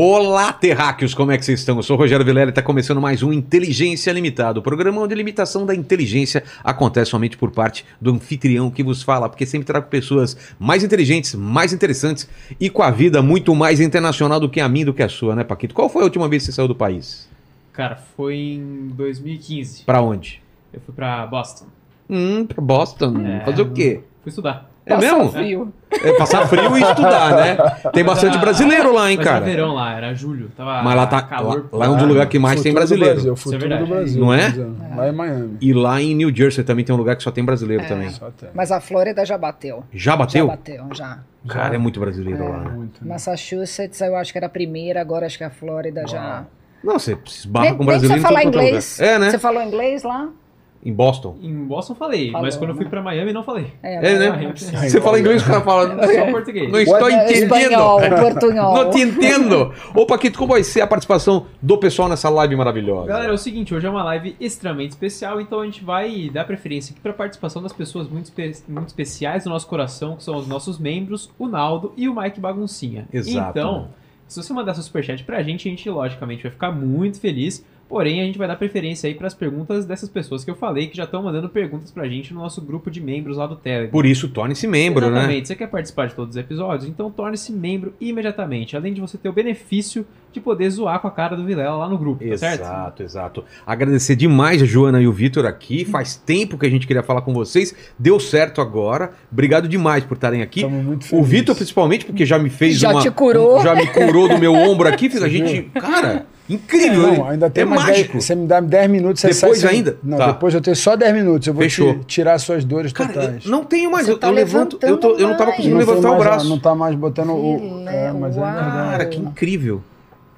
Olá, terráqueos, como é que vocês estão? Eu sou o Rogério Vilela e está começando mais um Inteligência Limitada, o programa onde a limitação da inteligência acontece somente por parte do anfitrião que vos fala, porque sempre trago pessoas mais inteligentes, mais interessantes e com a vida muito mais internacional do que a minha do que a sua, né, Paquito? Qual foi a última vez que você saiu do país? Cara, foi em 2015. Pra onde? Eu fui pra Boston. Hum, pra Boston. É. Fazer o quê? Fui estudar. É mesmo? frio. É passar frio e estudar, né? Tem bastante Mas, brasileiro lá, hein, mas cara? Era verão lá, era julho. Tava Mas lá tá. calor. Lá, lá é um dos lugares que mais tem Futuro brasileiro. Brasil, Isso é futuro do verdade. Brasil. Não é? dizer, Lá em Miami. E lá em New Jersey também tem um lugar que só tem brasileiro também. Só tem. Mas a Flórida já bateu. Já Já bateu? bateu, já. Cara, é muito brasileiro lá, né? Muito. né? Massachusetts, eu acho que era a primeira, agora acho que a Flórida já. Não, você se esbarra com brasileiro você falar lugar. inglês. É, né? Você falou inglês lá? Em Boston. Em Boston falei, Falou, mas quando eu fui né? pra Miami não falei. É, né? Ah, Você fala inglês, o cara fala. Só português. Não estou É, Espanhol, entendendo. portunhol. Não te entendo. Ô, Paquito, como vai ser a participação do pessoal nessa live maravilhosa? Galera, é o seguinte, hoje é uma live extremamente especial, então a gente vai dar preferência aqui para a participação das pessoas muito, espe- muito especiais do nosso coração, que são os nossos membros, o Naldo e o Mike Baguncinha. Exato. Então, se você mandar seu superchat pra gente, a gente logicamente vai ficar muito feliz, porém a gente vai dar preferência aí pras perguntas dessas pessoas que eu falei, que já estão mandando perguntas pra gente no nosso grupo de membros lá do Telegram. Por isso, torne-se membro, né? Exatamente. Você quer participar de todos os episódios? Então torne-se membro imediatamente. Além de você ter o benefício de poder zoar com a cara do Vilela lá no grupo, tá certo? Exato, exato. Agradecer demais a Joana e o Vitor aqui. Faz tempo que a gente queria falar com vocês. Deu certo agora. Obrigado demais por estarem aqui. Estamos muito O felizes. Vitor, principalmente, porque já me fez Já uma. te curou. Já me curou do meu ombro aqui. Fez a gente. Cara, incrível. Não, hein? ainda tem é mais mágico. 10, Você me dá 10 minutos, você Depois sai. ainda? Não, Tá. depois eu tenho só 10 minutos. Eu vou Fechou. te tirar as suas dores Cara, totais. eu não tenho mais. Você Eu, tá eu levanto. Eu, tô, eu não tava levantando conseguindo Não levantar o mais- braço. Não tá mais botando o. Que É, mas é verdade. Cara, que incrível.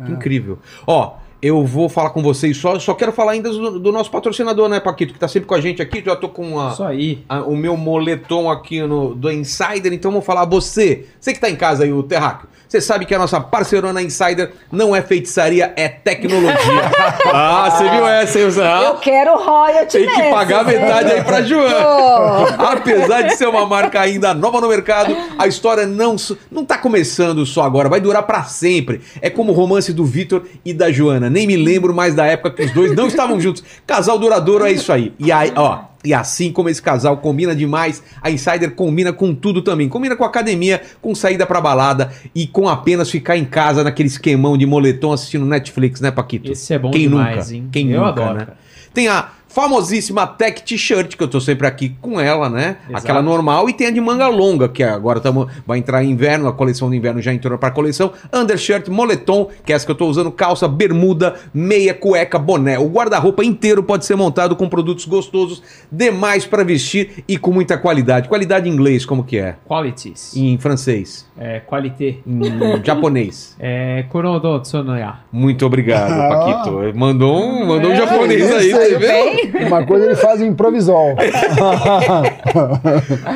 Que incrível. Ó, eu vou falar com vocês só. Só quero falar ainda do, do nosso patrocinador, né, Paquito? Que tá sempre com a gente aqui. Já tô com a, Isso aí. a- o meu moletom aqui no, do Insider. Então vou falar, você, você que tá em casa aí, o Terráqueo. Você sabe que a nossa parceirona Insider não é feitiçaria, é tecnologia. ah, você viu essa, hein, Zé? Eu quero royalty Tem que pagar hein? metade aí pra Joana. Apesar de ser uma marca ainda nova no mercado, a história não, não tá começando só agora, vai durar pra sempre. É como o romance do Vitor e da Joana. Nem me lembro mais da época que os dois não estavam juntos. Casal duradouro é isso aí. E aí, ó. E assim como esse casal combina demais, a Insider combina com tudo também. Combina com academia, com saída pra balada e com apenas ficar em casa naquele esquemão de moletom assistindo Netflix, né, Paquito? Esse é bom Quem demais, nunca? hein? Quem Eu nunca, adoro, né? cara. Tem a famosíssima Tech T-shirt, que eu tô sempre aqui com ela, né? Exato. Aquela normal, e tem a de manga longa, que agora tamo, vai entrar em inverno, a coleção de inverno já entrou pra coleção. Undershirt, moletom, que é essa que eu tô usando, calça, bermuda, meia, cueca, boné. O guarda-roupa inteiro pode ser montado com produtos gostosos, demais pra vestir e com muita qualidade. Qualidade em inglês, como que é? Qualities. Em francês, É, qualité. em japonês. É, Konodo Tsunoya. Muito obrigado, Ah. Paquito. Mandou um, mandou um É, japonês aí, você aí. viu? Uma coisa ele faz em improvisol.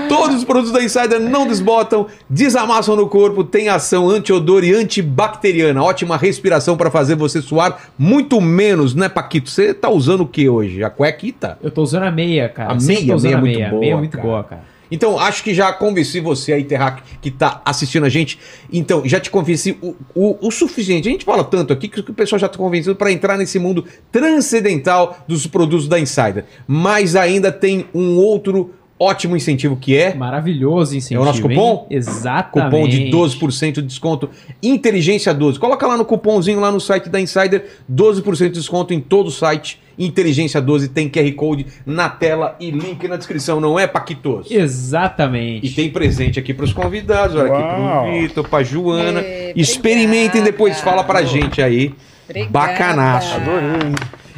Todos os produtos da Insider não desbotam, desamassam no corpo, tem ação anti-odor e antibacteriana. Ótima respiração para fazer você suar muito menos, né, Paquito? Você tá usando o que hoje? A cuequita? Eu tô usando a meia, cara. A meia, tô usando meia é a muito meia. boa, meia é muito cara. boa, cara. Então, acho que já convenci você aí, Terrac, que tá assistindo a gente. Então, já te convenci o, o, o suficiente. A gente fala tanto aqui que o pessoal já tá convencido para entrar nesse mundo transcendental dos produtos da Insider. Mas ainda tem um outro ótimo incentivo que é Maravilhoso incentivo, É o nosso cupom? hein? Exatamente. Cupom de 12% de desconto. Inteligência 12. Coloca lá no cupomzinho lá no site da Insider, 12% de desconto em todo o site. Inteligência 12 tem QR Code na tela e link na descrição, não é, Paquitos? Exatamente. E tem presente aqui para os convidados, olha aqui Uau. pro Vitor, pra Joana. É, Experimentem obrigada. depois, fala pra gente aí. Obrigada. Bacanaço. Adorei?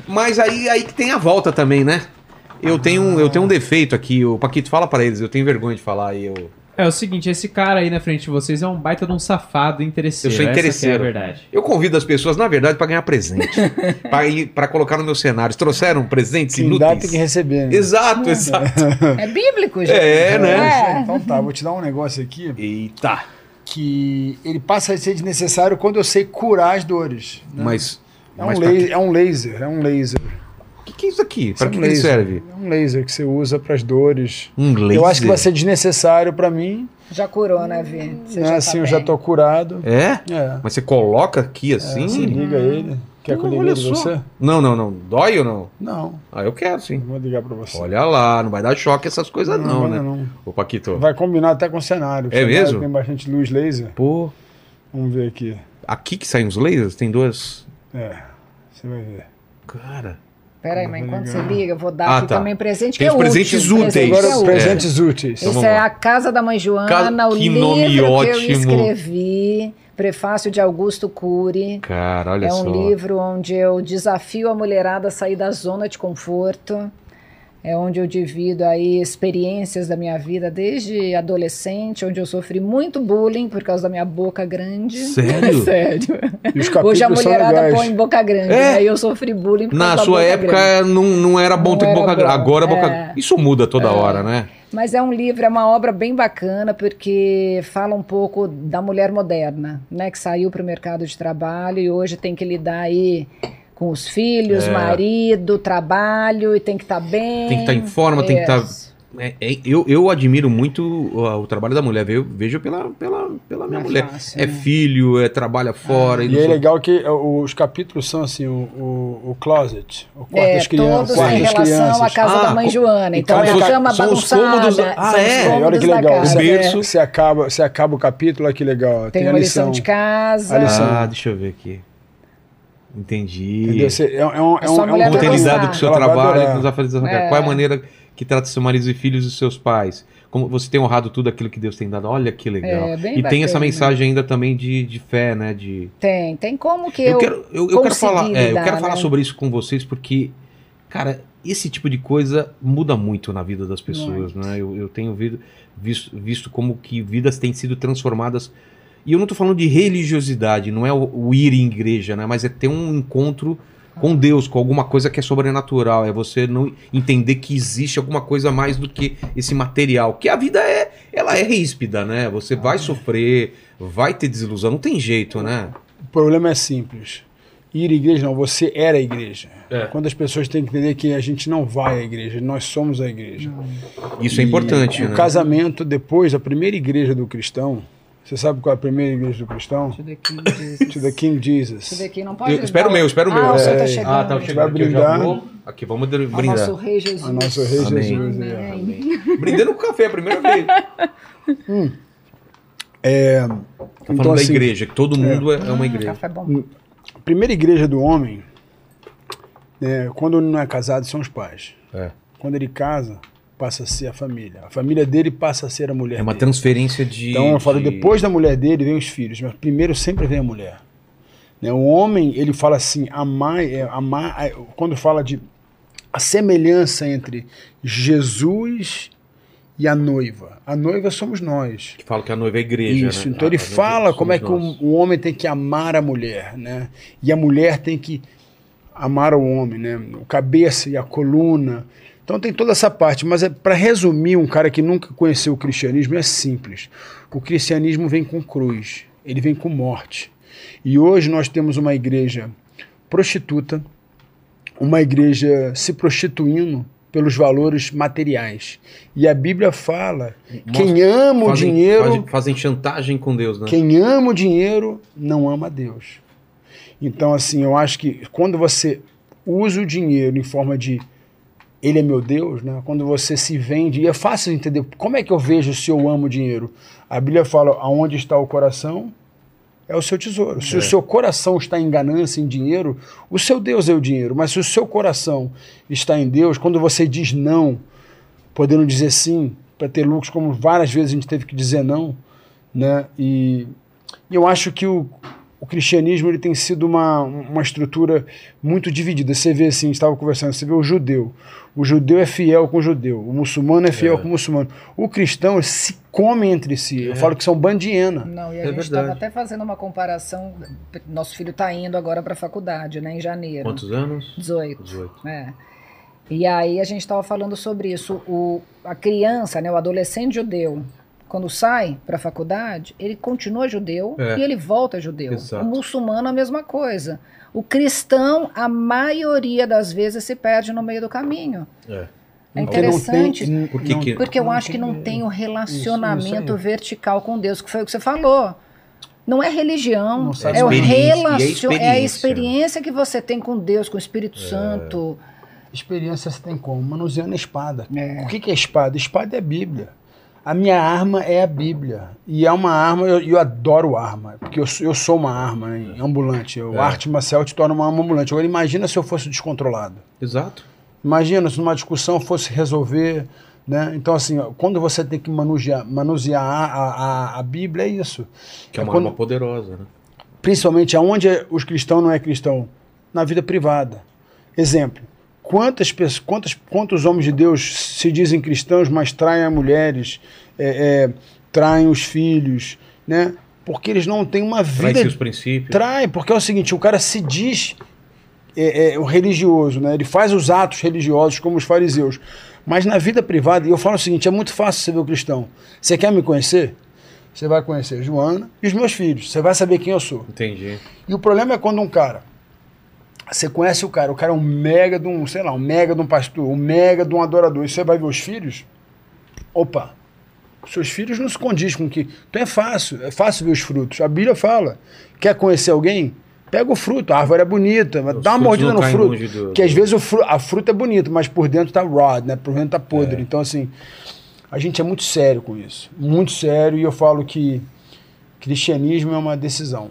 Mas aí, aí que tem a volta também, né? Eu tenho, um- eu tenho um defeito aqui, o Paquito fala pra eles, eu tenho vergonha de falar aí. Eu... É o seguinte, esse cara aí na frente de vocês é um baita de um safado interesseiro. Eu sou interesseiro. É a verdade. Eu convido as pessoas, na verdade, pra ganhar presente. ir, pra colocar no meu cenário. Trouxeram presentes Quem inúteis? dá tem que receber, né? Exato, exato. É bíblico, gente. É, né? É. Então tá, vou te dar um negócio aqui Eita. que ele passa a ser desnecessário quando eu sei curar as dores. né? Mas. é, um mas laser, é um laser, é um laser. O que, que é isso aqui? Pra é um que, que ele laser. serve? É um laser que você usa para as dores. Um laser. Eu acho que vai ser desnecessário para mim. Já curou, né, Vi? Você Não é tá assim, eu já tô curado. É? É. Mas você coloca aqui assim? Você liga ele. Quer que eu ligue você? Não, não, não. Dói ou não? Não, Ah, eu quero sim. vou ligar pra você. Olha lá, não vai dar choque essas coisas não, vai né? não. Ô, Paquito. Vai combinar até com o cenário. É cenário mesmo? Tem bastante luz laser. Pô, Vamos ver aqui. aqui que saem os lasers? Tem duas... É, você vai ver. Cara... Peraí, mas Vou enquanto você liga, eu vou dar Ah, aqui tá. também presente Tem que é os presentes útil. úteis. Presente Agora, é útil. presentes úteis. Então Esse vamos é. A Casa da Mãe Joana, Ca- o que livro nome que eu ótimo. escrevi, prefácio de Augusto Cury. Cara, olha é só. um livro onde eu desafio a mulherada a sair da zona de conforto. É onde eu divido aí experiências da minha vida desde adolescente, onde eu sofri muito bullying por causa da minha boca grande. Sério? Sério. Hoje a mulherada põe boca grande, É? né? E eu sofri bullying por Na causa da sua boca época grande. não, não era bom Não ter era boca grande. Agora boca É. Isso muda toda hora, né? Mas é um livro, é uma obra bem bacana, porque fala um pouco da mulher moderna, né? Que saiu para o mercado de trabalho e hoje tem que lidar aí com os filhos, É. marido, trabalho, e tem que estar bem. Tem que estar em forma, tem que estar. Isso. É, é, eu, eu admiro muito o, o trabalho da mulher. Eu vejo pela, pela, pela minha é mulher. fácil, é né? filho, é trabalha fora. E não é sei- legal que é, os capítulos são assim, o, o, o closet, o quarto É, das crianças, todos quarto em das relação à crianças. casa Ah, da mãe Joana. e Então, é a cama são os bagunçada. cômodos da- Ah, os é? E olha cômodos que legal, casa, o é. berço. Você acaba, você acaba o capítulo, olha que legal. Tem a uma lição de casa. A lição. Ah, deixa eu ver aqui. Entendi. Entendeu? Você- é, é um, é um, sua é um com o seu Ela trabalho, adorar. com os afazeres da sua casa? É. Qual é a maneira que trata seus maridos e filhos e seus pais? Como você tem honrado tudo aquilo que Deus tem dado? Olha que legal. É, bem e tem essa bacana. mensagem ainda também de, de fé, né? De, Tem, tem como que eu, eu. quero, eu, eu quero falar, é, eu lidar, quero falar né? sobre isso com vocês porque, cara, esse tipo de coisa muda muito na vida das pessoas, né? Eu, eu tenho visto, visto, visto como que vidas têm sido transformadas. E eu não tô falando de religiosidade, não é o, o ir em igreja, né? Mas é ter um encontro com Deus, com alguma coisa que é sobrenatural. É você não entender que existe alguma coisa mais do que esse material. Que a vida é, ela é ríspida, né? Você vai sofrer, vai ter desilusão, não tem jeito, né? O problema é simples. Ir à igreja não, você era a igreja. É. Quando as pessoas têm que entender que a gente não vai à igreja, nós somos a igreja. Isso é E importante, O né? casamento, depois, a primeira igreja do cristão, você sabe qual é a primeira igreja do cristão? To the King Jesus. To the King Jesus. To the King, não pode Eu, espera o meu, espera o meu. Ah, o É. tá Ah, chegando. Ah, tá vai chegando já brindar. Aqui, vamos Ao brindar. nosso Rei Jesus. A nosso Rei Amém. Jesus. Amém. é. Amém. Brindando com café, a primeira vez. Tá É, falando então, da assim, igreja, que todo mundo é, é uma igreja. Café bom. a primeira igreja do homem, né, quando ele não é casado, são os pais. É. Quando ele casa, passa a ser a família. A família dele passa a ser a mulher É uma dele. transferência de. Então eu falo, de- depois da mulher dele vem os filhos, mas primeiro sempre vem a mulher. Né, O homem, ele fala assim, amar, é, amar é, quando fala de a semelhança entre Jesus e a noiva. A noiva somos nós. Que fala que a noiva é a igreja. Isso, né? então ele A- a noiva fala como é que o homem tem que amar a mulher, né? E a mulher tem que amar o homem, né? O cabeça e a coluna. Então tem toda essa parte, mas é para resumir, um cara que nunca conheceu o cristianismo é simples. O cristianismo vem com cruz, ele vem com morte. E hoje nós temos uma igreja prostituta, uma igreja se prostituindo pelos valores materiais. E a Bíblia fala: quem ama o Fazem- dinheiro Fazem, fazem chantagem com Deus, né? quem ama o dinheiro não ama Deus. Então, assim, eu acho que quando você usa o dinheiro em forma de ele é meu Deus, né? quando você se vende, e é fácil entender como é que eu vejo se eu amo o dinheiro. A Bíblia fala: aonde está o coração é o seu tesouro. Se É. o seu coração está em ganância, em dinheiro, o seu Deus é o dinheiro. Mas se o seu coração está em Deus, quando você diz não, podendo dizer sim, para ter lucros, como várias vezes a gente teve que dizer não, né? E eu acho que o, o cristianismo ele tem sido uma, uma estrutura muito dividida. Você vê assim, estava conversando, você vê o judeu. O judeu é fiel com o judeu, o muçulmano é fiel É. com o muçulmano. O cristão se come entre si. Eu falo que são bandiena. Não, e a É gente estava até fazendo uma comparação. Nosso filho está indo agora para a faculdade, né? Em janeiro. Quantos anos? 18. 18. É. E aí a gente estava falando sobre isso. O, a criança, né, o adolescente judeu, quando sai para a faculdade, ele continua judeu É. e ele volta judeu. Exato. O muçulmano, a mesma coisa. O cristão, a maioria das vezes, se perde no meio do caminho. É. É Porque interessante. tem- Por que não- que- Porque eu não acho que não tem o Isso, relacionamento isso aí. vertical com Deus, que foi o que você falou. Não é religião, Não é o e é relacion... é a experiência. experiência que você tem com Deus, com o Espírito É. Santo. Experiência você tem como? Manuseando a espada. É. O que, que é espada? Espada é a Bíblia. A minha arma é a Bíblia. E é uma arma, eu, eu adoro arma, porque eu, sou- eu sou uma arma né, ambulante. O É. arte marcial te torna uma arma ambulante. Agora imagina se eu fosse descontrolado. Exato. Imagina se numa discussão eu fosse resolver. Né? Então, assim, quando você tem que manusear, manusear a, a, a- Bíblia, é isso. Que é uma quando- arma poderosa, né? principalmente aonde é- os cristãos não é cristão, na vida privada. Exemplo, quantas pessoas, quantos, quantos homens de Deus se dizem cristãos, mas traem as mulheres, é, é, traem os filhos, né? Porque eles não têm uma vida. seus princípios. Trai, porque é o seguinte, o cara se diz é, é, o religioso, né? Ele faz os atos religiosos como os fariseus. Mas na vida privada, e eu falo o seguinte, é muito fácil você ver o cristão. Você quer me conhecer? Você vai conhecer Joana e os meus filhos. Você vai saber quem eu sou. Entendi. E o problema é quando um cara. Você conhece o cara, o cara é um mega de um, sei lá, um mega de um pastor, um mega de um adorador. E você vai ver os filhos? Opa, seus filhos não se condiz com que. Então é fácil, é fácil ver os frutos. A Bíblia fala: quer conhecer alguém? Pega o fruto, a árvore é bonita, mas Os dá uma mordida no fruto. do- que às vezes o fru- a fruta é bonita, mas por dentro tá rod, né? Por dentro tá podre. Então, assim, a gente é muito sério com isso. Muito sério, e eu falo que cristianismo é uma decisão.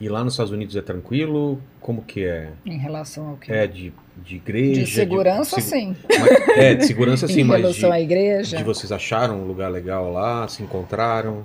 E lá nos Estados Unidos é tranquilo? Como que é? Em relação ao quê? É de, de igreja? de segurança, segu- sim. Mas- é, de segurança sim, em mas de, relação à igreja. de vocês acharam um lugar legal lá? Se encontraram?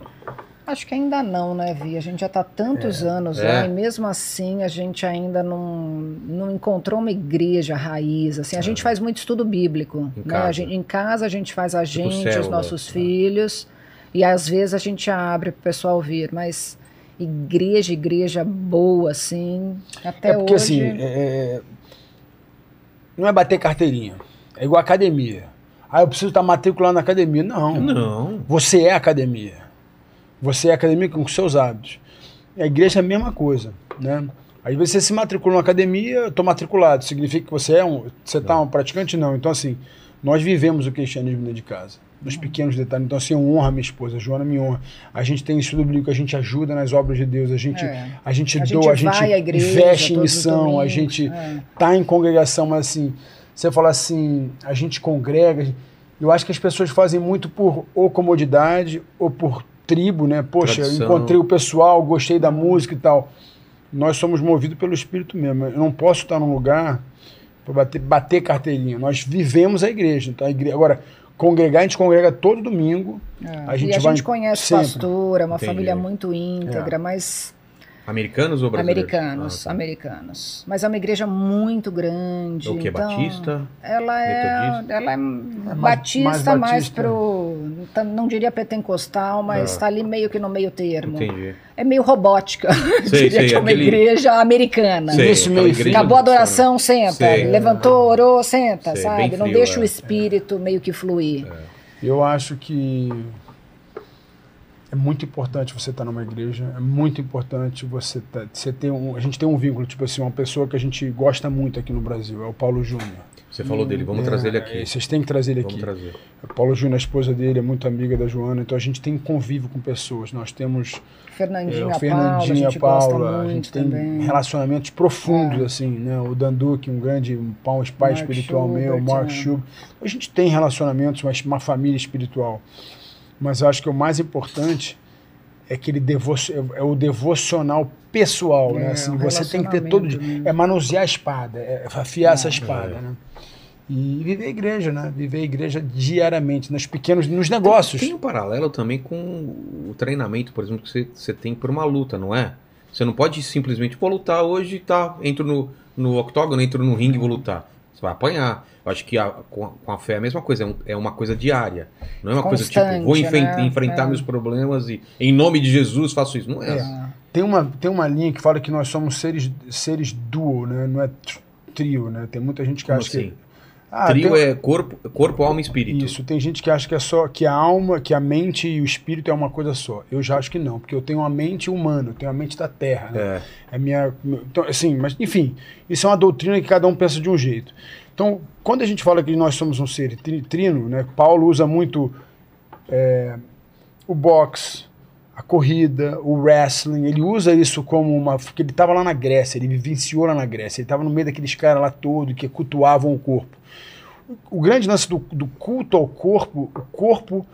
Acho que ainda não, né, Vi? A gente já está tantos anos É. lá e mesmo assim a gente ainda não, não encontrou uma igreja raiz. Assim, a gente faz muito estudo bíblico. Em né? casa. A gente- em casa a gente faz a gente, os célula, nossos né? filhos e às vezes a gente abre para o pessoal vir, mas igreja, igreja boa, assim, até é porque hoje. assim, é- não é bater carteirinha. É igual academia. Ah, eu preciso estar matriculado na academia. Não. Não. Você é academia. Você é academia com seus hábitos. A igreja é a mesma coisa, né? Às vezes você se matricula na academia, eu estou matriculado. Significa que você é um, você está um praticante? Não. Então assim, nós vivemos o cristianismo dentro de casa, nos pequenos detalhes. Então assim, eu honro a minha esposa, a Joana me honra. A gente tem estudo bíblico, a gente ajuda nas obras de Deus, a gente, É. a gente A doa, a gente investe em missão, a gente é. tá em congregação, mas assim, você fala assim, a gente congrega. Eu acho que as pessoas fazem muito por ou comodidade ou por tribo, né? Poxa, eu Tradição. encontrei o pessoal, gostei da música e tal. Nós somos movidos pelo Espírito mesmo. Eu não posso estar num lugar para bater, bater carteirinha. Nós vivemos a igreja. Então, a igreja. Agora, congregar, a gente congrega todo domingo. É. A gente e a vai gente conhece sempre. pastor, é uma Entendi. família muito íntegra, É. mas Americanos ou brasileiros? americanos, Ah, tá. americanos. Mas é uma igreja muito grande. É o que? então, Batista? Ela é, Metodista? ela é mais- batista, mais mais, batista. pro. tá- Não diria pentecostal, mas Ah. está ali meio que no meio termo. Entendi. É meio robótica. Sei, diria sei, que é uma aquele- igreja americana. Sei, Isso meio igreja Acabou a do- adoração, senta. Sei. Levantou, orou, senta, Sei, sabe? bem Não frio, deixa é. o espírito meio que fluir. Eu acho que é muito importante você estar numa igreja, é muito importante você, tá, você ter um. A gente tem um vínculo, tipo assim, uma pessoa que a gente gosta muito aqui no Brasil, é o Paulo Júnior. Você falou dele, vamos É, trazer ele aqui. Vocês têm que trazer ele Vamos aqui. trazer. O Paulo Júnior, a esposa dele, é muito amiga da Joana, então a gente tem convívio com pessoas. Nós temos é, Fernandinha, Paula, a Fernandinha, gente Paula, a muito gente tem também. relacionamentos profundos, É. assim, né? O Danduque, um grande um pai, um pai Mark espiritual meu, o Schubert, Mark é. Schubert. A gente tem relacionamentos, mas uma família espiritual. Mas eu acho que o mais importante é aquele devo é o devocional pessoal, né? É, Assim, o você tem que ter todo né? É manusear a espada, é afiar essa espada, É. né? E viver a igreja, né? Viver a igreja diariamente, nos pequenos, nos negócios. Tem um paralelo também com o treinamento, por exemplo, que você, você tem por uma luta, não é? Você não pode simplesmente, vou lutar hoje, tá, entro no, no octógono, entro no ringue e vou lutar. Vai apanhar. Eu acho que a- com, a, com a fé é a mesma coisa, é, um- é uma coisa diária. Não é uma coisa tipo, Constante, vou enfen- né? enfrentar É. meus problemas e em nome de Jesus faço isso. Não é. É. assim. Tem uma, tem uma linha que fala que nós somos seres, seres duo, né? Não é tr- trio, né? Tem muita gente que Como acha assim? que. Ah, Trio tem- é corpo, corpo, alma e espírito. Isso, tem gente que acha que é só que a alma, que a mente e o espírito é uma coisa só. Eu já acho que não, porque eu tenho uma mente humana, eu tenho a mente da terra. Né? É. É minha, então, assim, mas enfim, isso é uma doutrina que cada um pensa de um jeito. Então, quando a gente fala que nós somos um ser tri- trino, né? Paulo usa muito é, o boxe, a corrida, o wrestling. Ele usa isso como uma, porque ele estava lá na Grécia, ele vivenciou lá na Grécia. Ele estava no meio daqueles caras lá todos que cultuavam o corpo. O grande lance do, do culto ao corpo, o corpo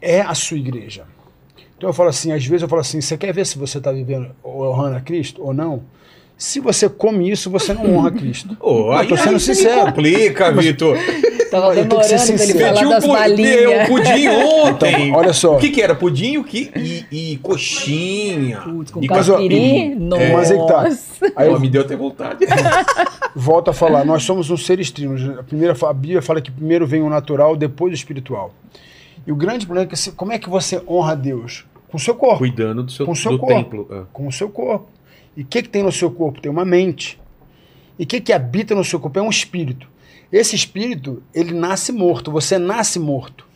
é a sua igreja. Então eu falo assim, às vezes eu falo assim, você quer ver se você está vivendo honrando a Cristo ou não? Se você come isso, você não honra Cristo. Ô, Eu aí, tô sendo aí sincero. complica, Vitor. Tava Eu tenho que ser demorando pra ele sincero. falar Pediu das balinhas. deu pudim ontem. Então, olha só. O que, que era? Pudim o que? E, e coxinha. Putz, com e catupiry, nossa. mas aí que tá. Aí Pô, eu me deu até vontade. volto a falar, nós somos um seres trinos. A, primeira, a Bíblia fala que primeiro vem o natural, depois o espiritual. E o grande problema é que como é que você honra Deus? Com o seu corpo. Cuidando do seu, Com o seu do corpo. templo. é. com o seu corpo. E o que, que tem no seu corpo? Tem uma mente. E o que, que habita no seu corpo? É um espírito. Esse espírito, ele nasce morto. Você nasce morto.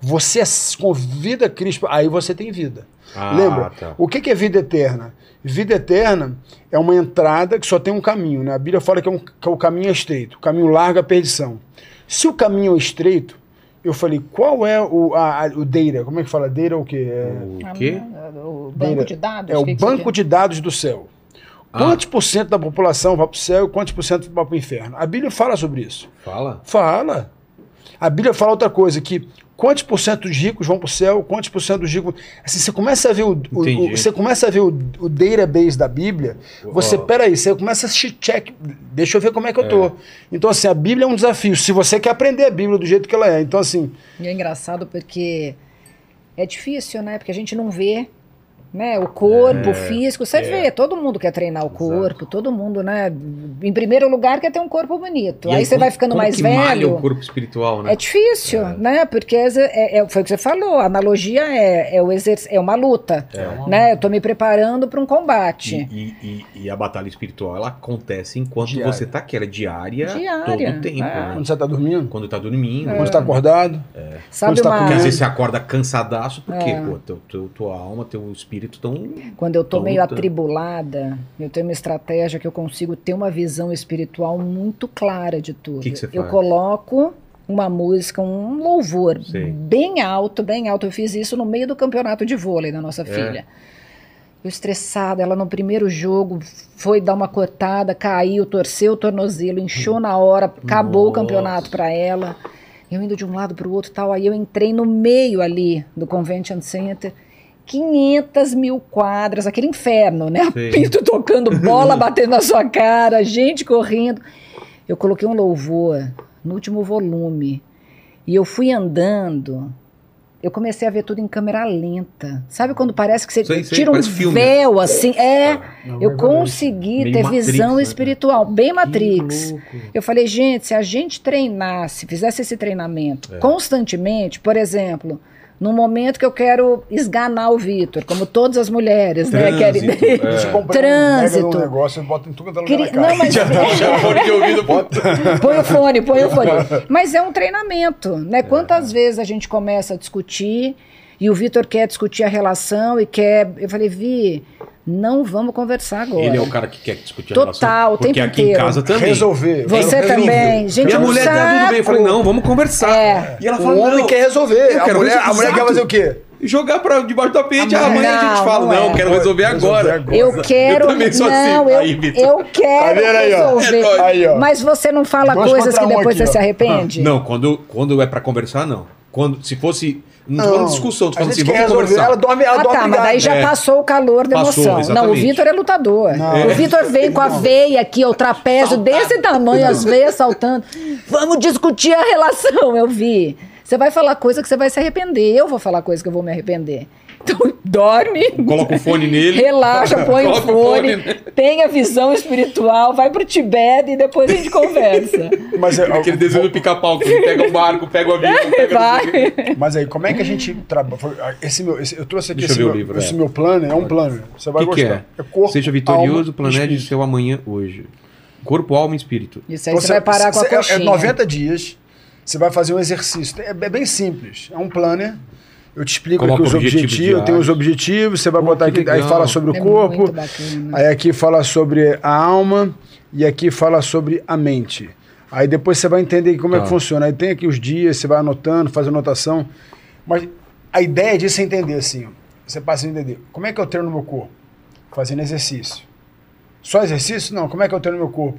Você s- convida Cristo, aí você tem vida. Ah, Lembra? tá. O que, que é vida eterna? Vida eterna é uma entrada que só tem um caminho. Né? A Bíblia fala que, é um- que o caminho é estreito. O caminho largo é a perdição. Se o caminho é estreito, eu falei, qual é o, a, a- o data? Como é que fala? Data é o quê? É, O quê? O banco de dados? é o que que banco de dados do céu. Ah. Quantos por cento da população vai para o céu e quantos por cento vai para o inferno? A Bíblia fala sobre isso. Fala. Fala. A Bíblia fala outra coisa, que quantos por cento dos ricos vão para o céu, quantos por cento dos ricos... Assim, você começa a ver o, o- o- você começa a ver o, o database da Bíblia, você, Ó. peraí, você começa a assistir check, deixa eu ver como é que eu tô. Então, assim, a Bíblia é um desafio, se você quer aprender a Bíblia do jeito que ela é. Então, assim, E é engraçado porque é difícil, né? Porque a gente não vê né? o corpo, o físico. Você vê, todo mundo quer treinar o corpo, todo mundo, né? Em primeiro lugar, quer ter um corpo bonito. E aí, você como- vai ficando como mais que malha velho. o corpo espiritual, né? É difícil, né? Porque é, é- foi o que você falou, a analogia é, é, o exerc- é uma luta. Né? Eu tô me preparando para um combate. E, e- e- e a batalha espiritual, ela acontece enquanto Diária. você tá aqui. Ela é diária, Diária, todo o tempo, é. né? quando você está dormindo, Quando tá dormindo. quando você está acordado, Sabe Quando você tá uma... Porque às vezes você acorda cansadaço, porque, É. pô, teu, teu- tua alma, teu espírito tão. Quando eu Toda. meio atribulada, eu tenho uma estratégia que eu consigo ter uma visão espiritual muito clara de tudo. Que que você eu coloco uma música, um louvor Sei. bem alto, bem alto. Eu fiz isso no meio do campeonato de vôlei da É. nossa filha. Eu estressada, ela no primeiro jogo foi dar uma cortada, caiu, torceu o tornozelo, inchou na hora, acabou o Nossa. campeonato para ela. Eu indo de um lado para o outro tal, aí eu entrei no meio ali do Convention Center. 500 mil quadras, aquele inferno, né? Sei. Apito tocando bola, batendo na sua cara, gente correndo. Eu coloquei um louvor no último volume e eu fui andando. Eu comecei a ver tudo em câmera lenta. Sabe quando parece que você Sei, sei, tira um filme. véu assim? É, Não, eu é verdade. consegui Meio ter Matrix, visão né? espiritual, bem Matrix. Eu falei, gente, se a gente treinasse, fizesse esse treinamento É. constantemente, por exemplo, no momento que eu quero esganar o Vitor, como todas as mulheres, né? Querem... Trânsito, é. você compra Trânsito. um, um negócio bota em tudo é lugar Queria- cara. Não, mas Já, já fone de ouvido, bota. põe o fone, põe o fone. Mas é um treinamento, né? Quantas vezes a gente começa a discutir e o Vitor quer discutir a relação e quer. Eu falei, Vi, não vamos conversar agora. Ele é o cara que quer discutir a Total, relação. o Porque tempo aqui em inteiro. casa também. Resolver. Você Eu também. Gente, Minha é um mulher tá tudo bem. Eu falei, saco. não, vamos conversar. É. E ela O fala, homem quer resolver. Eu A quero mulher, resolver. a mulher quer fazer o quê? Jogar pra debaixo do tapete, Ah, amanhã a gente fala, não não, é. quero resolver Resolver agora. agora. Eu quero. também sou não, assim. eu, Aí, eu quero aí, resolver. É. Aí, ó. Mas você não fala Dois coisas que um depois aqui, você se arrepende? Não, quando, quando é pra conversar, não. Quando, se fosse. Não, tô falando de discussão, tô falando assim, vamos resolver. conversar. Ela dorme, ela Ah, dorme tá, mas daí já É. passou o calor da Passou, emoção. Não, o exatamente. Vitor é lutador. Não. O Vitor vem com a veia aqui, o trapézio desse tamanho, as veias saltando. Vamos discutir a relação, eu vi. Você vai falar coisa que você vai se arrepender. Eu vou falar coisa que eu vou me arrepender. Então, dorme. Coloca o fone nele. Relaxa, põe o fone, né? tenha visão espiritual, vai pro Tibete e depois a gente conversa. Mas, é, Aquele desenho do pica-pau, que pega o barco, pega o avião, pega Vai. mas aí, como é que a gente trabalha? Esse meu, esse- eu trouxe aqui Deixa esse, o meu, livro, esse é. meu plano, é um plano. Você vai O que, que gostar. é? corpo, Seja vitorioso, planeje espírito. seu amanhã hoje. Corpo, alma e espírito. Isso aí você, vai parar com a é- coxinha. É 90 dias, você vai fazer um exercício. É, é bem simples. É um planner. Eu te explico Coloca aqui os objetivos objetivos. Tem os objetivos, você vai Pô, botar que aqui. Aí legal. fala sobre o É corpo. muito bacana. Aí aqui fala sobre a alma. E aqui fala sobre a mente. Aí depois você vai entender como é Tá. que funciona. Aí tem aqui os dias, você vai anotando, faz anotação. Mas a ideia disso é entender assim. ó. Você passa a entender. Como é que eu treino no meu corpo? Fazendo exercício. Só exercício? Não. Como é que eu treino no meu corpo?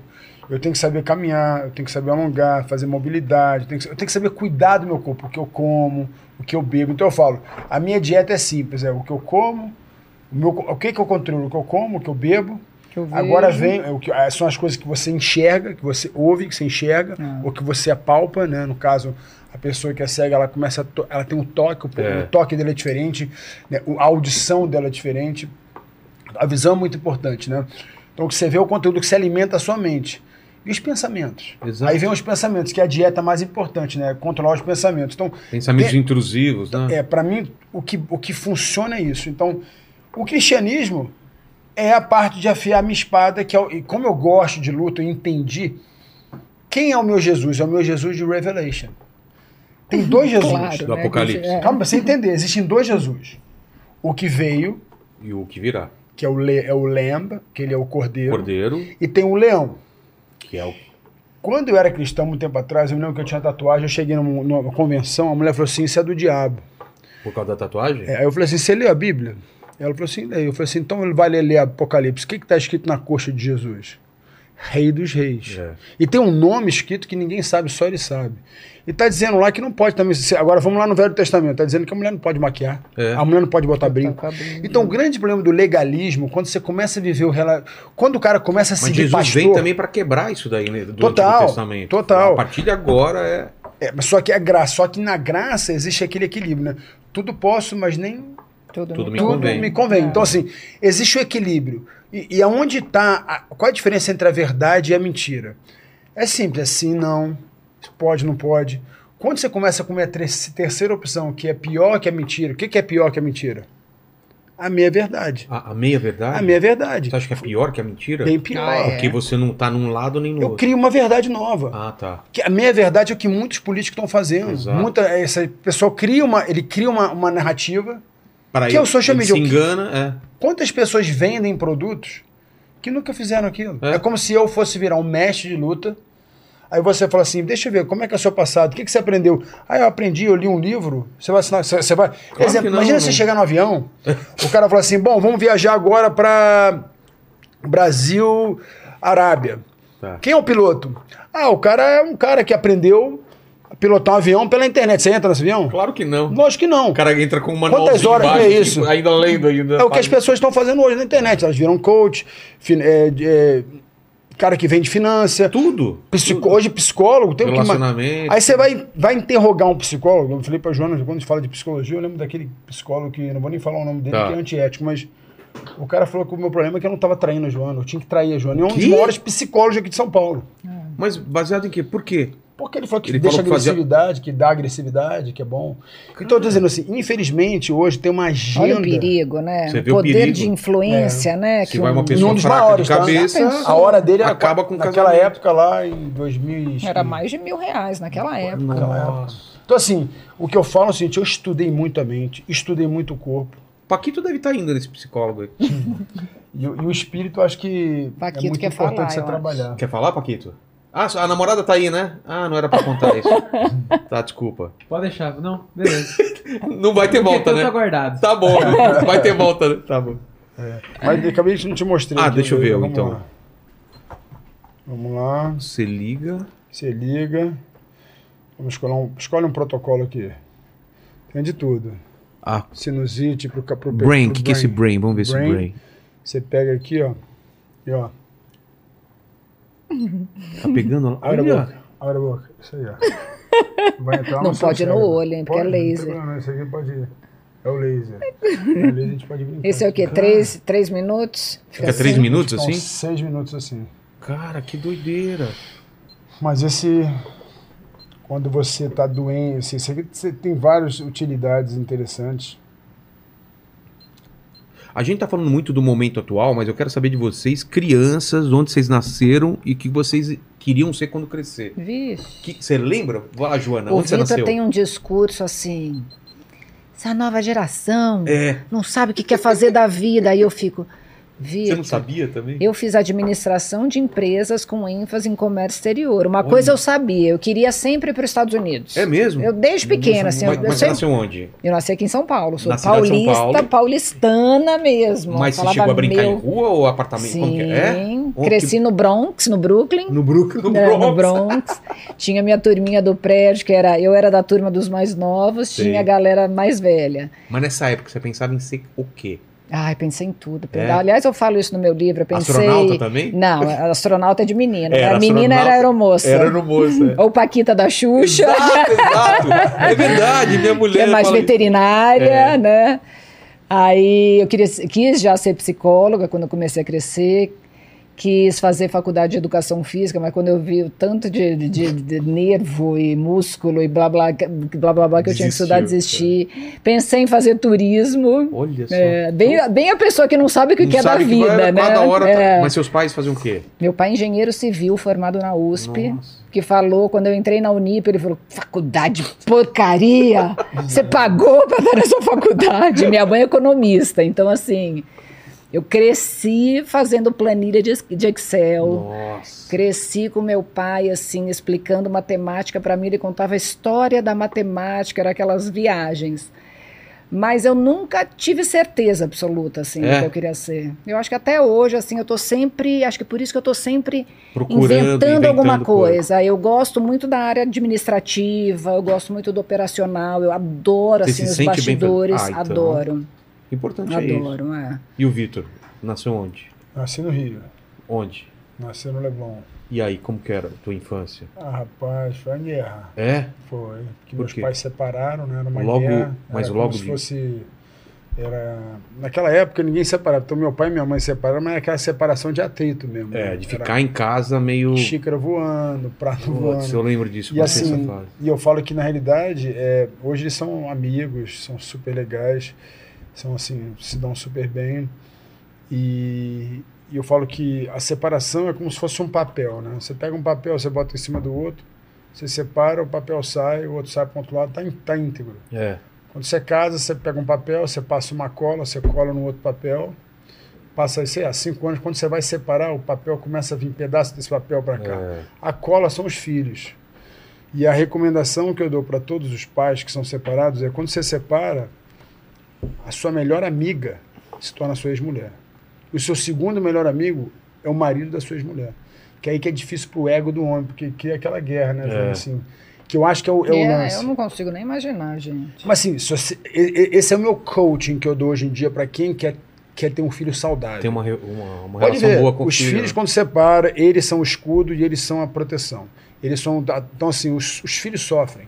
Eu tenho que saber caminhar, eu tenho que saber alongar, fazer mobilidade, eu tenho que, eu tenho que saber cuidar do meu corpo, o que eu como, o que eu bebo. Então eu falo, a minha dieta é simples, é o que eu como, o, meu, o que, que eu controlo, o que eu como, o que eu bebo. Que eu Agora vem, é o que, é, são as coisas que você enxerga, que você ouve, que você enxerga, Ah. ou que você apalpa, né? No caso, a pessoa que é cega, ela começa a to- ela tem um toque, o, É. o toque dela é diferente, né? O- a audição dela é diferente. A visão é muito importante, né? Então, que você vê o conteúdo que se alimenta a sua mente. E os pensamentos. Exato. Aí vem os pensamentos, que é a dieta mais importante, né? Controlar os pensamentos. Então, Pensamentos tem- intrusivos, né? é, para mim, o que, o que funciona é isso. Então, o cristianismo é a parte de afiar a minha espada, que é, o- e como eu gosto de luta, eu entendi quem é o meu Jesus? É o meu Jesus de Revelation. Tem dois Jesus. Claro, do né? Apocalipse. É. Calma, pra você entender, existem dois Jesus. O que veio, E o que virá? que é o, le, é o Lamb, que ele é o cordeiro, Cordeiro, e tem o leão. Que é o. Quando eu era cristão, muito tempo atrás, eu lembro que eu tinha tatuagem, eu cheguei numa, numa convenção, a mulher falou assim, isso é do diabo. Por causa da tatuagem? É, aí eu falei assim, você leu a Bíblia? Ela falou assim, leio. Eu falei assim, então ele vai ler, ler Apocalipse. O que está escrito na coxa de Jesus? Rei dos reis. É. E tem um nome escrito que ninguém sabe, só ele sabe. E está dizendo lá que não pode também. se- Agora vamos lá no Velho Testamento. Está dizendo que a mulher não pode maquiar. É. A mulher não pode botar Tá brinco. Então o grande problema do legalismo, quando você começa a viver o rela... Quando o cara começa a Mas seguir Jesus pastor... vem também para quebrar isso daí, né? Do Total, Antigo Testamento. total. A partir de agora é. É, mas só que é graça. Só que na graça existe aquele equilíbrio, né? Tudo posso, mas nem Tudo, Tudo me tudo convém. me convém. É. Então, assim, existe o equilíbrio. E, e aonde está. Qual é a diferença entre a verdade e a mentira? É simples, assim, não. Pode, não pode. Quando você começa a comer a terceira opção, que é pior que a mentira, o que, que é pior que a mentira? A meia verdade. A, a meia verdade? A meia verdade. Você acha que é pior que a mentira? Bem pior. Ah, é. Porque você não tá num lado nem no Eu outro. crio uma verdade nova. Ah, tá. Que a meia verdade é o que muitos políticos estão fazendo. Exato. Muita, essa pessoa cria uma, ele cria uma, uma narrativa. Para Que é o social ele media, se engana, Quantas pessoas vendem produtos que nunca fizeram aquilo? É. É, como se eu fosse virar um mestre de luta. Aí você fala assim: deixa eu ver, como é que é o seu passado? O que, que você aprendeu? Ah, eu aprendi, eu li um livro. Você vai assinar. Você, você vai. Exemplo, que não, imagina não. você chegar no avião, o cara fala assim: bom, vamos viajar agora para Brasil, Arábia. Tá. Quem é o piloto? Ah, o cara é um cara que aprendeu pilotar um avião pela internet. Você entra nesse avião? é. Claro que não. Lógico que não. O cara entra com uma manual Quantas horas que é isso? ainda lendo ainda. É o que as pessoas estão fazendo hoje na internet. Elas viram coach, é, é, cara que vende finança. Tudo. psico- Hoje psicólogo tem o que Relacionamento. Aí você vai, vai interrogar um psicólogo. Eu falei pra Joana, quando a gente fala de psicologia, eu lembro daquele psicólogo que, não vou nem falar o nome dele, Tá. que é antiético, mas o cara falou que o meu problema é que eu não tava traindo a Joana, eu tinha que trair a Joana. E é um dos maiores psicólogos aqui de São Paulo. Mas baseado em quê? Por quê? Porque ele falou que Ele deixa falou que fazia- agressividade, que dá agressividade, que é bom. Então, eu tô dizendo assim, infelizmente, hoje tem uma agenda. Olha o perigo, né? Você o vê o poder perigo? de influência, né? Se que vai uma um- pessoa um dos fraca maiores, de tá? cabeça, pensou? A hora dele acaba com o naquela casamento. época lá em 2000 e- Era mais de mil reais naquela época. Nossa. Então assim, o que eu falo é o seguinte, eu estudei muito a mente, estudei muito o corpo Paquito deve estar indo nesse psicólogo aí. e, o- e o espírito eu acho que Paquito é muito quer importante falar, você trabalhar. Quer falar, Paquito? Ah, a namorada tá aí, né? Ah, não era pra contar isso. tá, desculpa. Pode deixar. Não, beleza. Não vai ter volta, né? Tá guardado. Tá bom, vai ter volta, né? Tá bom. Mas acabei de não te mostrei. Ah, aqui, deixa eu ver, vamos então. lá. Vamos lá, Você liga. você liga. Vamos escolher um, escolhe um protocolo aqui. Tem de tudo. Ah, Sinusite pro, ca- pro brain. O pro que, que é esse brain? Vamos ver esse Brain. brain. Você pega aqui, ó. E ó, Tá pegando lá. abre a Olha. boca. Abre a boca. Isso aí, ó. Vai entrar Não pode ir no olho, hein, porque é Pode, não tem laser. problema, Esse aqui pode ir. É o laser. o laser a gente pode brincar. Esse é o quê? Três, três minutos? Fica três minutos Ficam assim? Seis minutos assim. Cara, que doideira. Mas esse. Quando você está doente, assim, esse aqui você tem várias utilidades interessantes. A gente tá falando muito do momento atual, mas eu quero saber de vocês, crianças, onde vocês nasceram e o que vocês queriam ser quando crescer. Vixe. Você lembra? Vai lá, Joana, O onde você Vitor nasceu? tem um discurso assim. Essa nova geração É, não sabe o que quer fazer da vida. Aí eu fico. Você não sabia também? eu fiz administração de empresas com ênfase em comércio exterior. Uma coisa eu sabia, eu queria sempre ir para os Estados Unidos. É mesmo? Eu desde pequena, assim, mas eu, mas eu você nasceu onde? eu nasci aqui em São Paulo, sou Na paulista, Paulo. paulistana mesmo. Mas você chegou a brincar meu... em rua ou apartamento? Como Sim, que é? Onde cresci no Bronx, no Brooklyn. No Brooklyn, no É, Bronx. no Bronx. Tinha minha turminha do prédio, que era. Eu era da turma dos mais novos, Sei. tinha a galera mais velha. Mas nessa época você pensava em ser o quê? Ai, pensei em tudo. É? Aliás, eu falo isso no meu livro. Eu pensei. Astronauta também? Não, astronauta é de menina. Era a menina era aeromoça. Era no moço. é. Ou Paquita da Xuxa, Exato, exato. É verdade, minha mulher. que é mais veterinária, É. né? Aí eu queria, quis já ser psicóloga quando eu comecei a crescer. Quis fazer faculdade de educação física, mas quando eu vi o tanto de, de- de- nervo e músculo e blá blá blá blá, blá que eu tinha que estudar, desisti. Pensei em fazer turismo. Olha só. É, bem, bem a pessoa que não sabe o que, Não é da vida, vai- né? Cada hora. tá- É. Mas seus pais faziam o quê? Meu pai é engenheiro civil, formado na USP, Nossa. que falou, quando eu entrei na Unip, ele falou, faculdade porcaria, você pagou para estar nessa faculdade? Minha mãe é economista, então assim, eu cresci fazendo planilha de, de Excel, Nossa. cresci com meu pai, assim, explicando matemática para mim, ele contava a história da matemática, era aquelas viagens. Mas eu nunca tive certeza absoluta, assim, É? do que eu queria ser. Eu acho que até hoje, assim, eu tô sempre, acho que por isso que eu tô sempre Procurando, inventando, alguma inventando coisa. Eu gosto muito da área administrativa, eu gosto muito do operacional, eu adoro, Você assim, os sente bem- bastidores, Ah, então. adoro, Importante é isso. adoro, é. E o Vitor? Nasceu onde? Nasci no Rio, Onde? nasci no Leblon. E aí, como que era a tua infância? Ah, rapaz, foi a guerra. É? Foi. Que Por meus quê? pais separaram, né? Era uma Logo- guerra. mas era logo como se fosse. Era... Naquela época ninguém separava. Então meu pai e minha mãe separaram, mas era aquela separação de atrito mesmo. É, né? de Era ficar em casa meio. Xícara voando, prato Putz, voando. eu lembro disso. E assim, fase. e eu falo que na realidade, é, hoje eles são amigos, são super legais, são assim, se dão super bem. E, e eu falo que a separação é como se fosse um papel, né? Você pega um papel, você bota em cima do outro, você separa, o papel sai, o outro sai para outro lado, tá, tá íntegro. É. Quando você casa, você pega um papel, você passa uma cola, você cola no outro papel, passa, sei lá, cinco anos, quando você vai separar, o papel começa a vir pedaço desse papel para cá. é. A cola são os filhos. E a recomendação que eu dou para todos os pais que são separados é quando você separa, a sua melhor amiga se torna sua ex-mulher. O seu segundo melhor amigo é o marido da sua ex-mulher. Que aí que é difícil pro ego do homem, porque cria aquela guerra, né? É. Assim, que eu acho que é o, é o É, lance. eu não consigo nem imaginar, gente. Mas assim, você- esse é o meu coaching que eu dou hoje em dia para quem quer, quer ter um filho saudável. Tem uma, uma, uma Pode relação ver, boa com o os filho, filhos né? quando separa, eles são o escudo e eles são a proteção. Eles são, então assim, os, os filhos sofrem.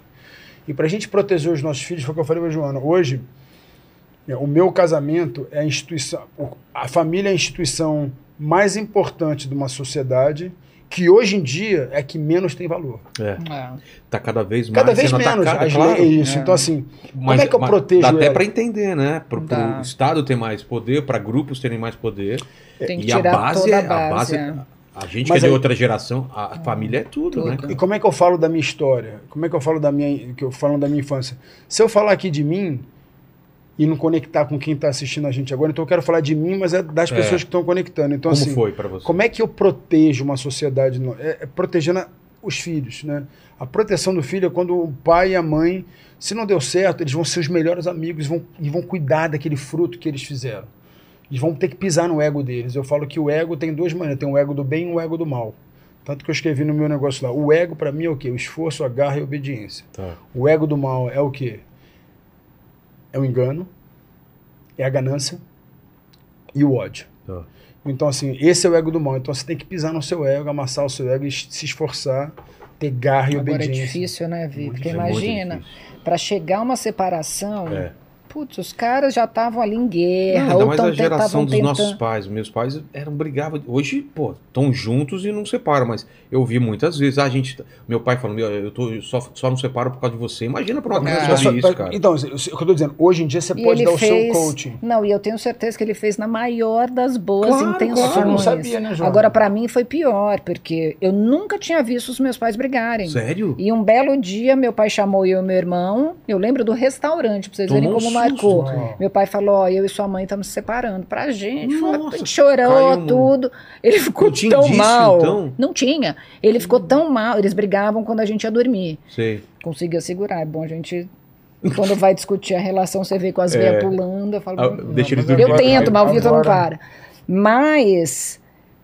E para a gente proteger os nossos filhos, foi o que eu falei para Joana, hoje, é, o meu casamento é a instituição, o- a família é a instituição mais importante de uma sociedade que hoje em dia é que menos tem valor. É. É. Tá cada vez mais Cada vez sendo menos. atacada, As claro. leis, isso. É. Então assim, Mas, como é que eu protejo Dá até ela? pra entender, né? Pro Dá. Estado ter mais poder, pra grupos terem mais poder. Tem que e a tirar base, toda é, a base. é. A gente Mas que é de outra geração, a família é tudo, Tudo. né? E como é que eu falo da minha história? Como é que eu falo da minha, que eu falo da minha infância? Se eu falar aqui de mim e não conectar com quem está assistindo a gente agora, então eu quero falar de mim, mas é das É. pessoas que estão conectando. Então Como assim, foi pra você? como é que eu protejo uma sociedade? no- É, é protegendo os filhos, né? A proteção do filho é quando o pai e a mãe, se não deu certo, eles vão ser os melhores amigos vão, e vão cuidar daquele fruto que eles fizeram. Eles vão ter que pisar no ego deles. Eu falo que o ego tem duas maneiras: tem o ego do bem e o ego do mal. Tanto que eu escrevi no meu negócio lá. O ego, para mim, é o quê? O esforço, a garra e a obediência. Tá. O ego do mal é o quê? É o engano, é a ganância e o ódio. Tá. Então, assim, esse é o ego do mal. Então, você tem que pisar no seu ego, amassar o seu ego e se esforçar, ter garra e Agora é obediência. difícil, né, Vi? Muito Porque difícil, é imagina, para chegar a uma separação, É. putz, os caras já estavam ali em guerra, Não, ainda ou mais a geração dos nossos tentando. pais. Meus pais eram brigavam. Hoje, pô, estão juntos e não separam, mas eu vi muitas vezes. Ah, a gente. Meu pai falando, "Meu, eu tô, eu só, só não separo por causa de você. Imagina pra uma É. criança isso, cara. Então, o que eu tô dizendo, hoje em dia você E pode dar o fez. seu coaching. Não, e eu tenho certeza que ele fez na maior das boas Claro, intenções. claro. Não sabia, né, Joana? Agora, pra mim, foi pior, porque eu nunca tinha visto os meus pais brigarem. Sério? E um belo dia, meu pai chamou eu e meu irmão. Eu lembro do restaurante, pra vocês verem Tomou um como susto, Meu pai falou: Ó, eu e sua mãe estamos se separando. Pra gente, foi- Nossa, a gente chorou um- tudo. Ele ficou Não tão indício, mal. então? Não tinha. Ele ficou tão mal. Eles brigavam quando a gente ia dormir. Sei. Conseguia segurar. É bom a gente. Quando vai discutir a relação, você vê com as veias pulando. Eu falo, Ah, "Hum, deixa eles mas dormirem. eu tento, mas o Vitor não para. Mas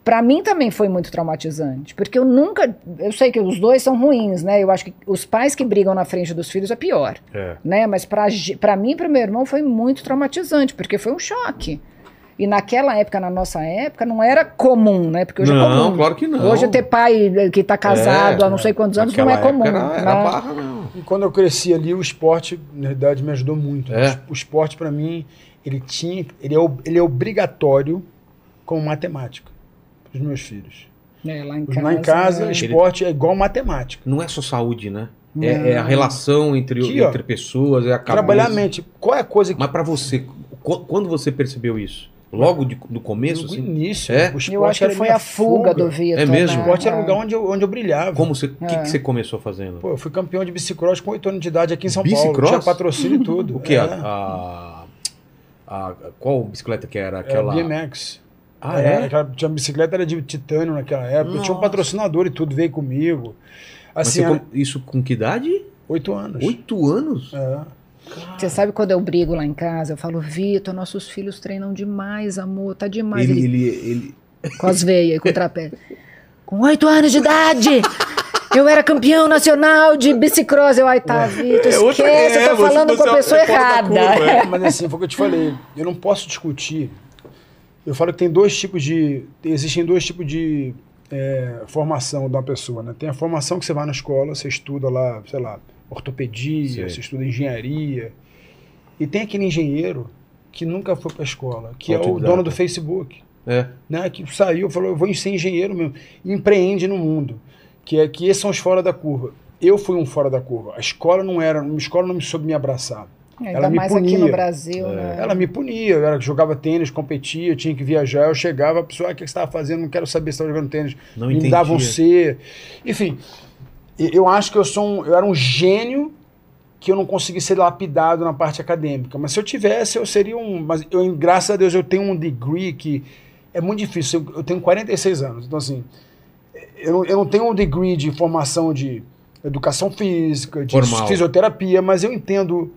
pra mim também foi muito traumatizante, porque eu nunca, eu sei que os dois são ruins, né? Eu acho que os pais que brigam na frente dos filhos é pior, É. né? Mas pra mim e pro meu irmão foi muito traumatizante, porque foi um choque. E naquela época, na nossa época, não era comum, né? Porque hoje é Não, comum. claro que não. Hoje ter pai que tá casado É, há não sei quantos anos não é comum. época Era, era né? barra, não. E quando eu cresci ali, o esporte, na verdade, me ajudou muito. É. O esporte, pra mim, ele tinha. Ele é, ele é obrigatório como matemática para os meus filhos. É, lá em Os- casa. Lá em casa, né? esporte é igual matemática. Não é só saúde, né? É, é a relação entre, ó. entre pessoas, é a cabeça. Trabalhar a mente. Qual é a coisa que. Mas pra você, qu- quando você percebeu isso? Logo de- do começo, no assim? início, É? o esporte Eu acho que foi a fuga, do Vitor. É mesmo? né? O esporte era o É. lugar onde eu, onde eu brilhava. Como você, o que, É. que você começou fazendo? Pô, eu fui campeão de bicicross com 8 anos de idade aqui em São Paulo. Bicicross? Tinha patrocínio e tudo. O que? É, A, a, a- qual bicicleta que era? Aquela... Aquela. BMX. Ah, Era- é? aquela- tinha bicicleta era de titânio naquela época. Eu tinha um patrocinador e tudo, veio comigo. Mas Assim, era- isso com que idade? oito anos. Oito anos? É. Você sabe quando eu brigo lá em casa, eu falo, Vitor, nossos filhos treinam demais, amor, tá demais. Ele, Ele, ele, ele- Com as veias e com o trapézio. Com oito anos de idade, eu era campeão nacional de bicicross. Eu, ai, tá, Vitor, É outra- esquece, é, eu tô você- falando com a é pessoa errada. curva, é. Mas assim, foi o que eu te falei. Eu não posso discutir. Eu falo que tem dois tipos de. Existem dois tipos de é, formação de uma pessoa. Né? Tem a formação que você vai na escola, você estuda lá, sei lá, ortopedia, Sei. você estuda engenharia. E tem aquele engenheiro que nunca foi para a escola, que é o Autodidata. dono do Facebook. É. né, que saiu e falou, eu vou ser engenheiro mesmo, e empreende no mundo, que é que esses são os fora da curva. Eu fui um fora da curva. A escola não era, a escola não me soube me abraçar. Ainda Ela me mais aqui punia. no Brasil, É. né? Ela me punia, eu era, jogava tênis, competia, tinha que viajar, eu chegava, a pessoa, ah, o que você estava fazendo? Não quero saber se estava jogando tênis. Não me entendia. davam C. Enfim, eu acho que eu sou um, eu era um gênio que eu não consegui ser lapidado na parte acadêmica. Mas se eu tivesse, eu seria um. Mas eu, graças a Deus, eu tenho um degree que é muito difícil. Eu, eu tenho 46 anos. Então, assim, eu não, eu não tenho um degree de formação de educação física, de Formal. fisioterapia, mas eu entendo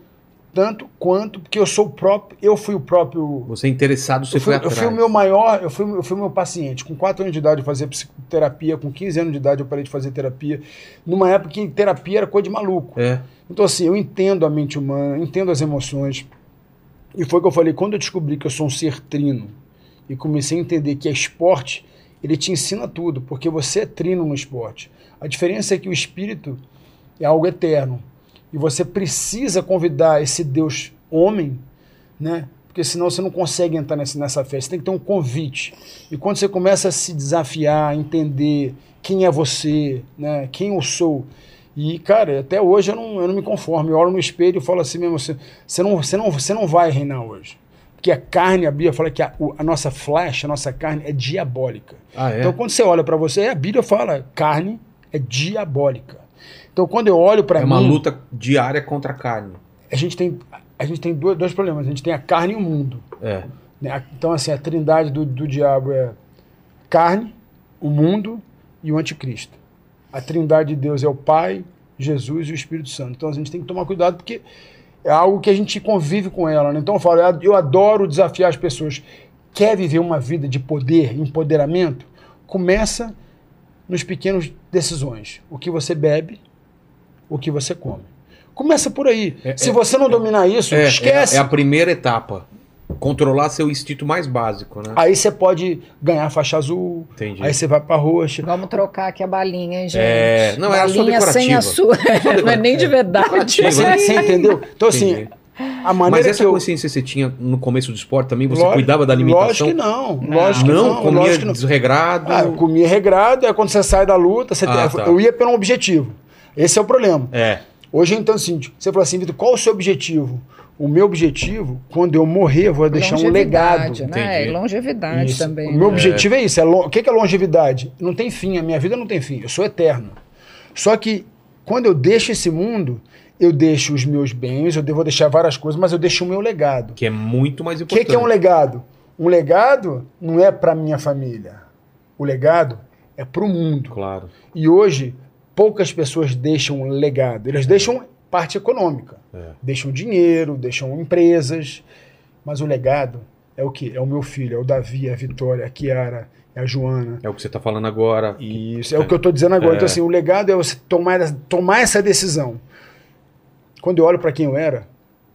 tanto quanto, porque eu sou o próprio. Eu fui o próprio. Você é interessado, você Eu fui, foi eu atrás. fui o meu maior, eu fui, eu fui o meu paciente. Com 4 anos de idade eu fazia psicoterapia, com 15 anos de idade eu parei de fazer terapia. Numa época que terapia era coisa de maluco. É. Então, assim, eu entendo a mente humana, entendo as emoções. E foi o que eu falei, quando eu descobri que eu sou um ser trino e comecei a entender que é esporte, ele te ensina tudo, porque você é trino no esporte. A diferença é que o espírito é algo eterno. E você precisa convidar esse Deus homem, né? Porque senão você não consegue entrar nessa, nessa fé. Você tem que ter um convite. E quando você começa a se desafiar, a entender quem é você, né? Quem eu sou. E, cara, até hoje eu não, eu não me conformo. Eu olho no espelho e falo assim mesmo, você, você, não, você, não, você não vai reinar hoje. Porque a carne, a Bíblia fala que a, a nossa flesh, a nossa carne é diabólica. Ah, é? Então, quando você olha para você, a Bíblia fala, carne é diabólica. Então, quando eu olho para é mim, uma luta diária contra a carne. a gente tem, a gente tem dois, dois problemas. A gente tem a carne e o mundo. É. né? Então, assim, a trindade do, do diabo é carne, o mundo e o anticristo. A trindade de Deus é o Pai, Jesus e o Espírito Santo. Então, a gente tem que tomar cuidado porque é algo que a gente convive com ela. Né? Então, eu falo, eu adoro desafiar as pessoas. Quer viver uma vida de poder, empoderamento? Começa nos pequenos decisões. O que você bebe, o que você come. Começa por aí. É- Se é- você não dominar isso, É, esquece. é, é a primeira etapa. Controlar seu instinto mais básico, né? Aí você pode ganhar faixa azul, Entendi. aí você vai pra roxa. Vamos trocar aqui a balinha, hein, gente? É, não, era só balinha sem decorativa. a sua. Não é nem de verdade. Decorativa, Você, né? você entendeu? Então, assim, Entendi. A maneira Mas essa que eu... consciência você tinha no começo do esporte também? Você Lógico- cuidava da alimentação? Lógico que não. Não. Lógico que Não, não. comia lógico que não. desregrado. Ah, eu comia regrado, é quando você sai da luta, você Ah, tem- tá. eu ia pelo objetivo. Esse é o problema. É. Hoje, então, assim, você falou assim, Vitor, qual o seu objetivo? O meu objetivo, quando eu morrer, eu vou deixar um legado. Longevidade, né? E longevidade Isso. também. O meu né? objetivo é isso. É lo- O que que é longevidade? Não tem fim. A minha vida não tem fim. Eu sou eterno. Só que quando eu deixo esse mundo, eu deixo os meus bens, eu devo deixar várias coisas, mas eu deixo o meu legado. Que é muito mais O que, importante. que é um legado? Um legado não é para minha família. O legado é para o mundo. Claro. E hoje, poucas pessoas deixam um legado. Elas deixam parte econômica. É. Deixam dinheiro, deixam empresas. Mas o legado é o quê? É o meu filho, é o Davi, é a Vitória, é a Kiara, é a Joana. É o que você tá falando agora. Isso é o que eu estou dizendo agora. É. Então, assim, o legado é você tomar, tomar essa decisão. Quando eu olho para quem eu era,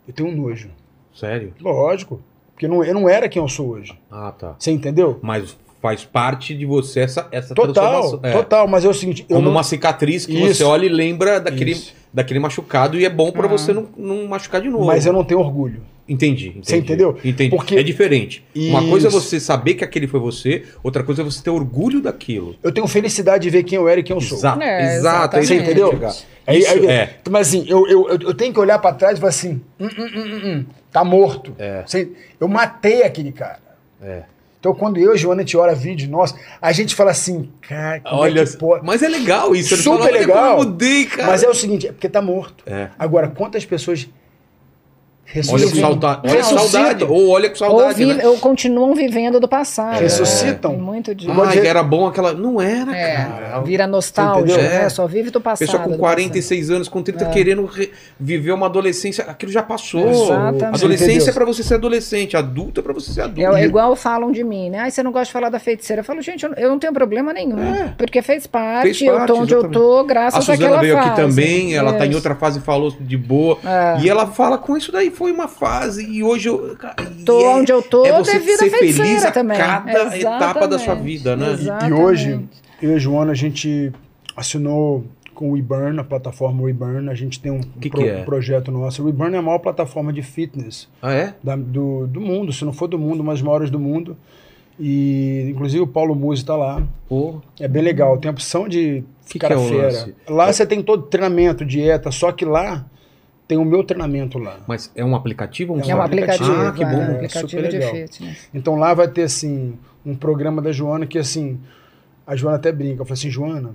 eu tenho um nojo. Sério? Lógico. Porque não, eu não era quem eu sou hoje. Ah, tá. Você entendeu? Mas faz parte de você essa, essa Total, transformação. É. total. Mas é o seguinte. eu Como não- uma cicatriz que Isso. você olha e lembra daquele, Isso. daquele machucado e é bom pra Ah. você não, não machucar de novo. Mas eu não tenho orgulho. Entendi, entendi. Você entendeu? Entendi. Porque- É diferente. Uma coisa é Isso. você saber que aquele foi você, outra coisa é você ter orgulho daquilo. Eu tenho felicidade de ver quem eu era e quem eu sou. Exato, É, exato. é isso Você entendeu? Chegar. Aí- Isso aí- é. Mas assim, eu, eu, eu- tenho que olhar pra trás e falar assim: hum, hum, hum, hum, hum, tá morto. É. Eu matei aquele cara. É. Então, quando eu e Joana a gente olha vídeo nosso, a gente fala assim, cara, como Olha, é que pode? mas é legal isso. Super fala, legal. eu mudei, cara. Mas é o seguinte, é porque tá morto. É. Agora, quantas pessoas Olha com ressuscitam? saudade. Olha com Ressuscitam. saudade. Ou olha com Ou, saudade, vi- né? ou continuam vivendo do passado. Ressuscitam. É, tem muito disso. Ah, dizer- era bom aquela. Não era, É, cara. vira nostálgico, né? É. Só vive do passado. Pessoa com do 46 anos, com 30, querendo re- viver uma adolescência. Aquilo já passou. Exatamente. Adolescência é pra você ser adolescente, adulto é pra você ser adulto. É, é igual falam de mim, né? Ai, você não gosta de falar da feiticeira. Eu falo, gente, eu não- eu tenho problema nenhum. Porque fez parte, Fez eu parte, tô onde eu exatamente. tô, A graças Suzana àquela veio aqui fase. também, ela tá em outra fase e falou de boa. É. E ela fala com isso daí, foi uma fase. E hoje eu. Tô é- onde eu tô é você devido à ser feliz a também. cada etapa da sua Exatamente. vida, né? E- E, Exatamente. hoje, eu e a Joana, a gente assinou com o WeBurn, a plataforma WeBurn. A gente tem um Que pro- que é? projeto nosso. O WeBurn é a maior plataforma de fitness Ah, é? da- do, do mundo, se não for do mundo, uma das maiores do mundo. E, inclusive, o Paulo Musi está lá. Pô. É bem legal. Tem a opção de Que ficar que é fera. Lá você tem todo treinamento, dieta, só que lá tem o meu treinamento lá. Mas é um aplicativo? ou É um um aplicativo. Ah, que é, bom. um É, aplicativo super de legal. fitness. Então lá vai ter assim um programa da Joana que assim, a Joana até brinca, eu falei assim, Joana,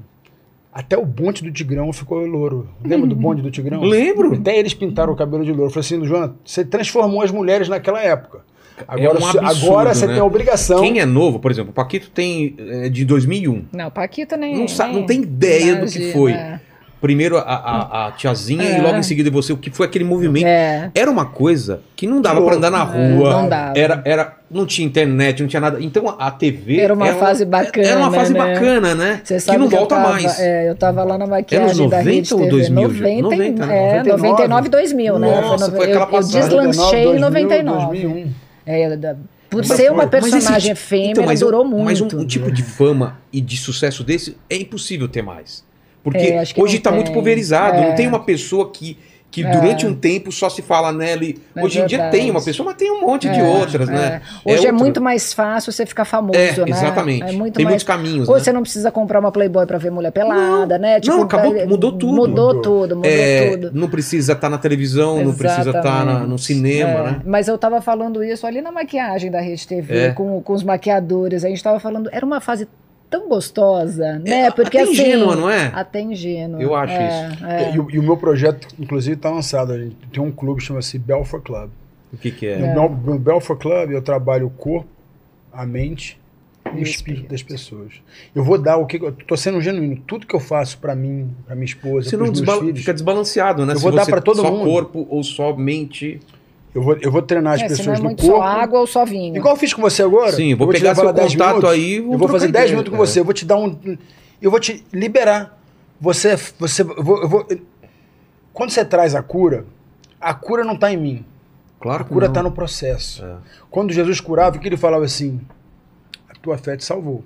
até o bonde do Tigrão ficou louro. Lembra do bonde do Tigrão? Lembro. Até eles pintaram o cabelo de louro. Eu falei assim, Joana, você transformou as mulheres naquela época. Agora, um você- absurdo, agora você né? tem a obrigação. Quem é novo, por exemplo, o Paquito tem é, de 2001. Não, Paquito nem. Não nem não tem ideia do que imagina, foi. é. Primeiro a, a- a tiazinha É. e logo em seguida você, o que foi aquele movimento. É. Era uma coisa que não dava Que pra andar na louco. rua. É, não dava. Era, era, não tinha internet, não tinha nada. Então a, TV. Era uma fase bacana, Era uma fase né? bacana, né? Você que sabe não que volta tava- mais. É, eu tava lá na Era maquiagem nos da 90 Rede ou TV. 2000? 90, 90, né? é, 99 2000, né? Nossa, no- foi aquela eu, eu deslanchei em 2000, 99. 2001. É, da- por Mas ser uma foi. Mas esse personagem fêmea, então, mas durou um- muito. Mas um, um tipo de fama e de sucesso desse é impossível ter mais. Porque É, acho que hoje não está muito pulverizado. É. Não tem uma pessoa que, que durante um tempo só se fala nela. e- É hoje em dia tem uma pessoa, mas tem um monte de É, outras, é. né? Hoje é, muito mais fácil você ficar famoso, É, né? exatamente. É muito tem mais... muitos caminhos, Hoje né? você não precisa comprar uma Playboy pra ver mulher pelada, né? não, acabou- tá- mudou tudo. Mudou, Mudou. tudo, mudou É, tudo. não precisa estar na televisão, não precisa estar Exatamente. no cinema, É, né? Mas eu tava falando isso ali na maquiagem da Rede TV, É. com, com os maquiadores. A gente tava falando, era uma fase tão gostosa, né? É, Porque até assim. ingênua, não é? Até ingênua. Eu acho é, isso. é. E, o- e o meu projeto, inclusive, está lançado. A gente tem um clube que chama-se Belfort Club. O que, que é? No, Bel- no Belfort Club eu trabalho o corpo, a mente e, o espírito espírito. das pessoas. Eu vou dar o que eu tô sendo genuíno. Tudo que eu faço para mim, para minha esposa, para meus filhos, fica desbalanceado, né? Eu Se vou dar pra todo só mundo. corpo ou só mente. Eu vou, eu vou treinar as É, pessoas é do muito corpo. só água ou só vinho. Igual eu fiz com você agora. Sim, vou Eu te pegar seu lá 10 contato minutos, aí vou Eu vou fazer trocar 10 ideia. minutos com É. você. Eu vou te dar um. Eu vou te liberar. Você. você eu vou, eu vou- quando você traz a cura, a cura não está em mim. Claro A cura está no processo. É. Quando Jesus curava, o que ele falava assim? A tua fé te salvou.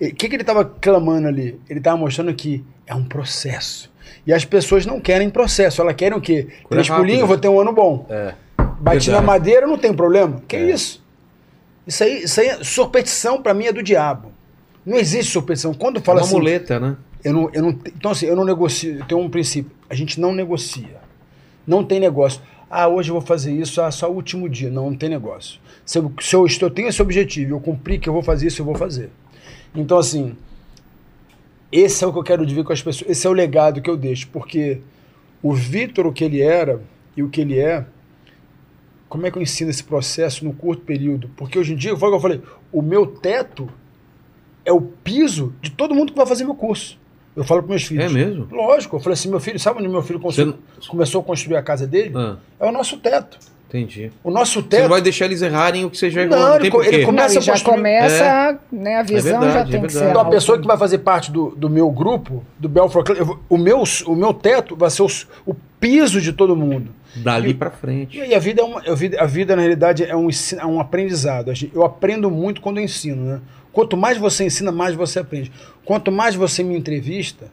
É. O que, que ele estava clamando ali? Ele estava mostrando que é um processo. E as pessoas não querem processo, elas querem o quê? Três pulinhos, vou ter um ano bom. É. Bati na madeira, não tem problema. Que É. isso? Isso aí, isso aí, é- superstição pra mim é do diabo. Não existe superstição. Quando É fala uma assim, muleta, né? eu não, eu não, então assim, eu não negocio, eu tenho um princípio. A gente não negocia. Não tem negócio. Ah, hoje eu vou fazer isso, ah, só o último dia. Não, não tem negócio. Se eu, se eu, estou- eu tenho esse objetivo, eu cumprir que eu vou fazer isso, eu vou fazer. Então, assim, esse é o que eu quero dividir com as pessoas. Esse é o legado que eu deixo. Porque o Vitor, o que ele era e o que ele é, como é que eu ensino esse processo no curto período? Porque hoje em dia, foi o que eu falei, o meu teto é o piso de todo mundo que vai fazer meu curso. Eu falo para meus filhos. É mesmo? Lógico. Eu falei assim, meu filho, sabe onde meu filho constru- Você começou a construir a casa dele? Ah, É o nosso teto. entendi. O nosso Você teto. não vai deixar eles errarem o que você já errou. Não, Não, ele ele Começa Não, e a já construir- começa, né, a visão verdade, já é tem que verdade. ser Então, a pessoa que vai fazer parte do, do meu grupo, do Belfort vou- o, meu, o meu teto vai ser o, o piso de todo mundo. Dali pra frente. E a vida, é uma, a vida, a vida, na realidade, é um, é um aprendizado. Eu aprendo muito quando eu ensino, né? Quanto mais você ensina, mais você aprende. Quanto mais você me entrevista,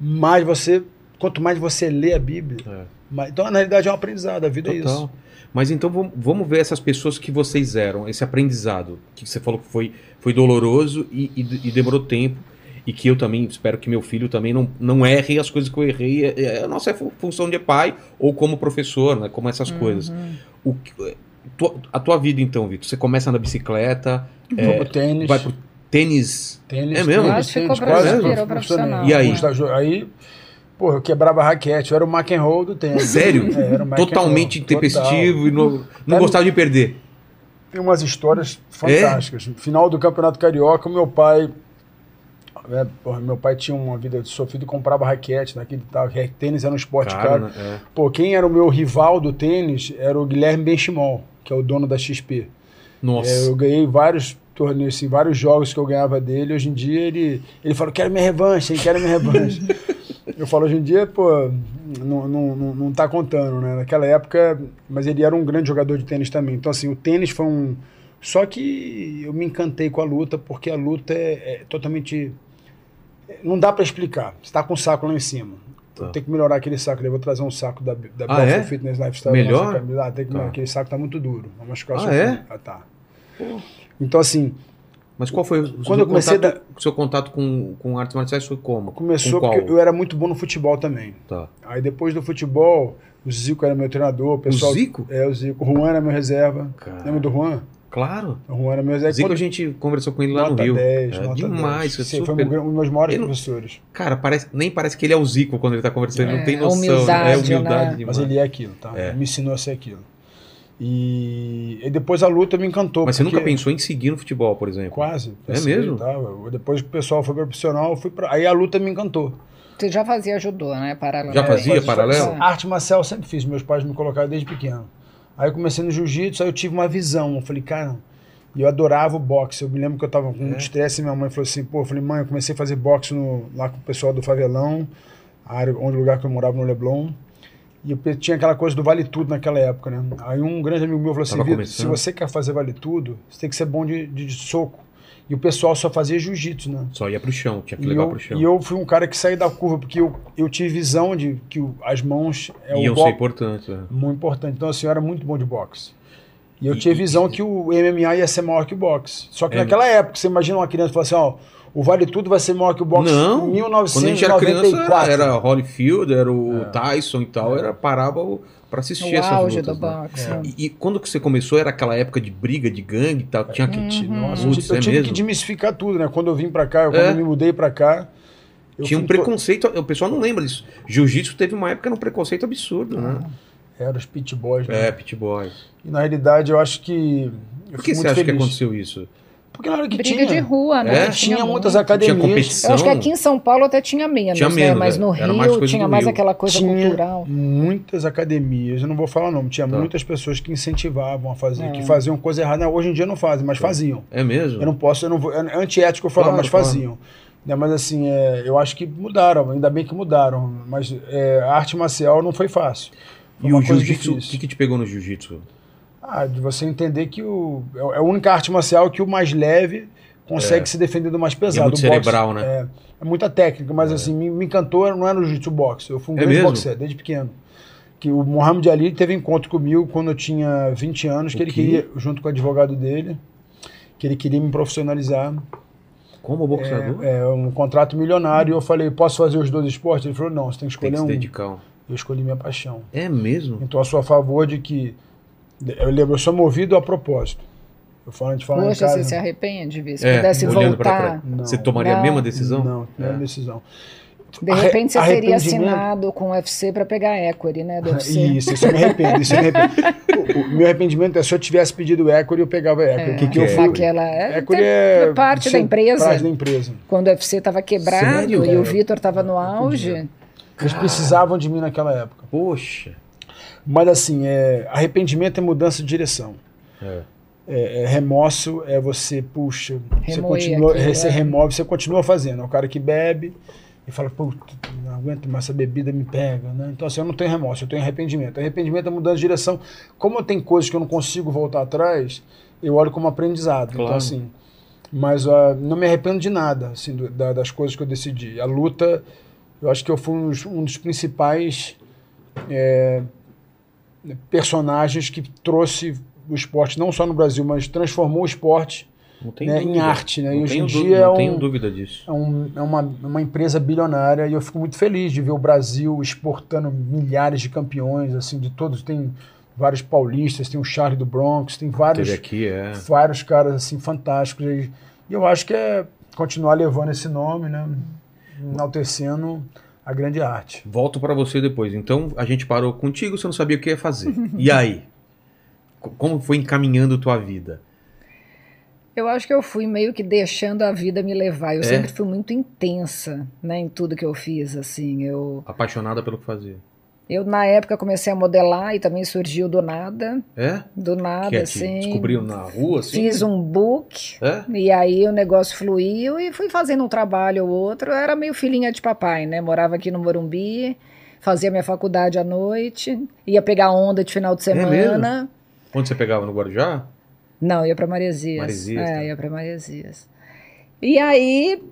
mais você. Quanto mais você lê a Bíblia. É. mais- então, na realidade, é um aprendizado. A vida é Total. isso. Mas então vamos, vamos ver essas pessoas que vocês eram, esse aprendizado, que você falou que foi, foi doloroso e, e- e demorou tempo, e que eu também espero que meu filho também não, não erre as coisas que eu errei. É, é a nossa fu- função de pai ou como professor, né? Como essas coisas. O, tua- a tua vida então, Vitor, você começa na bicicleta, Vou pro tênis. vai pro tênis. tênis É mesmo? Quase ficou quase profissional. E aí? Aí, pô, eu quebrava a raquete. Eu era o McEnroe do tênis. Sério? É, era o McEnroe. Totalmente Total. intempestivo e não, não gostava de perder. Tem umas histórias É? fantásticas. Final do Campeonato Carioca, o meu pai. É, porra, meu pai tinha uma vida de sofrido e comprava raquete naquele tal. Tênis era um esporte Cara, caro. né? É. Pô, quem era o meu rival do tênis era o Guilherme Benchimol, que é o dono da XP. Nossa. É, eu ganhei vários torneios, assim, vários jogos que eu ganhava dele. Hoje em dia ele, ele fala, quero minha revanche, hein, quero minha revanche. eu falo, hoje em dia, pô, não, não, não, não tá contando, né? Naquela época, mas ele era um grande jogador de tênis também. Então, assim, o tênis foi um. Só que eu me encantei com a luta, porque a luta é, é totalmente. Não dá pra explicar. Você tá com o saco lá em cima. Tá. Tem que melhorar aquele saco. Eu vou trazer um saco da, da Ah, é? Fitness Lifestyle. Melhor? nossa. Ah, tem que, Tá. Aquele saco tá muito duro. Vai machucar o Ah, seu é? Ah, tá. Então, assim, Mas qual foi o Quando seu eu comecei contato, o seu contato com, com artes marciais foi como? começou com porque eu era muito bom no futebol também. Tá. Aí depois do futebol, o Zico era meu treinador. O, pessoal, O Zico? É, o Zico. O Juan era meu reserva. Cara. Lembra do Juan? Claro. O Juan era meu. Zico Quando- a gente conversou com ele lá nota no Rio. 10, é, nota demais. 10. é Sim, super... Foi um um dos meus maiores Ele- professores. Cara, parece, nem parece que ele é o Zico quando ele tá conversando. ele É, não tem a noção. humildade, é humildade né? demais. Mas ele é aquilo, tá? É. Ele me ensinou a ser aquilo. E, e depois a luta me encantou. Mas você nunca pensou em seguir no futebol, por exemplo? Quase. É pensei, mesmo? tá? Eu- Depois que o pessoal foi profissional, eu fui pra... aí a luta me encantou. Você já fazia judô, né? Paralelo. Já fazia paralelo? Arte marcial eu sempre fiz, meus pais me colocaram desde pequeno. Aí eu comecei no jiu-jitsu, aí eu tive uma visão. Eu falei, cara, eu adorava o boxe. Eu me lembro que eu tava com É. muito estresse e minha mãe falou assim, pô, eu falei, mãe, eu comecei a fazer boxe no- lá com o pessoal do Favelão, a área, onde o lugar que eu morava no Leblon. E eu tinha aquela coisa do vale tudo naquela época, né? Aí um grande amigo meu falou assim, Vitor, se você quer fazer vale tudo, você tem que ser bom de, de- de soco. E o pessoal só fazia jiu-jitsu, né? Só ia pro chão, tinha que E levar eu, pro chão. e eu fui um cara que saí da curva, porque eu, eu tive visão de que o- as mãos é Iam o ser boxe importantes. é. muito importante. Então, assim, eu era muito bom de boxe. E eu E- tinha visão que o MMA ia ser maior que o boxe. Só que É. naquela época, você imagina uma criança e fala assim, ó, o Vale Tudo vai ser maior que o boxe Não, em quando a gente era 1994. criança, era, era Holyfield, era o É. Tyson e tal, era parava pra assistir O essas auge lutas. do né? boxe. É. E, e quando que você começou, era aquela época de briga, de gangue e tal, tinha que... Uhum. Nossa, eu tive, eu é tive mesmo? que desmistificar tudo, né? Quando eu vim pra cá, eu- quando É. eu me mudei pra cá... eu Tinha um preconceito, o pessoal não lembra disso. Jiu-jitsu teve uma época que era um preconceito absurdo, né? Era os pit boys, né? É, pit boy. E na realidade, eu acho que... Eu Por que você muito acha que feliz. aconteceu isso? Porque na hora que Briga tinha... de rua, né? É? Tinha, muito. muitas Tinha academias. competição. Eu acho que aqui em São Paulo até tinha menos, Tinha né? menos, Mas é. no mais Rio coisa tinha mais Rio. aquela coisa tinha cultural. muitas academias, eu não vou falar não, tinha Tá. muitas pessoas que incentivavam a fazer, É. que faziam coisa errada. Hoje em dia não fazem, mas faziam. É mesmo? Eu não posso, eu não vou, é antiético eu falar, Claro, mas claro. faziam. Né, mas assim, é, eu acho que mudaram, ainda bem que mudaram. Mas é, a arte marcial não foi fácil. Foi E o jiu-jitsu, o que, que te pegou no jiu-jitsu? Ah, de você entender que o, é é a única arte marcial que o mais leve consegue É. se defender do mais pesado. E é muito O boxe cerebral, né? É, é muita técnica, mas assim, me, me encantou, não era no jiu-jitsu boxe. Eu fui um É grande mesmo? boxer desde pequeno. que o Muhammad Ali teve encontro comigo quando eu tinha 20 anos, que O ele quê? queria, junto com o advogado dele, que ele queria me profissionalizar. Como boxeador? É, é um contrato milionário. E eu falei, posso fazer os dois esportes? Ele falou, não, você tem que Tem escolher que um. dedicar. um. Eu escolhi minha paixão. É mesmo? Então eu sou a favor de que. Eu lembro, eu sou movido a propósito. Eu falo de falar Poxa, em casa. você se arrepende, Vi? Se É, pudesse pra voltar, trás. Não. Você tomaria a Não. mesma decisão? Não, não é, É. decisão. de repente você teria assinado com o UFC para pegar equity, né, do UFC. Isso, isso eu me arrependo. Isso eu me arrependo. O, o meu arrependimento é se eu tivesse pedido equity, eu pegava equity. É, eu que fui. é Naquela, é, Equity tem- é parte da ser empresa. Parte da empresa. Quando o UFC estava quebrado Sério, e cara? o Vitor estava no auge. Eles precisavam de mim naquela época. Poxa. Mas assim, é, arrependimento é mudança de direção. É. É, é, remorso é você, puxa, você, continua, aquilo, você é. remove, você continua fazendo. É o cara que bebe e fala, puta, não aguento mais, essa bebida me pega. Né? Então assim, eu não tenho remorso, eu tenho arrependimento. Arrependimento é mudança de direção. Como tem coisas que eu não consigo voltar atrás, eu olho como aprendizado. Claro. Então assim, mas ah, não me arrependo de nada, assim, do- da- das coisas que eu decidi. A luta, eu acho que eu fui um dos, um dos principais é, personagens que trouxe o esporte, não só no Brasil, mas transformou o esporte né, em arte. Né? Não E hoje em dia é, um- tenho dúvida disso. é, um- é uma, uma empresa bilionária e eu fico muito feliz de ver o Brasil exportando milhares de campeões, assim, de todos. Tem vários paulistas, tem o Charlie do Bronx, tem vários, aqui, é. vários caras assim fantásticos. E, e eu acho que é continuar levando esse nome, né? enaltecendo a grande arte. Volto pra você depois. Então, a gente parou contigo, você não sabia o que ia fazer. E aí? Co- Como foi encaminhando tua vida? Eu acho que eu fui meio que deixando a vida me levar. Eu É? sempre fui muito intensa, né, em tudo que eu fiz, assim. Eu, Apaixonada pelo que fazia. Eu na época comecei a modelar e também surgiu do nada, É? do nada, Que é, te assim. descobriu na rua, assim? Fiz um book É? e aí o negócio fluiu e fui fazendo um trabalho ou outro. Eu era meio filhinha de papai, né? Morava aqui no Morumbi, fazia minha faculdade à noite, ia pegar onda de final de É semana. Onde você pegava? No Guarujá? Não, ia para Maresias. Maresias, é, tá. ia para Maresias. E aí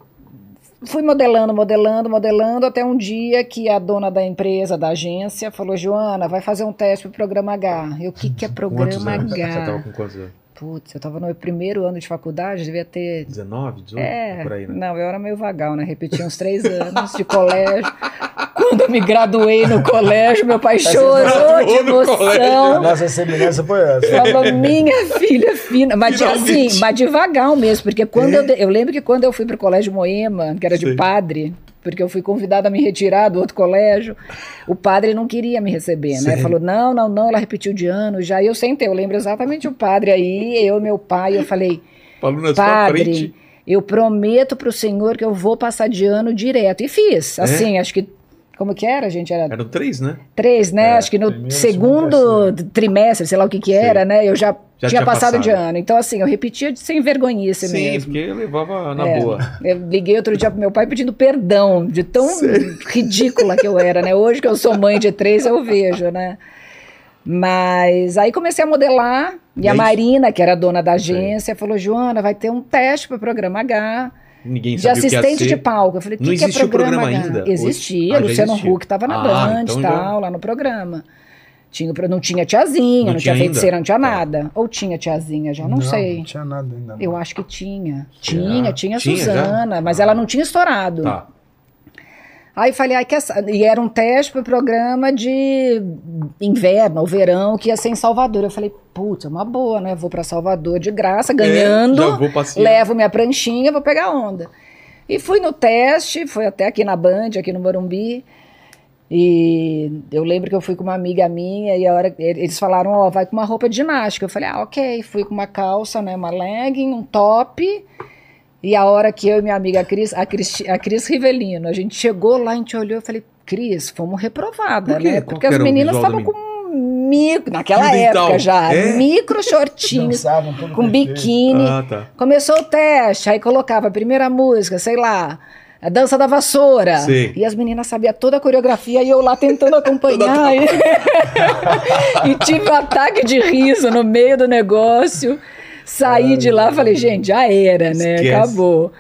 fui modelando, modelando, modelando até um dia que a dona da empresa, da agência, falou: "Joana, vai fazer um teste pro programa H". Eu, o que que é programa anos? Você H? com quantos anos? Putz, eu tava no meu primeiro ano de faculdade, devia ter 19, 18? é, Por aí, né? não, eu era meio vagal, né? Repeti uns três anos de colégio. Quando eu me graduei no colégio, meu pai chorou de no A colégio. emoção. nossa semelhança foi essa. Falou, minha filha fina. Mas de- Finalmente. assim, mas devagar mesmo, porque quando eu, de- eu lembro que quando eu fui pro colégio Moema, que era de Sei. padre, porque eu fui convidada a me retirar do outro colégio, o padre não queria me receber, né? Sei. Falou, não, não, não, ela repetiu de ano já. E eu sentei, eu lembro exatamente o padre aí, eu e meu pai, eu falei, Padre, eu prometo pro senhor que eu vou passar de ano direto. E fiz. É? Assim, acho que. Como que era, gente? Era Eram três, né? três, né? É, acho que no primeiro, segundo trimestre, sei lá o que que era, né? Eu já, Já tinha tinha passado, de passado. ano. Então, assim, eu repetia sem vergonhice Sim, mesmo. porque eu levava na É. boa. Eu liguei outro dia pro meu pai pedindo perdão de tão ridícula que eu era, né? Hoje que eu sou mãe de três, eu vejo, né? Mas aí comecei a modelar e, E a Marina, que era dona da agência, falou: Joana, vai ter um teste para o programa H Ninguém de sabia assistente ser. de palco. Eu falei: o Não que, que é programa, programa ainda? Existia, Ah, já Luciano existia. Huck estava na Ah, Band então e já- tal, lá no programa. Tinha, não tinha tiazinha, Não não, tinha tinha feiticeira, não tinha É. nada. Ou tinha tiazinha, já não, sei. Não tinha nada ainda. não. Eu acho que tinha. Tinha? Tinha, tinha, Tinha já? Suzana, mas Ah. ela não tinha estourado. Tá. Aí falei, ai, quer e era um teste pro programa de inverno ou verão que ia ser em Salvador. Eu falei, putz, é uma boa, né? Vou pra Salvador de graça, ganhando, É, vou passear. levo minha pranchinha, vou pegar onda. E fui no teste, fui até aqui na Band, aqui no Morumbi. E eu lembro que eu fui com uma amiga minha e a hora eles falaram, ó, vai com uma roupa de ginástica. Eu falei, ah, ok. Fui com uma calça, né, uma legging, um top. E a hora que eu e minha amiga Cris, a Cris, a Cris Rivelino, a gente chegou lá, a gente olhou, eu falei, Cris, fomos reprovada, Por né? Porque que as meninas estavam com micro, naquela época já, É? micro shortinhos, tudo com biquíni. Ah, tá. Começou o teste, aí colocava a primeira música, sei lá, a dança da vassoura. Sei. E as meninas sabiam toda a coreografia e eu lá tentando acompanhar. e... e tive um ataque de riso no meio do negócio. Saí de lá falei, gente, já era, né? Esquece. Acabou.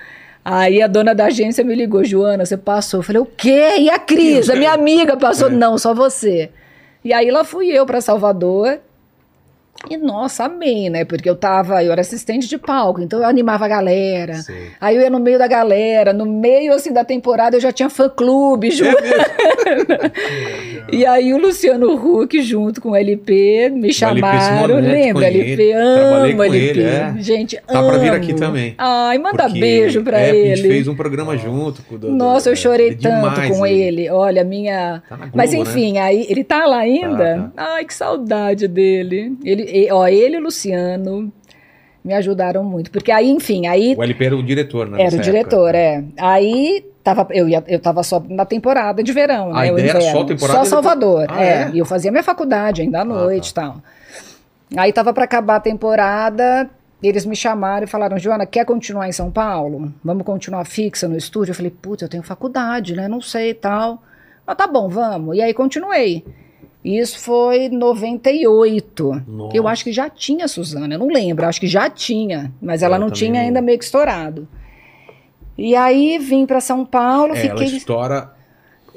Aí a dona da agência me ligou, Joana, você passou. Eu falei, o quê? E a Cris? A minha amiga passou. É. Não, só você. E aí lá fui eu para Salvador. E nossa, amei, né? Porque eu tava, eu era assistente de palco, então eu animava a galera. Sei. Aí eu ia no meio da galera, no meio assim da temporada eu já tinha fã clube, ju- E aí o Luciano Huck junto com o LP me chamaram, Simonetti, lembra conheço. LP, amo com LP. ele, é. Gente, Tá amo. pra vir aqui também. Ai, manda beijo pra é, A gente ele. fez um programa junto com o Dodô. Nossa, eu É, chorei é tanto demais com ele. Olha, minha. Tá Globo, Mas né? enfim, aí ele tá lá ainda. Tá, Ai, que saudade dele. Ele, e- ó, ele e o Luciano me ajudaram muito, porque aí, enfim, aí O LP era o diretor, né? era o diretor, época. é. Aí tava, eu, ia, eu tava só na temporada de verão, A né? o ideia era só a temporada Só Salvador, Ah, é. é? E eu fazia minha faculdade ainda à Ah, noite e tal. Aí tava pra acabar a temporada, eles me chamaram e falaram, Joana, quer continuar em São Paulo? Vamos continuar fixa no estúdio? Eu falei, puta, eu tenho faculdade, né? Não sei e tal. Mas tá bom, vamos. E aí continuei. Isso foi 98. Nossa. Eu acho que já tinha Suzana, eu não lembro, acho que já tinha, mas ela Eu não tinha não. ainda meio que estourado. E aí vim pra São Paulo, É, ela fiquei. estoura, eu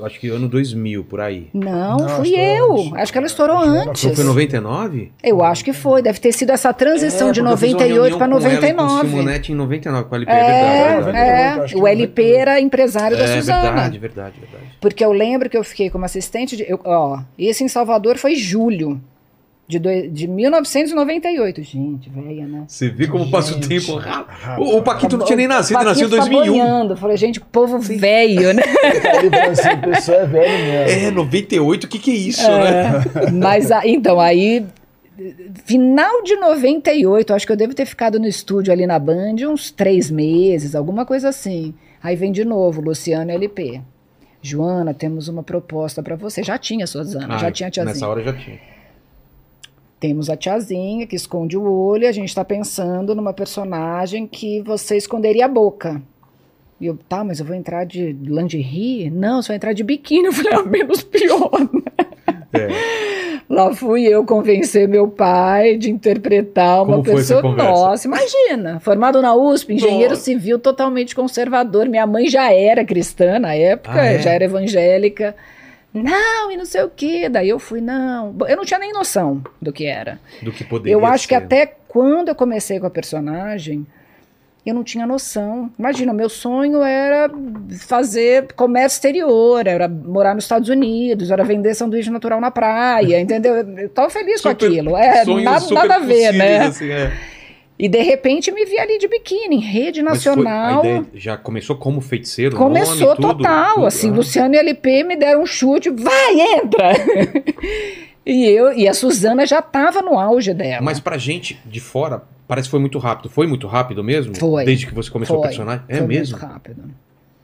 acho que ano 2000, por aí. Não, Não, fui eu. antes. Acho que ela estourou Acho ela antes. Foi 99? Eu acho que foi, deve ter sido essa transição É, de porque eu fiz uma 98 para reunião com ela e com o 99. Simonetti em 99, com a LP, é, É, verdade. verdade. é, acho que o LP 98. era empresário da É Suzana. verdade, verdade, verdade. Porque eu lembro que eu fiquei como assistente de. eu- ó, esse em Salvador foi julho de, doi- de 1998. Gente, velha, né? Você vê como passa o Gente. tempo rápido. O, o Paquito não tinha nem nascido, Paquito nasceu em tá 2001. boiando. Falei, gente, povo velho, né? Ele falou assim, o pessoal é velho mesmo. É, 98, o que que é isso, né? É, mas a- então, aí, final de 98, acho que eu devo ter ficado no estúdio ali na Band uns três meses, alguma coisa assim. Aí vem de novo, Luciano LP. Joana, temos uma proposta para você. Já tinha Suzana, Ah, já tinha a tiazinha. Nessa hora já tinha. Temos a tiazinha que esconde o olho a gente está pensando numa personagem que você esconderia a boca. E eu, tá, mas eu vou entrar de lingerie? Não, você vai entrar de biquíni. Eu falei, ah, menos pior, né? É. Lá fui eu convencer meu pai de interpretar uma Como pessoa. Nossa, imagina! Formado na USP, engenheiro Nossa. civil totalmente conservador. Minha mãe já era cristã na época, Ah, é? já era evangélica. Não, e não sei o quê. Daí eu fui, não. Eu não tinha nem noção do que era. Do que poderia Eu acho que ser. até quando eu comecei com a personagem, eu não tinha noção. Imagina, meu sonho era fazer comércio exterior, era morar nos Estados Unidos, era vender sanduíche natural na praia, entendeu? Eu tava feliz com Super- aquilo. É, nada, nada a ver, né? assim, é. E de repente me vi ali de biquíni, em rede foi- nacional. a ideia já começou como feiticeiro? Começou nome, tudo, total, tudo, assim, ah. Luciano e LP me deram um chute, vai, entra! e eu, e a Suzana já tava no auge dela. Mas pra gente de fora, parece que foi muito rápido. Foi muito rápido mesmo? Foi. Desde que você começou Foi, o personagem? É foi mesmo? muito rápido.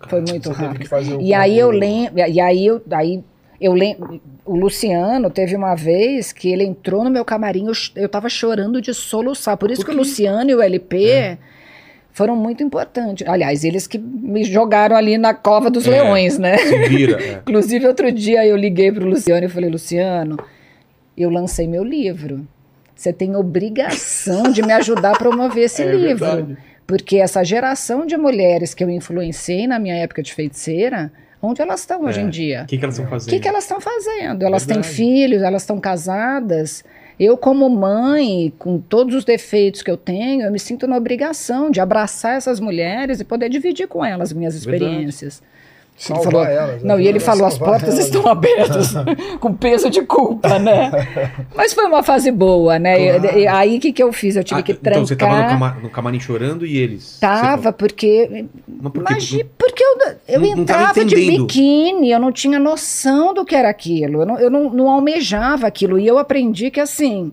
Foi muito rápido. fazer o E aí eu lembro, e aí eu, aí eu lembro, o Luciano teve uma vez que ele entrou no meu camarim, eu, eu tava chorando de soluçar. Por isso Por que o? Luciano e o LP foram muito importantes. Aliás, eles que me jogaram ali na cova dos É. leões, né? Se vira. é. Inclusive, outro dia eu liguei pro Luciano e falei, Luciano, eu lancei meu livro. Você tem obrigação de me ajudar a promover esse É livro. verdade. Porque essa geração de mulheres que eu influenciei na minha época de feiticeira, onde elas estão hoje É. em dia? O que, que elas estão O fazendo? que, que elas estão fazendo? Elas têm Verdade. filhos, elas estão casadas. Eu, como mãe, com todos os defeitos que eu tenho, eu me sinto na obrigação de abraçar essas mulheres e poder dividir com elas minhas experiências. Ele falou- elas. Não, né? e ele Vai falou: as portas elas. estão abertas, com peso de culpa, né? Mas foi uma fase boa, né? E- Claro. e aí o que, que eu fiz? Eu tive Ah, que então trancar. você tava no, cama- no camarim chorando e eles? Tava, porque. Mas por quê? Imagina, porque eu, eu Não- não entrava de entendendo. biquíni, eu não tinha noção do que era aquilo, eu não, eu não, não almejava aquilo. E eu aprendi que, assim,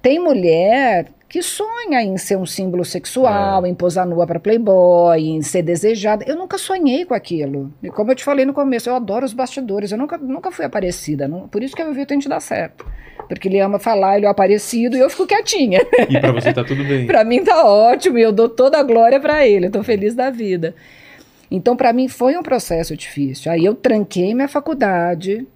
tem mulher que sonha em ser um símbolo sexual, É. em posar nua para Playboy, em ser desejada. Eu nunca sonhei com aquilo. E como eu te falei no começo, eu adoro os bastidores, eu nunca, nunca fui aparecida. não- por isso que eu vi o Tente Dar Certo. Porque ele ama falar, ele é aparecido e eu fico quietinha. E pra você tá tudo bem. Pra mim tá ótimo e eu dou toda a glória pra ele, eu tô feliz da vida. Então, pra mim foi um processo difícil. Aí eu tranquei minha faculdade,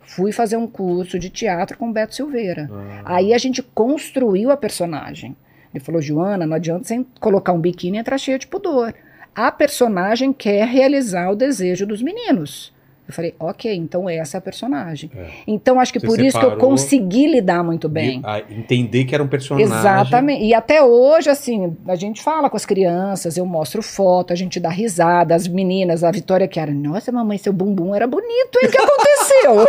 fui fazer um curso de teatro com o Beto Silveira. Ah. Aí a gente construiu a personagem. Ele falou, Joana, não adianta você colocar um biquíni e entrar cheia de pudor. A personagem quer realizar o desejo dos meninos. Eu falei, ok, então essa é a personagem. É. Então acho que Você por isso que eu consegui lidar muito bem. Entender que era um personagem. Exatamente. E até hoje, assim, a gente fala com as crianças, eu mostro foto, a gente dá risada, as meninas, a Vitória que era, nossa, mamãe, seu bumbum era bonito, hein? O que aconteceu?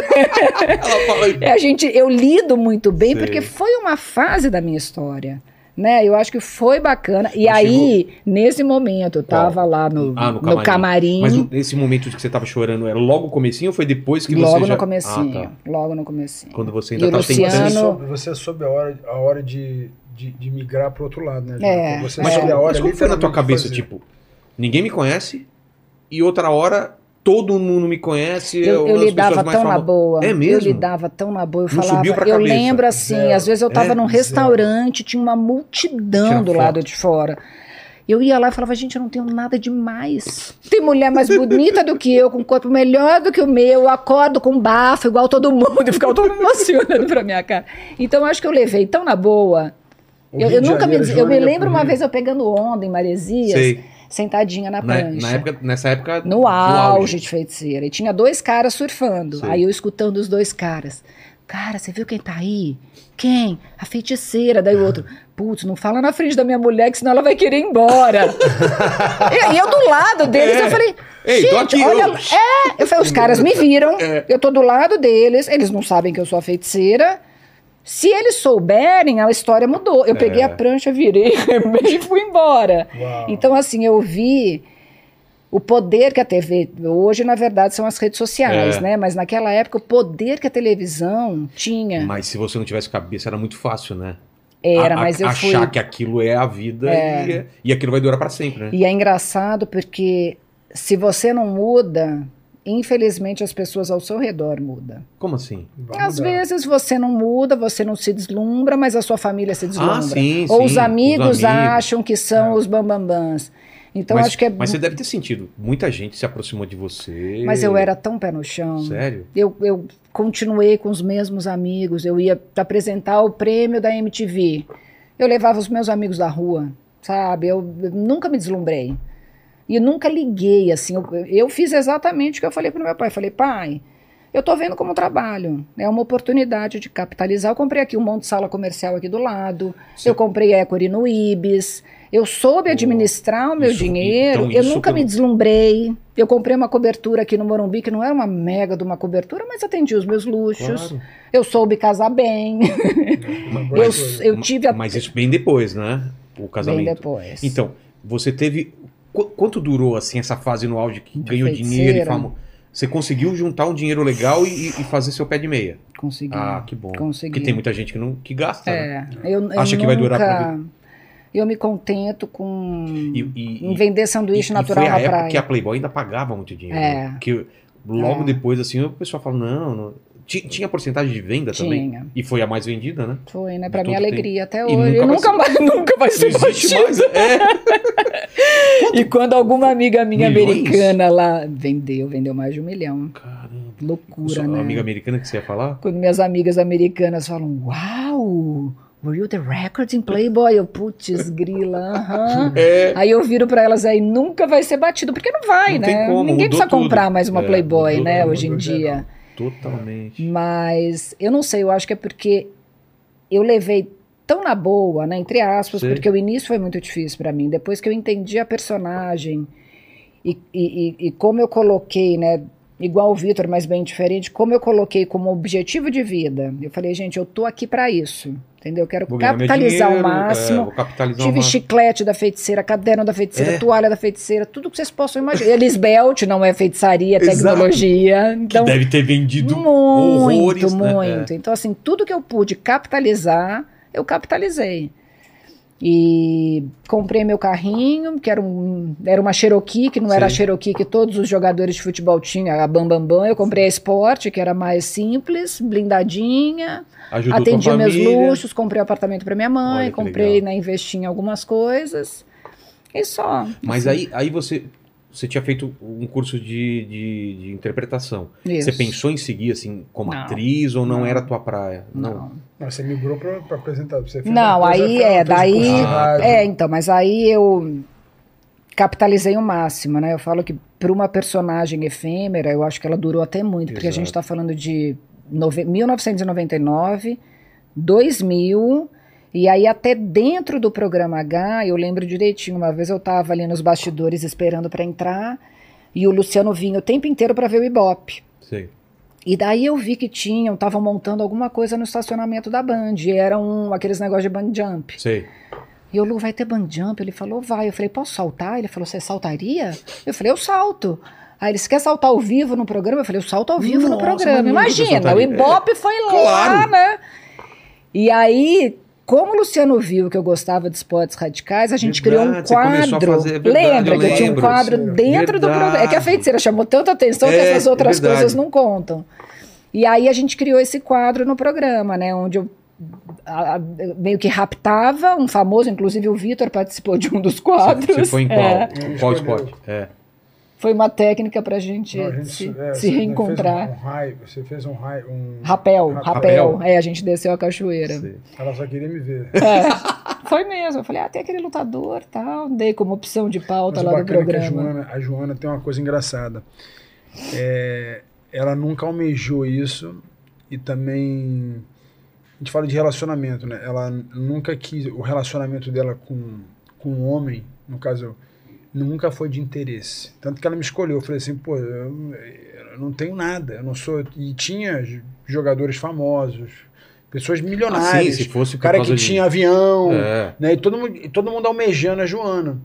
A gente, eu lido muito bem, Sei. porque foi uma fase da minha história. Né? Eu acho que foi bacana. E Mas aí, nesse momento, eu tava lá no, Ah, no no camarim. camarim. Mas nesse momento que você tava chorando, era logo o comecinho ou foi depois que logo você já... no comecinho. Ah, tá. Logo no comecinho. Quando você E ainda o tava Luciano- tentando... Você soube, você soube a hora, a hora de, de, de migrar pro outro lado, né? É? Você Mas, É. soube a hora mas como foi na tua cabeça, fazer. tipo, ninguém me conhece e outra hora todo mundo me conhece. Eu, eu lidava tão na famosas. boa. É mesmo? Eu lidava tão na boa. Eu Não falava. eu cabeça? lembro assim, às vezes eu tava É? num restaurante, tinha uma multidão Tira do foto. lado de fora. Eu ia lá e falava, gente, eu não tenho nada demais. Tem mulher mais bonita do que eu, com um corpo melhor do que o meu, eu acordo com bafo igual todo mundo, e ficava todo mundo emocionando pra minha cara. Então eu acho que eu levei tão na boa. Eu, eu nunca me, eu me lembro uma vez eu pegando onda em Maresias, Sei. Sentadinha na Na, prancha. na época, nessa época... No auge de feiticeira. E tinha dois caras surfando. Sei. Aí eu escutando os dois caras. Cara, você viu quem tá aí? Quem? A feiticeira. Daí o outro, putz, não fala na frente da minha mulher, que senão ela vai querer ir embora. e, e eu do lado deles, É. eu falei, Ei, gente, aqui, olha. eu- É, eu falei, os caras me viram, É. eu tô do lado deles, eles não sabem que eu sou a feiticeira. Se eles souberem, a história mudou. Eu peguei É. a prancha, virei, e fui embora. Uau. Então, assim, eu vi o poder que a TV. Hoje, na verdade, são as redes sociais, É. né? Mas naquela época, o poder que a televisão tinha. Mas se você não tivesse cabeça, era muito fácil, né? Era, A- mas eu fui. Achar que aquilo é a vida É. e, e aquilo vai durar pra sempre, né? E é engraçado porque se você não muda, infelizmente as pessoas ao seu redor mudam. Como assim? Vai Às mudar. vezes você não muda, você não se deslumbra, mas a sua família se deslumbra. Ah, sim, Ou sim, os amigos, os amigos. acham que são É. os bambambãs. Então mas, acho que é. mas você deve ter sentido. Muita gente se aproximou de você. Mas eu era tão pé no chão. Sério? Eu, eu continuei com os mesmos amigos. Eu ia apresentar o prêmio da MTV. Eu levava os meus amigos da rua, sabe? Eu, eu nunca me deslumbrei. E nunca liguei, assim. Eu, eu fiz exatamente o que eu falei para meu pai. Falei, pai, eu tô vendo como trabalho. É uma oportunidade de capitalizar. Eu comprei aqui um monte de sala comercial aqui do lado. Sim. Eu comprei Equity no Ibis. Eu soube administrar o meu isso- dinheiro. então eu nunca me pelo- deslumbrei. Eu comprei uma cobertura aqui no Morumbi, que não era uma mega de uma cobertura, mas atendi os meus luxos. Claro. Eu soube casar bem. Eu, eu tive a... Mas isso bem depois, né? O bem casamento. depois. Então, você teve. Qu- quanto durou assim essa fase no auge que De ganhou feiticeira. dinheiro e famo... Você conseguiu juntar um dinheiro legal e, e fazer seu pé de meia. Consegui. Ah, que bom. Consegui. Porque tem muita gente que não que gasta, né? É, eu, eu Acha que vai durar pra nunca- Eu me contento com E, e- em vender sanduíche natural e foi a na época praia. que a Playboy ainda pagava muito dinheiro. É. né? Porque logo É. depois, assim, o pessoal fala, não, não. Ti- Tinha porcentagem de venda também? Tinha. E foi a mais vendida, né? Foi, né? Pra minha alegria até E hoje. nunca E vai nunca, ser- mais, nunca vai ser batida. mais. É. E quando alguma amiga minha Milhões? americana lá vendeu, vendeu mais de um milhão. Caramba. Loucura, Sua né? amiga americana que você ia falar? Quando minhas amigas americanas falam, uau, were you the record in Playboy? Eu, putz, grila, aham. É. Aí eu viro pra elas aí, nunca vai ser batido, porque não vai, Não né? como, Ninguém precisa tudo. comprar mais uma É, Playboy, né, hoje em dia. Totalmente. Mas eu não sei, eu acho que é porque eu levei tão na boa, né, entre aspas, Sei. porque o início foi muito difícil pra mim. Depois que eu entendi a personagem e, e, e- e como eu coloquei, né, igual o Vitor, mas bem diferente, como eu coloquei como objetivo de vida. Eu falei, gente, eu tô aqui pra isso, entendeu? Eu quero capitalizar dinheiro, o máximo. é, capitalizar o Tive máximo. chiclete da feiticeira, caderno da feiticeira, É. toalha da feiticeira, tudo que vocês possam imaginar. Elis Belt não é feitiçaria, é tecnologia. Que Então, deve ter vendido muito, horrores, né? muito. Então, assim, tudo que eu pude capitalizar, eu capitalizei. E comprei meu carrinho, que era, um, era uma Cherokee, que não era a. Cherokee que todos os jogadores de futebol tinham, a Bam Bam Bam. Eu comprei a Sport, que era mais simples, blindadinha. Ajudou atendi meus família. luxos, comprei apartamento para minha mãe, Olha comprei, né, investi em algumas coisas. E só. Mas assim, aí, aí você, você tinha feito um curso de, de, de interpretação. isso. Você pensou em seguir assim como Não. atriz ou não, Não. era a tua praia? Não. Não, você migrou pra, pra apresentar. Você Não, aí é, daí. curso de rádio. É, então, mas aí eu capitalizei o máximo, né? Eu falo que para uma personagem efêmera, eu acho que ela durou até muito, porque a gente Exato. está falando de nove- 1999, 2000, e aí até dentro do programa H, eu lembro direitinho, uma vez eu estava ali nos bastidores esperando para entrar, e o Luciano vinha o tempo inteiro para ver o Ibope. Sei. E daí eu vi que tinham, estavam montando alguma coisa no estacionamento da Band, e era um, aqueles negócios de band jump. Sei. E eu, Lu, vai ter band jump? Ele falou, vai. Eu falei, posso saltar? Ele falou, você saltaria? Eu falei, eu salto. Aí ele, quer saltar ao vivo no programa? Eu falei, eu salto ao vivo no Nossa, programa. nunca você Imagina, o. Ibope foi lá, claro. né? E aí, como o Luciano viu que eu gostava de esportes radicais, a gente Verdade, criou um você começou a quadro. fazer, é verdade, Lembra que eu tinha um quadro Sim. dentro do programa? É que a Verdade. feiticeira chamou tanta atenção que É, essas outras é verdade. coisas não contam. E aí a gente criou esse quadro no programa, né? Onde eu a- a- meio que raptava um famoso, inclusive o Vitor participou de um dos quadros. Você foi em qual? É, qual esporte? É. foi uma técnica pra gente, Não, a gente, se, é, se você reencontrar. Fez um, um raio, você fez um raio. Um... Rapel, Rapel. rapel, É, a gente desceu a cachoeira. Sei. Ela só queria me ver. É, foi mesmo. Eu falei, ah, tem aquele lutador tal. Dei como opção de pauta Mas lá do é que a programa. Joana, a Joana tem uma coisa engraçada. É, ela nunca almejou isso e também a gente fala de relacionamento, né? Ela nunca quis o relacionamento dela com com um homem, no caso, nunca foi de interesse. Tanto que ela me escolheu. Eu falei assim, pô, eu, eu não tenho nada, eu não sou e tinha jogadores famosos, pessoas Ah, sim, milionárias, se fosse por cara que de- tinha avião, É. né? E todo mundo, e todo mundo almejando a Joana.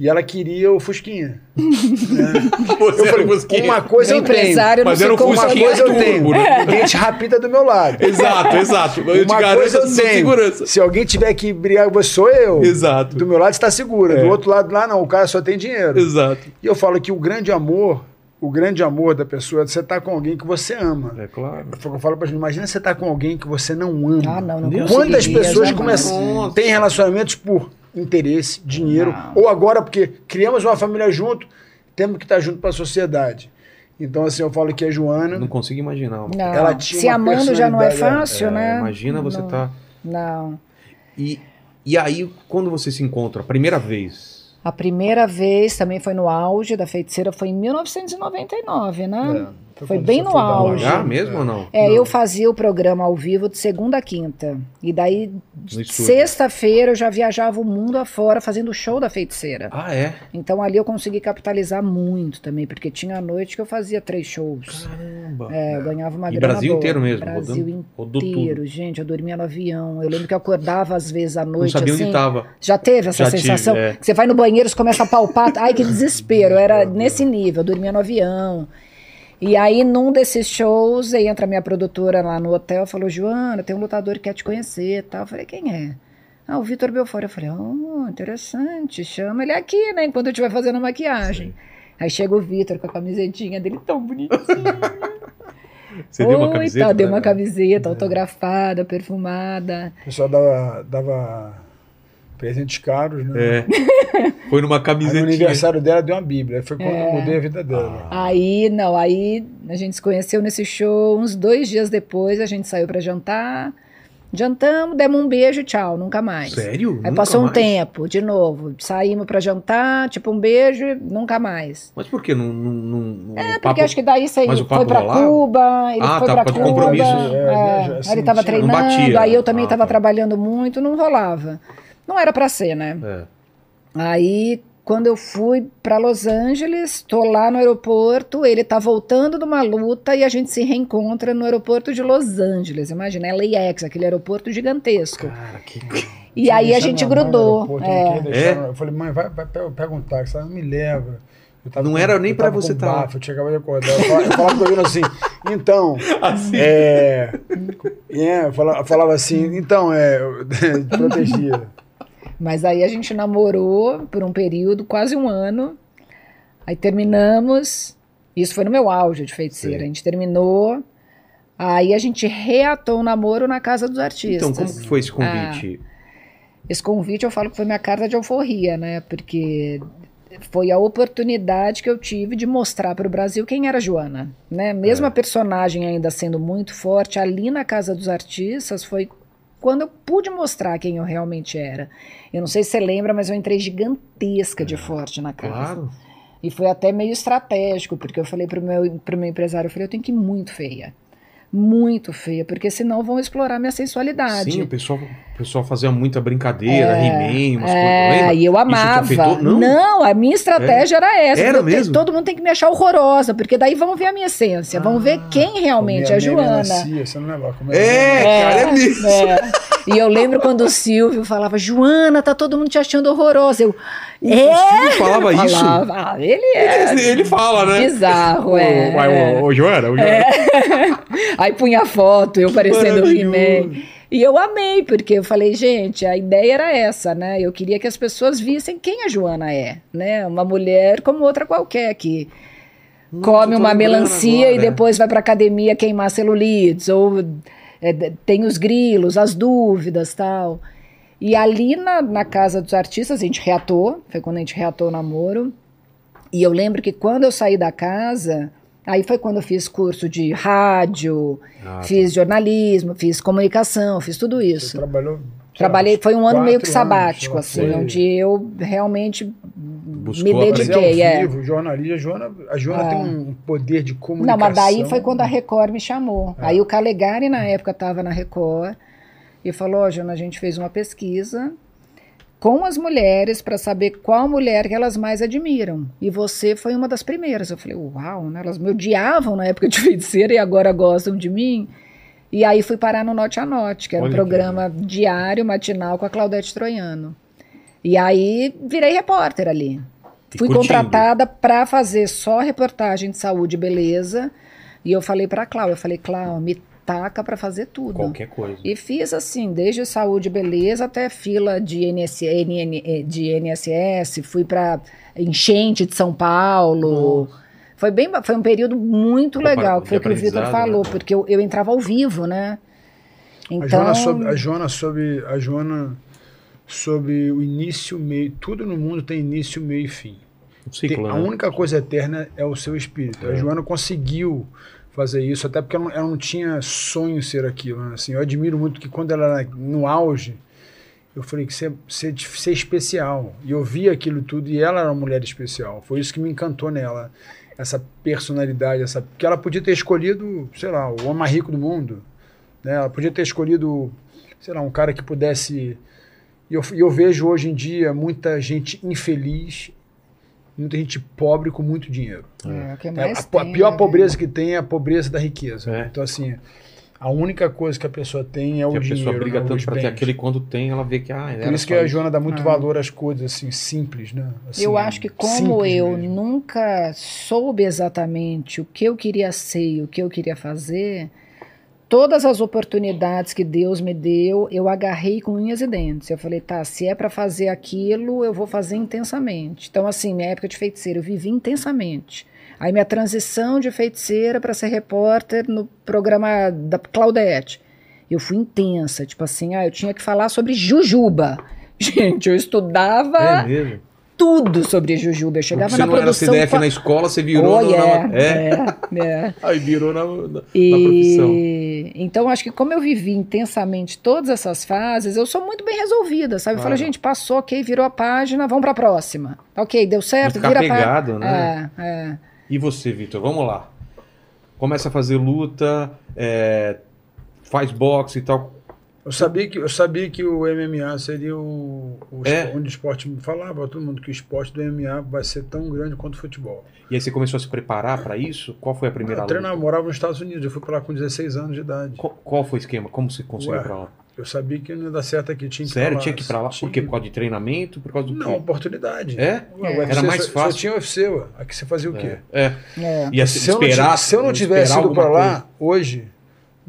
E ela queria o Fusquinha. Você Eu falei, era um Fusquinha. uma coisa O eu tenho. empresário não Mas era um. Uma Fusquinha coisa eu tenho. né? Ninguém te rapida do meu lado. Exato, exato. Eu te Uma garanto coisa a eu tenho. segurança. Se alguém tiver que brigar, você sou eu. Exato. Do meu lado está segura. É. Do outro lado lá não. O cara só tem dinheiro. Exato. E eu falo que o grande amor, o grande amor da pessoa é você estar com alguém que você ama. É claro. O eu falo pra gente. Imagina você estar com alguém que você não ama. Ah, não, não Quantas pessoas começam, têm relacionamentos por interesse, dinheiro, Não. ou agora porque criamos uma família junto, temos que estar junto para a sociedade. Então, assim, eu falo que a Joana, Não consigo imaginar. uma- Não, Ela tinha se uma amando já não é personalidade, fácil, É, né? Imagina você não, tá. Não. E, e aí, quando você se encontra a primeira vez. A primeira vez também foi no auge da feiticeira, foi em 1999, né? É, Foi quando bem no foi auge. uma- H mesmo ou não? É, Não. eu fazia o programa ao vivo de segunda a quinta. E daí, sexta-feira, eu já viajava o mundo afora fazendo o show da feiticeira. Ah, é? Então ali eu consegui capitalizar muito também, porque tinha a noite que eu fazia três shows. Caramba. É, eu ganhava uma E grana Brasil boa. inteiro mesmo, Brasil rodando- rodou inteiro, gente. Eu dormia no avião. Eu lembro que eu acordava às vezes à Não noite sabia assim. onde tava. Já teve essa Já tive, sensação? é. Que você vai no banheiro, você começa a palpar. Ai, que desespero. Era nesse nível. Eu dormia no avião. E aí, num desses shows, aí entra a minha produtora lá no hotel falou: Joana, tem um lutador que quer te conhecer e tal. Eu falei: quem é? Ah, o Vitor Belfort. Eu falei: oh, interessante. Chama ele aqui, né? Enquanto eu estiver fazendo a maquiagem. Aí chega o Vitor com a camisetinha dele tão bonitinho. Você deu uma Oi, camiseta? tal, deu uma camiseta autografada, perfumada. O pessoal dava, dava presentes caros, né? É. Foi numa Aí no aniversário dela deu uma bíblia. Aí Foi quando É. eu mudei a vida dela. Aí, não, aí a gente se conheceu nesse show, uns dois dias depois a gente saiu pra jantar, jantamos, demos um beijo, tchau, nunca mais. Sério? Aí Nunca passou um mais? tempo, de novo, saímos pra jantar, tipo um beijo, nunca mais. Mas por que? Não, não, não, É, porque acho que daí você mas o foi rolava? Cuba, ele Ah, foi tá, pra Cuba, de compromissos. é, É, assim, ele tava treinando, batia. aí eu também Ah, tava tá. trabalhando muito, não rolava. Não era pra ser, né? É. Aí, quando eu fui para Los Angeles, tô lá no aeroporto, ele tá voltando de uma luta e a gente se reencontra no aeroporto de Los Angeles. Imagina, LAX, aquele aeroporto gigantesco. Cara, que. E aí a gente grudou. eu é. deixar É? Eu falei, mãe, vai, vai pega, um táxi, ela não me leva. Eu tava Não com- era nem eu pra tava você com tá bafo, Eu acabado de acordar. Eu falava, eu falava com ele assim, então, Assim. é, é, eu falava, eu falava assim, então, é, eu- protegia. Mas aí a gente namorou por um período, quase um ano. Aí terminamos. Isso foi no meu auge de feiticeira. Sei. A gente terminou. Aí a gente reatou o namoro na casa dos artistas. Então, como foi esse convite? Esse convite eu falo que foi minha carta de alforria, né? Porque foi a oportunidade que eu tive de mostrar para o Brasil quem era a Joana, né? Mesmo É. a personagem ainda sendo muito forte, ali na Casa dos Artistas foi quando eu pude mostrar quem eu realmente era. Eu não sei se você lembra, mas eu entrei gigantesca de forte na casa. É. Claro. E foi até meio estratégico, porque eu falei pro meu, pro meu empresário, eu falei, eu tenho que ir muito feia. Muito feia, porque senão vão explorar minha sensualidade. Sim, o pessoal, pessoal fazia muita brincadeira, É, He-Man, umas É, coisas. E eu Isso amava. Não? Não. a minha estratégia era essa. Era Eu te- mesmo? Todo mundo tem que me achar horrorosa, porque daí vão ver a minha essência, vão ver quem realmente é a Joana. Melancia, você não leva como É, cara, é mesmo. é. E eu lembro quando o Silvio falava, Joana, tá todo mundo te achando horrorosa. Eu, O é? Silvio falava isso? Falava, "Ah, ele é. Ele, ele fala, né? Bizarro, é. Ô, ô, ô, Joana, ô, Joana. Aí punha foto, eu parecendo o. He-Man. E eu amei, porque eu falei, gente, a ideia era essa, né? Eu queria que as pessoas vissem quem a Joana é, né? Uma mulher como outra qualquer, que Não, come tô uma melancia agora, e depois vai pra academia queimar celulites, ou é, tem os grilos, as dúvidas tal. E ali na, na casa dos artistas, a gente reatou, foi quando a gente reatou o namoro. E eu lembro que quando eu saí da casa, aí foi quando eu fiz curso de rádio, Ah, fiz jornalismo, fiz comunicação, fiz tudo Você isso. trabalhou. sei Trabalhei, foi um ano meio que anos, sabático, sei lá, assim, foi- onde eu realmente Buscou me. Mas é ao dediquei, é. vivo, jornalismo. A Joana, a Joana Ah. tem um poder de comunicação. Não, mas daí foi quando a Record me chamou. É. Aí o Calegari, na época, estava na Record e falou: Ó, Jana, a gente fez uma pesquisa com as mulheres para saber qual mulher que elas mais admiram. E você foi uma das primeiras. Eu falei: Uau, né? Elas me odiavam na época de feiticeira e agora gostam de mim. E aí fui parar no Note a Note, que era um Olha que programa diário, matinal com a Claudete Troiano. E aí virei repórter ali. E Fui curtindo. contratada para fazer só reportagem de saúde e beleza. E eu falei para Cláudia, eu falei, Cláudia, me taca para fazer tudo. Qualquer coisa. E fiz assim, desde saúde e beleza até fila de, NS, NN, de NSS, fui para enchente de São Paulo. Foi bem, foi um período muito legal, que foi o que o Vitor aprendizado, falou, né? porque eu, eu entrava ao vivo, né? A Então, Joana soube, a Joana soube, a Joana sobre o início, meio, tudo no mundo tem início, meio e fim. Um ciclo, Tem- a né? única coisa eterna é o seu espírito. A É. Joana conseguiu fazer isso, até porque ela não, não tinha sonho ser aquilo. né? Assim, eu admiro muito que quando ela era no auge, eu falei que ser, ser, ser especial. E eu vi aquilo tudo e ela era uma mulher especial. Foi isso que me encantou nela. Essa personalidade, essa, porque ela podia ter escolhido, sei lá, o homem mais rico do mundo. Né? Ela podia ter escolhido, sei lá, um cara que pudesse. E eu, eu vejo hoje em dia muita gente infeliz, muita gente pobre com muito dinheiro. é, que É, mais a, a tem, pior né? pobreza que tem é a pobreza da riqueza. É. Então, assim, a única coisa que a pessoa tem é o Que a dinheiro. pessoa briga né, tanto pra ter aquele quando tem, ela vê que, ah, Por isso que a Joana dá muito Ah. valor às coisas, assim, simples, né? Assim, eu acho que como eu mesmo. nunca soube exatamente o que eu queria ser e o que eu queria fazer, todas as oportunidades que Deus me deu, eu agarrei com unhas e dentes. Eu falei, tá, se é para fazer aquilo, eu vou fazer intensamente. Então, assim, minha época de feiticeira, eu vivi intensamente. Aí minha transição de feiticeira para ser repórter no programa da Claudete. Eu fui intensa, tipo assim, ah, eu tinha que falar sobre Jujuba. Gente, eu estudava É mesmo. Tudo sobre Jujuba. Eu chegava Você na não era produção. CDF com a- na escola, você virou Oh, na- yeah, na... É? é, é. Aí virou na, na, na profissão. E então acho que como eu vivi intensamente todas essas fases, eu sou muito bem resolvida, sabe? Eu falo, Claro. gente, passou, ok, virou a página, vamos pra próxima. Ok, deu certo, Ficar vira a página. pegado, né? É, é. E você, Vitor? Vamos lá. Começa a fazer luta, é, faz boxe e tal. Eu sabia que, eu sabia que o MMA seria o, o É? onde o esporte. Falava todo mundo que o esporte do MMA vai ser tão grande quanto o futebol. E aí você começou a se preparar pra isso? Qual foi a primeira Eu luta? treinava, morava nos Estados Unidos, eu fui para lá com 16 anos de idade. Qual, qual foi o esquema? Como você conseguiu pra lá? Eu sabia que não ia dar certo aqui, tinha que ir Sério? pra lá. Tinha que ir pra lá? Por Tinha. quê? Por causa de treinamento? Por causa do Não, quê? oportunidade. É? Ué, É. UFC Era mais fácil. Só tinha UFC, ué. Aqui você fazia o quê? É. é. Ia se, eu não, se eu não tivesse ido para alguma lá hoje,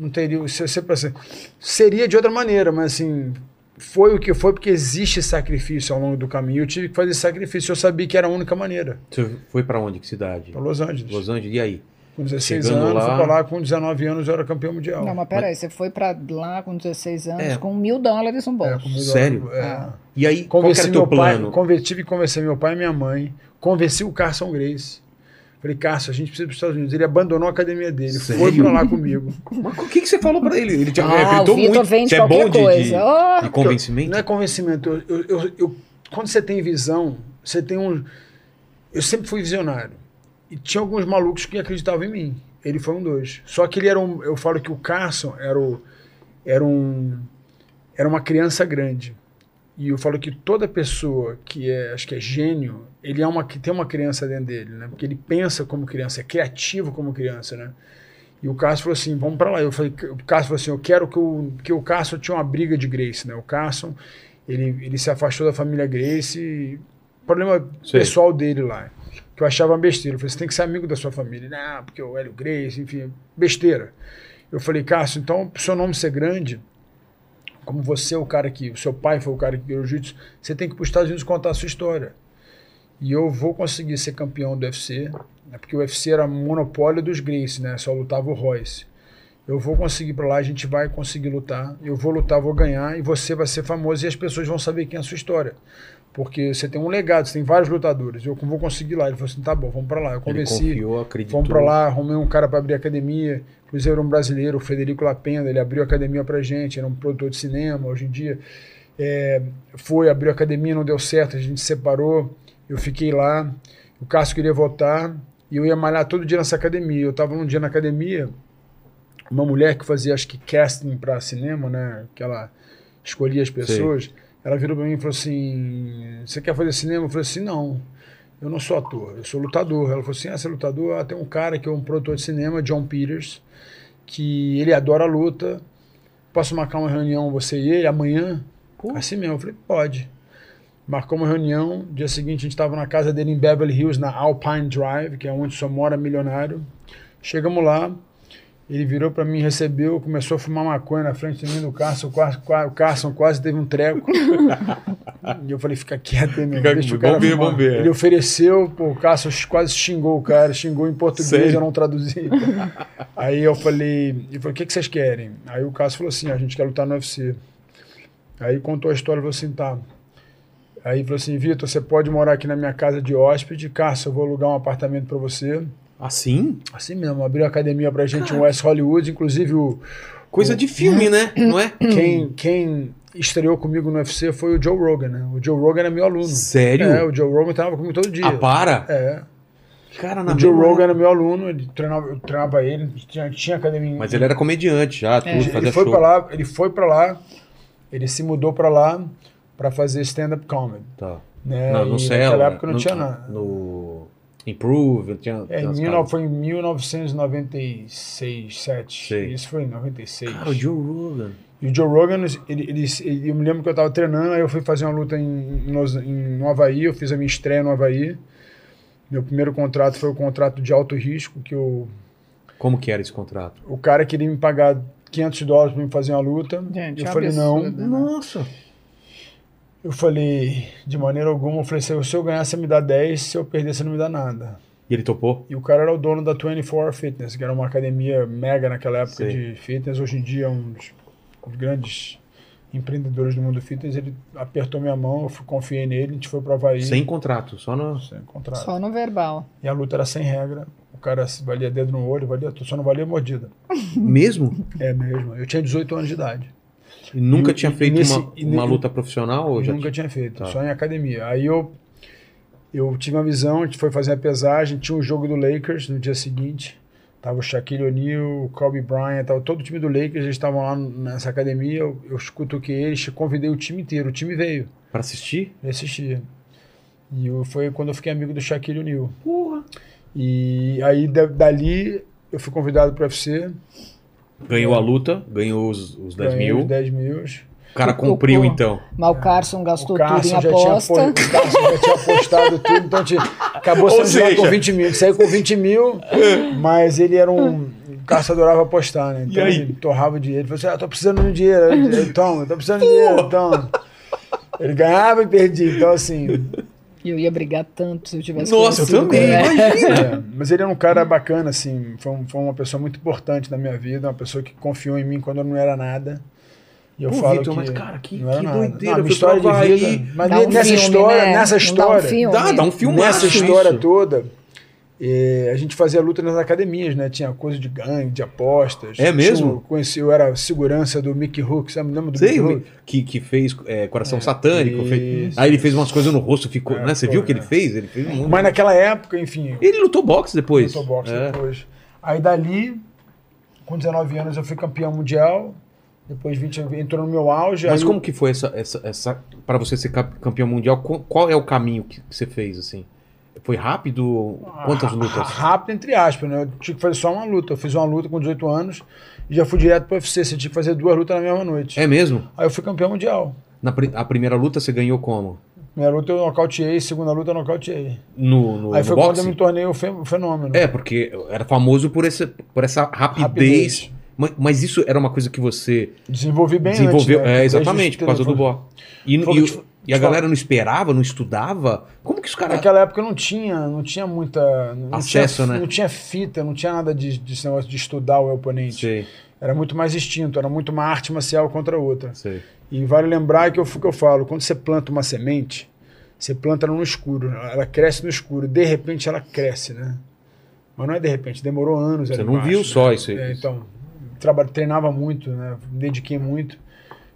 não teria. Se, se, se, seria de outra maneira, mas assim. Foi o que foi, porque existe sacrifício ao longo do caminho. Eu tive que fazer sacrifício. Eu sabia que era a única maneira. Você foi pra onde? Que cidade? Para Los Angeles. Los Angeles. E aí? Com 16 Chegando anos, lá- fui para lá com 19 anos, eu era campeão mundial. Não, mas peraí, você foi pra lá com 16 anos É. com mil dólares no É, bolso. com Sério? É. Ah. E aí, qual que Convenci era teu meu pai, plano? conven- tive que convencer meu pai e minha mãe. Convenci o Carson Grace. Falei, Carson, a gente precisa ir para os Estados Unidos. Ele abandonou a academia dele, foi Sério? para lá comigo. Mas o que, que você falou pra ele? Ele te Ah, acreditou o muito. vende Você é qualquer bom de, coisa. de, Oh! de convencimento? Não é convencimento. Eu, eu- eu- eu- quando você tem visão, você tem um. eu sempre fui visionário. E tinha alguns malucos que acreditavam em mim. Ele foi um dos. Só que ele era um. Eu falo que o Carson era, o, era um. Era uma criança grande. E eu falo que toda pessoa que é, acho que é gênio, ele é uma que tem uma criança dentro dele, né? Porque ele pensa como criança, é criativo como criança, né? E o Carson falou assim, vamos para lá. Eu falei, o Carson falou assim, eu quero que o que o Carson tinha uma briga de Grace, né? O Carson, ele, ele se afastou da família Grace, problema Sei. pessoal dele lá, que eu achava uma besteira. Eu falei, você tem que ser amigo da sua família. Não, porque o Hélio Grace, enfim, besteira. Eu falei, Carson, então, pro seu nome ser grande, como você é o cara que, o seu pai foi o cara que criou o jiu-jitsu, você tem que ir para os Estados Unidos contar a sua história. E eu vou conseguir ser campeão do UFC, né, porque o UFC era monopólio dos Gracie, né? Só lutava o Royce. Eu vou conseguir para lá, a gente vai conseguir lutar. Eu vou lutar, vou ganhar e você vai ser famoso e as pessoas vão saber quem é a sua história. Porque você tem um legado, você tem vários lutadores. Eu vou conseguir lá. Ele falou assim: tá bom, vamos para lá. Eu Ele convenci. confiou, acreditou. Fomos pra lá, arrumei um cara pra abrir academia. Inclusive era um brasileiro, o Federico Lapenda, ele abriu a academia pra gente, era um produtor de cinema hoje em dia. É, foi, abriu a academia, não deu certo, a gente se separou. Eu fiquei lá, o Cássio queria voltar e eu ia malhar todo dia nessa academia. Eu tava num dia na academia, uma mulher que fazia, acho que casting pra cinema, né? Que ela escolhia as pessoas. Ela virou pra mim e falou assim: Você quer fazer cinema? Eu falei assim: Não. Eu não sou ator, eu sou lutador. Ela falou assim: Ah, você é lutador? Ah, tem um cara que é um produtor de cinema, John Peters, que ele adora luta. Posso marcar uma reunião, você e ele, amanhã? Assim mesmo. Eu falei: Pode. Marcou uma reunião. Dia seguinte, a gente estava na casa dele em Beverly Hills, na Alpine Drive, que é onde só mora milionário. Chegamos lá. Ele virou para mim, recebeu, começou a fumar maconha na frente de mim do Carson. O Carson, Carson quase teve um treco. e eu falei, fica quieto aí, meu. Fica- deixa o cara vamos ver. Ele ofereceu, pô, o Cássio quase xingou o cara, xingou em português, Sério? eu não traduzi. Aí eu falei, ele falou, o que, que vocês querem? Aí o Cássio falou assim, a gente quer lutar no UFC. Aí contou a história, falou assim, tá. Aí falou assim, Vitor, você pode morar aqui na minha casa de hóspede, Cássio, eu vou alugar um apartamento para você. Assim? Assim mesmo, abriu academia pra gente em West Hollywood, inclusive o, Coisa de filme, né? Não é? quem, quem estreou comigo no UFC foi o Joe Rogan, né? O Joe Rogan era meu aluno. Sério? É, o Joe Rogan treinava comigo todo dia. Ah, para? É. Cara, na O Joe Rogan era meu aluno, ele treinava, eu treinava ele, tinha, tinha academia. Mas ele era comediante já, tudo, É. fazia ele foi show. para lá, ele foi para lá, ele se mudou para lá para fazer stand-up comedy. Tá. Né? Não, no e Cela. naquela época não, tinha nada. No Improve, tinha... É, tinha em umas mil, caras. foi em 1996, 7. Sei. Isso foi em 96. Cara, o Joe Rogan. E o Joe Rogan, ele, ele, ele- eu me lembro que eu tava treinando, aí eu fui fazer uma luta em, em, em- no Havaí, eu fiz a minha estreia no Havaí. Meu primeiro contrato foi o contrato de alto risco, que eu, Como que era esse contrato? o cara queria me pagar 500 dólares para me fazer uma luta. Gente, eu é falei, absurdo, não. né? Nossa. Eu falei, de maneira alguma, eu falei, se eu ganhar, você me dá 10, se eu perder, você não me dá nada. E ele topou? E o cara era o dono da 24 Hour Fitness, que era uma academia mega naquela época Sei. de fitness. Hoje em dia é um dos, grandes empreendedores do mundo fitness. Ele apertou minha mão, eu fui- confiei nele, a gente foi pro Havaí. Sem contrato, só no... Sem contrato. Só no verbal. E a luta era sem regra. O cara valia dedo no olho, valia tudo, só não valia mordida. Mesmo? É mesmo. Eu tinha 18 anos de idade. E nunca E- tinha feito nesse- uma, uma luta profissional? Eu nunca tinha? tinha feito, Tá. só em academia. Aí eu, eu tive uma visão, a gente foi fazer a pesagem, tinha um jogo do Lakers no dia seguinte. Tava o Shaquille O'Neal, o Kobe Bryant, tava todo o time do Lakers, eles estavam lá nessa academia, eu, eu escutuquei eles, convidei o time inteiro, o time veio Pra assistir? e assistir. E eu, foi quando eu fiquei amigo do Shaquille O'Neal. Porra. E aí da- dali eu fui convidado para o UFC, Ganhou a luta, ganhou os, os 10 ganhei mil. os 10 mil. O cara O- cumpriu, o- então. Mas o Carson gastou O tudo em Carson, já tinha, aposta. apo- o Carson já tinha apostado tudo, então tinha, acabou lá seja- com 20 mil. Ele saiu com 20 mil, mas ele era um. O Carson adorava apostar, né? Então E aí? ele torrava dinheiro. Ele falou assim: ah, tô precisando de dinheiro. Eu, Toma, tô precisando de dinheiro, então. Ele ganhava e perdia. Então, assim. E eu ia brigar tanto se eu tivesse Nossa, eu também, imagina. é, mas ele era um cara bacana, assim. Foi, um- foi uma pessoa muito importante na minha vida, uma pessoa que confiou em mim quando eu não era nada. E eu Pô, falo Vitor, que mas, cara, que- não era que nada. doideira, Não, história de vida. Mas Dá um nessa filme, história, né? nessa Não dá um história, filme. Dá, dá um filme Nessa história toda, E a gente fazia luta nas academias, né? Tinha coisa de gangue, de apostas. É mesmo? Tinha conheci, eu era segurança do Mickey Hook, sabe? Lembra do Sei, Mickey Hook? que, que fez é, Coração Satânico. fez- aí ele fez umas coisas no rosto, ficou. É, né? Você pô, viu o que ele é. fez? Ele fez um. Mas naquela época, enfim, Ele lutou boxe depois. lutou boxe É. depois. Aí dali, com 19 anos, eu fui campeão mundial. Depois 20 entrou no meu auge. Mas como eu- que foi essa, essa, essa para você ser campeão mundial? Qual é o caminho que você fez assim? Foi rápido? Quantas lutas? Rápido, entre aspas, né? Eu tinha que fazer só uma luta. Eu fiz uma luta com 18 anos e já fui direto pro UFC. Você tinha que fazer duas lutas na mesma noite. É mesmo? Aí eu fui campeão mundial. Na pri- a primeira luta você ganhou como? Primeira luta eu nocauteei, segunda luta eu nocauteei. No, no, Aí no foi quando boxe? eu me tornei o fenômeno. É, porque era famoso por, esse, por essa rapidez. Rapidez. Mas, mas isso era uma coisa que você Desenvolvi bem desenvolveu. antes, né? É, exatamente, por causa do boxe. E, Foi e, e a te galera não esperava, não estudava? Como que os caras. Naquela época não tinha, não tinha muita. Não Acesso, tinha, né? Não tinha fita, não tinha nada de, desse negócio de estudar o oponente. Sei, Era muito mais instinto, era muito uma arte marcial contra a outra. sei. E vale lembrar que eu, que eu falo, quando você planta uma semente, você planta ela no escuro, ela cresce no escuro, de repente ela cresce, né? Mas não é de repente, demorou anos. Você não embaixo, viu né? só isso aí. É, então, treinava muito, né? Me dediquei muito.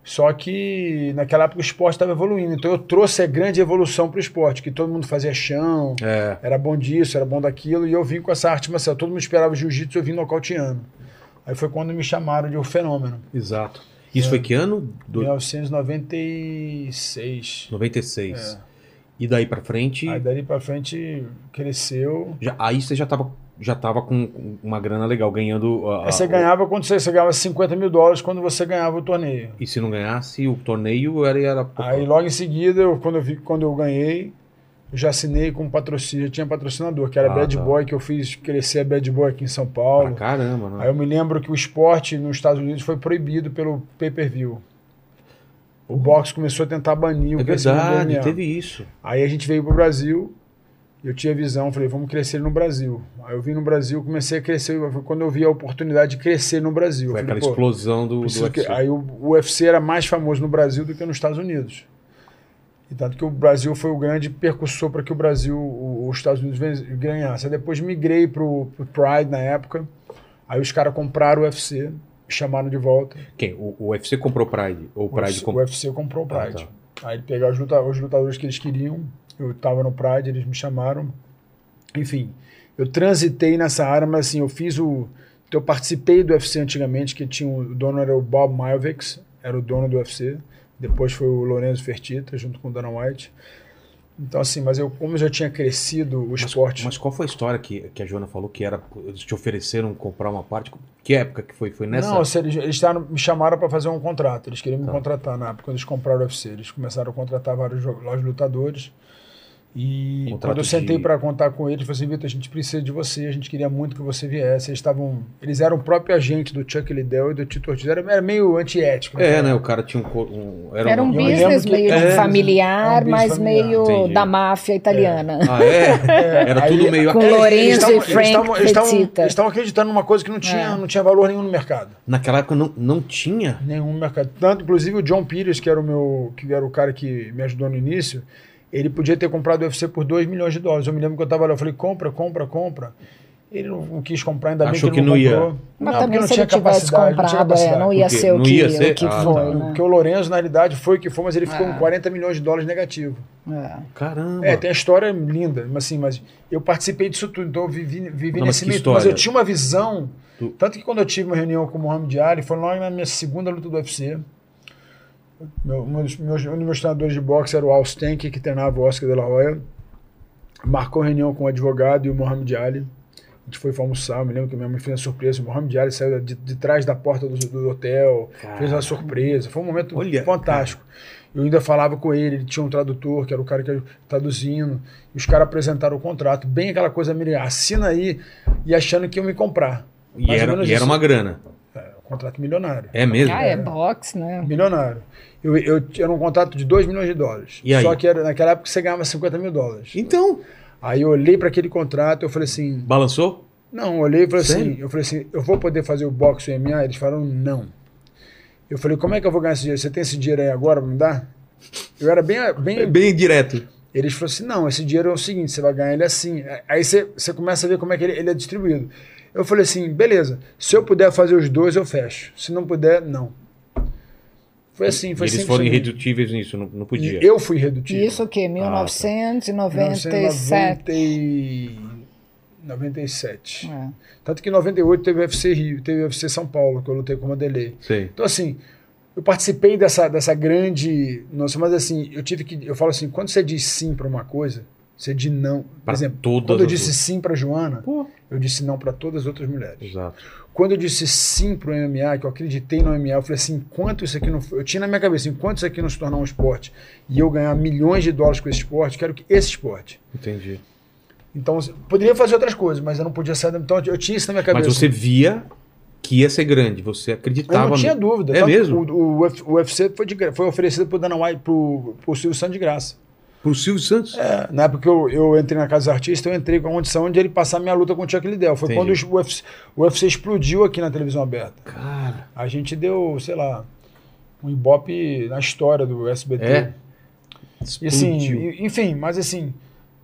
Só que naquela época o esporte estava evoluindo. Então eu trouxe a grande evolução para o esporte, que todo mundo fazia chão, É. era bom disso, era bom daquilo, e eu vim com essa arte marcial. Todo mundo esperava jiu-jitsu, eu vim nocauteando. Aí foi quando me chamaram de o fenômeno. Exato. Isso foi que ano? Do... 1996. 96. E daí pra frente. É. Aí dali pra frente cresceu. já- aí você já tava, já tava com uma grana legal, ganhando. a- você ganhava quando você, você ganhava 50 mil dólares quando você ganhava o torneio. E se não ganhasse, o torneio era. era. Aí logo em seguida, eu, quando, eu vi, quando eu ganhei, eu já assinei com patrocínio, já tinha patrocinador, que era Ah, Bad tá. Boy, que eu fiz crescer a Bad Boy aqui em São pra Paulo. caramba, né? Aí eu me lembro que o esporte nos Estados Unidos foi proibido pelo pay-per-view. O boxe começou a tentar banir o É crescimento do verdade, teve isso. Aí a gente veio pro Brasil, eu tinha visão, falei, vamos crescer no Brasil. Aí eu vim no Brasil, comecei a crescer, foi quando eu vi a oportunidade de crescer no Brasil. Foi falei, aquela explosão do, do preciso que- UFC. Aí o, o UFC era mais famoso no Brasil do que nos Estados Unidos. E tanto que o Brasil foi o grande percussor para que o Brasil, o- os Estados Unidos ganhasse. Aí depois migrei pro, pro Pride na época, aí os caras compraram o UFC, chamaram de volta. Quem? O, o UFC comprou o Pride? Ou o O Pride UFC, o comprou. UFC comprou o Ah, Pride. tá. Aí pegaram os, luta- os lutadores que eles queriam. Eu estava no Pride, eles me chamaram. Enfim, eu transitei nessa área, mas assim, eu fiz o. então, Eu participei do UFC antigamente, que tinha o dono era o Bob Malvix, era o dono do UFC. Depois foi o Lorenzo Fertitta, junto com o Dana White. Então, assim, mas eu, como eu já tinha crescido o Mas, esporte. mas qual foi a história que, que a Joana falou que era. Eles te ofereceram comprar uma parte? Que época que foi? Foi nessa? Não, se eles, eles taram- me chamaram para fazer um contrato. Eles queriam me Tá. contratar na época, quando eles compraram o UFC. Eles começaram a contratar vários vários lutadores. E Contrato quando eu sentei de- para contar com eles, eu falei assim: Vitor, a gente precisa de você, a gente queria muito que você viesse. Eles estavam. Eles eram o próprio agente do Chuck Liddell e do Tito Ortiz. Era, era meio antiético. É, né? O cara tinha um. um- era, Era um business lembro que- meio é, familiar, é um business mas familiar. meio Entendi. da máfia italiana. Ah, é? Era Aí- tudo meio. Com É, eles- Lorenzo e Frank eles estavam- acreditando numa coisa que não tinha, É. não tinha valor nenhum no mercado. Naquela época não, não tinha. Nenhum mercado. Tanto, inclusive, o John Peters, que era o meu, que era o cara que me ajudou no início, ele podia ter comprado o UFC por 2 milhões de dólares. Eu me lembro que eu estava lá, eu falei, compra, compra, compra. Ele não, não quis comprar, ainda Achou bem que ele não, que não ia. comprou. Mas não, também porque se ele tivesse capacidade, não tinha comprado, é, capacidade. não ia ser o não que, ia ser? o que Ah, foi, tá. né? Porque o Lorenzo, na realidade, foi o que foi, mas ele ficou É. com 40 milhões de dólares negativo. É. Caramba. É, tem a história linda, mas assim, mas eu participei disso tudo, então eu vivi, vivi Não, mas nesse meio, mas eu tinha uma visão, tanto que quando eu tive uma reunião com o Mohamed Ali, foi logo na minha segunda luta do UFC, meu, um, dos meus, um dos meus treinadores de boxe era o Al Stank, que treinava o Oscar de la Hoya, marcou reunião com o advogado e o Mohamed Ali, a gente foi pra almoçar, eu me lembro que minha mãe fez uma surpresa, o Mohamed Ali saiu de, de trás da porta do, do hotel, fez uma surpresa, foi um momento Olha, fantástico. Eu ainda falava com ele, ele tinha um tradutor, que era o cara que era traduzindo, e os caras apresentaram o contrato, bem aquela coisa assina aí, e achando que iam me comprar. E era, e era uma grana. É, contrato milionário. É mesmo? Ah, é boxe, né? Milionário. Eu, eu era um contrato de 2 milhões de dólares. E aí? Só que era, naquela época você ganhava 50 mil dólares. Então, Aí eu olhei para aquele contrato eu falei assim, balançou? não, eu olhei e falei Sério? assim, eu falei assim, eu vou poder fazer o boxe e o MMA? Eles falaram, não. Eu falei, como é que eu vou ganhar esse dinheiro? Você tem esse dinheiro aí agora para me dar? Eu era bem, É bem bem direto. Eles falaram assim: não, esse dinheiro é o seguinte, você vai ganhar ele assim. Aí você, você começa a ver como é que ele, ele é distribuído. Eu falei assim: beleza, se eu puder fazer os dois, eu fecho. Se não puder, não. Foi assim, foi eles sempre foram assim. irredutíveis nisso, não, não podia. E Eu fui irredutível. Isso o quê? tá. 1997. 97. É. Tanto que em 98 teve o UFC Rio, teve o UFC São Paulo, que eu lutei com o Vanderlei. Sei. Então, assim, eu participei dessa, dessa grande. Nossa, mas assim, eu tive que. Eu falo assim, quando você diz sim para uma coisa, você diz não. Por Pra exemplo, quando eu disse outras. sim para Joana, Pô. eu disse não para todas as outras mulheres. Exato. Quando eu disse sim pro MMA, que eu acreditei no MMA, eu falei assim, enquanto isso aqui não eu tinha na minha cabeça, enquanto isso aqui não se tornar um esporte e eu ganhar milhões de dólares com esse esporte, quero que esse esporte. Entendi. Então, eu poderia fazer outras coisas, mas eu não podia sair. Então, eu tinha isso na minha cabeça. Mas você via que ia ser grande, você Eu acreditava. não tinha no- dúvida. É Tanto mesmo? O, o, Uf- o UFC foi, de foi oferecido pro Dana White, pro, pro Silvio Santos de graça. Pro Silvio Santos? É, na época que eu, eu entrei na Casa dos Artistas, eu entrei com a condição de ele passar minha luta com o Chuck Liddell. Foi Entendi. quando o UFC, o UFC explodiu aqui na televisão aberta. Cara. A gente deu, sei lá, um ibope na história do SBT. É. E assim, explodiu. e- enfim, mas assim,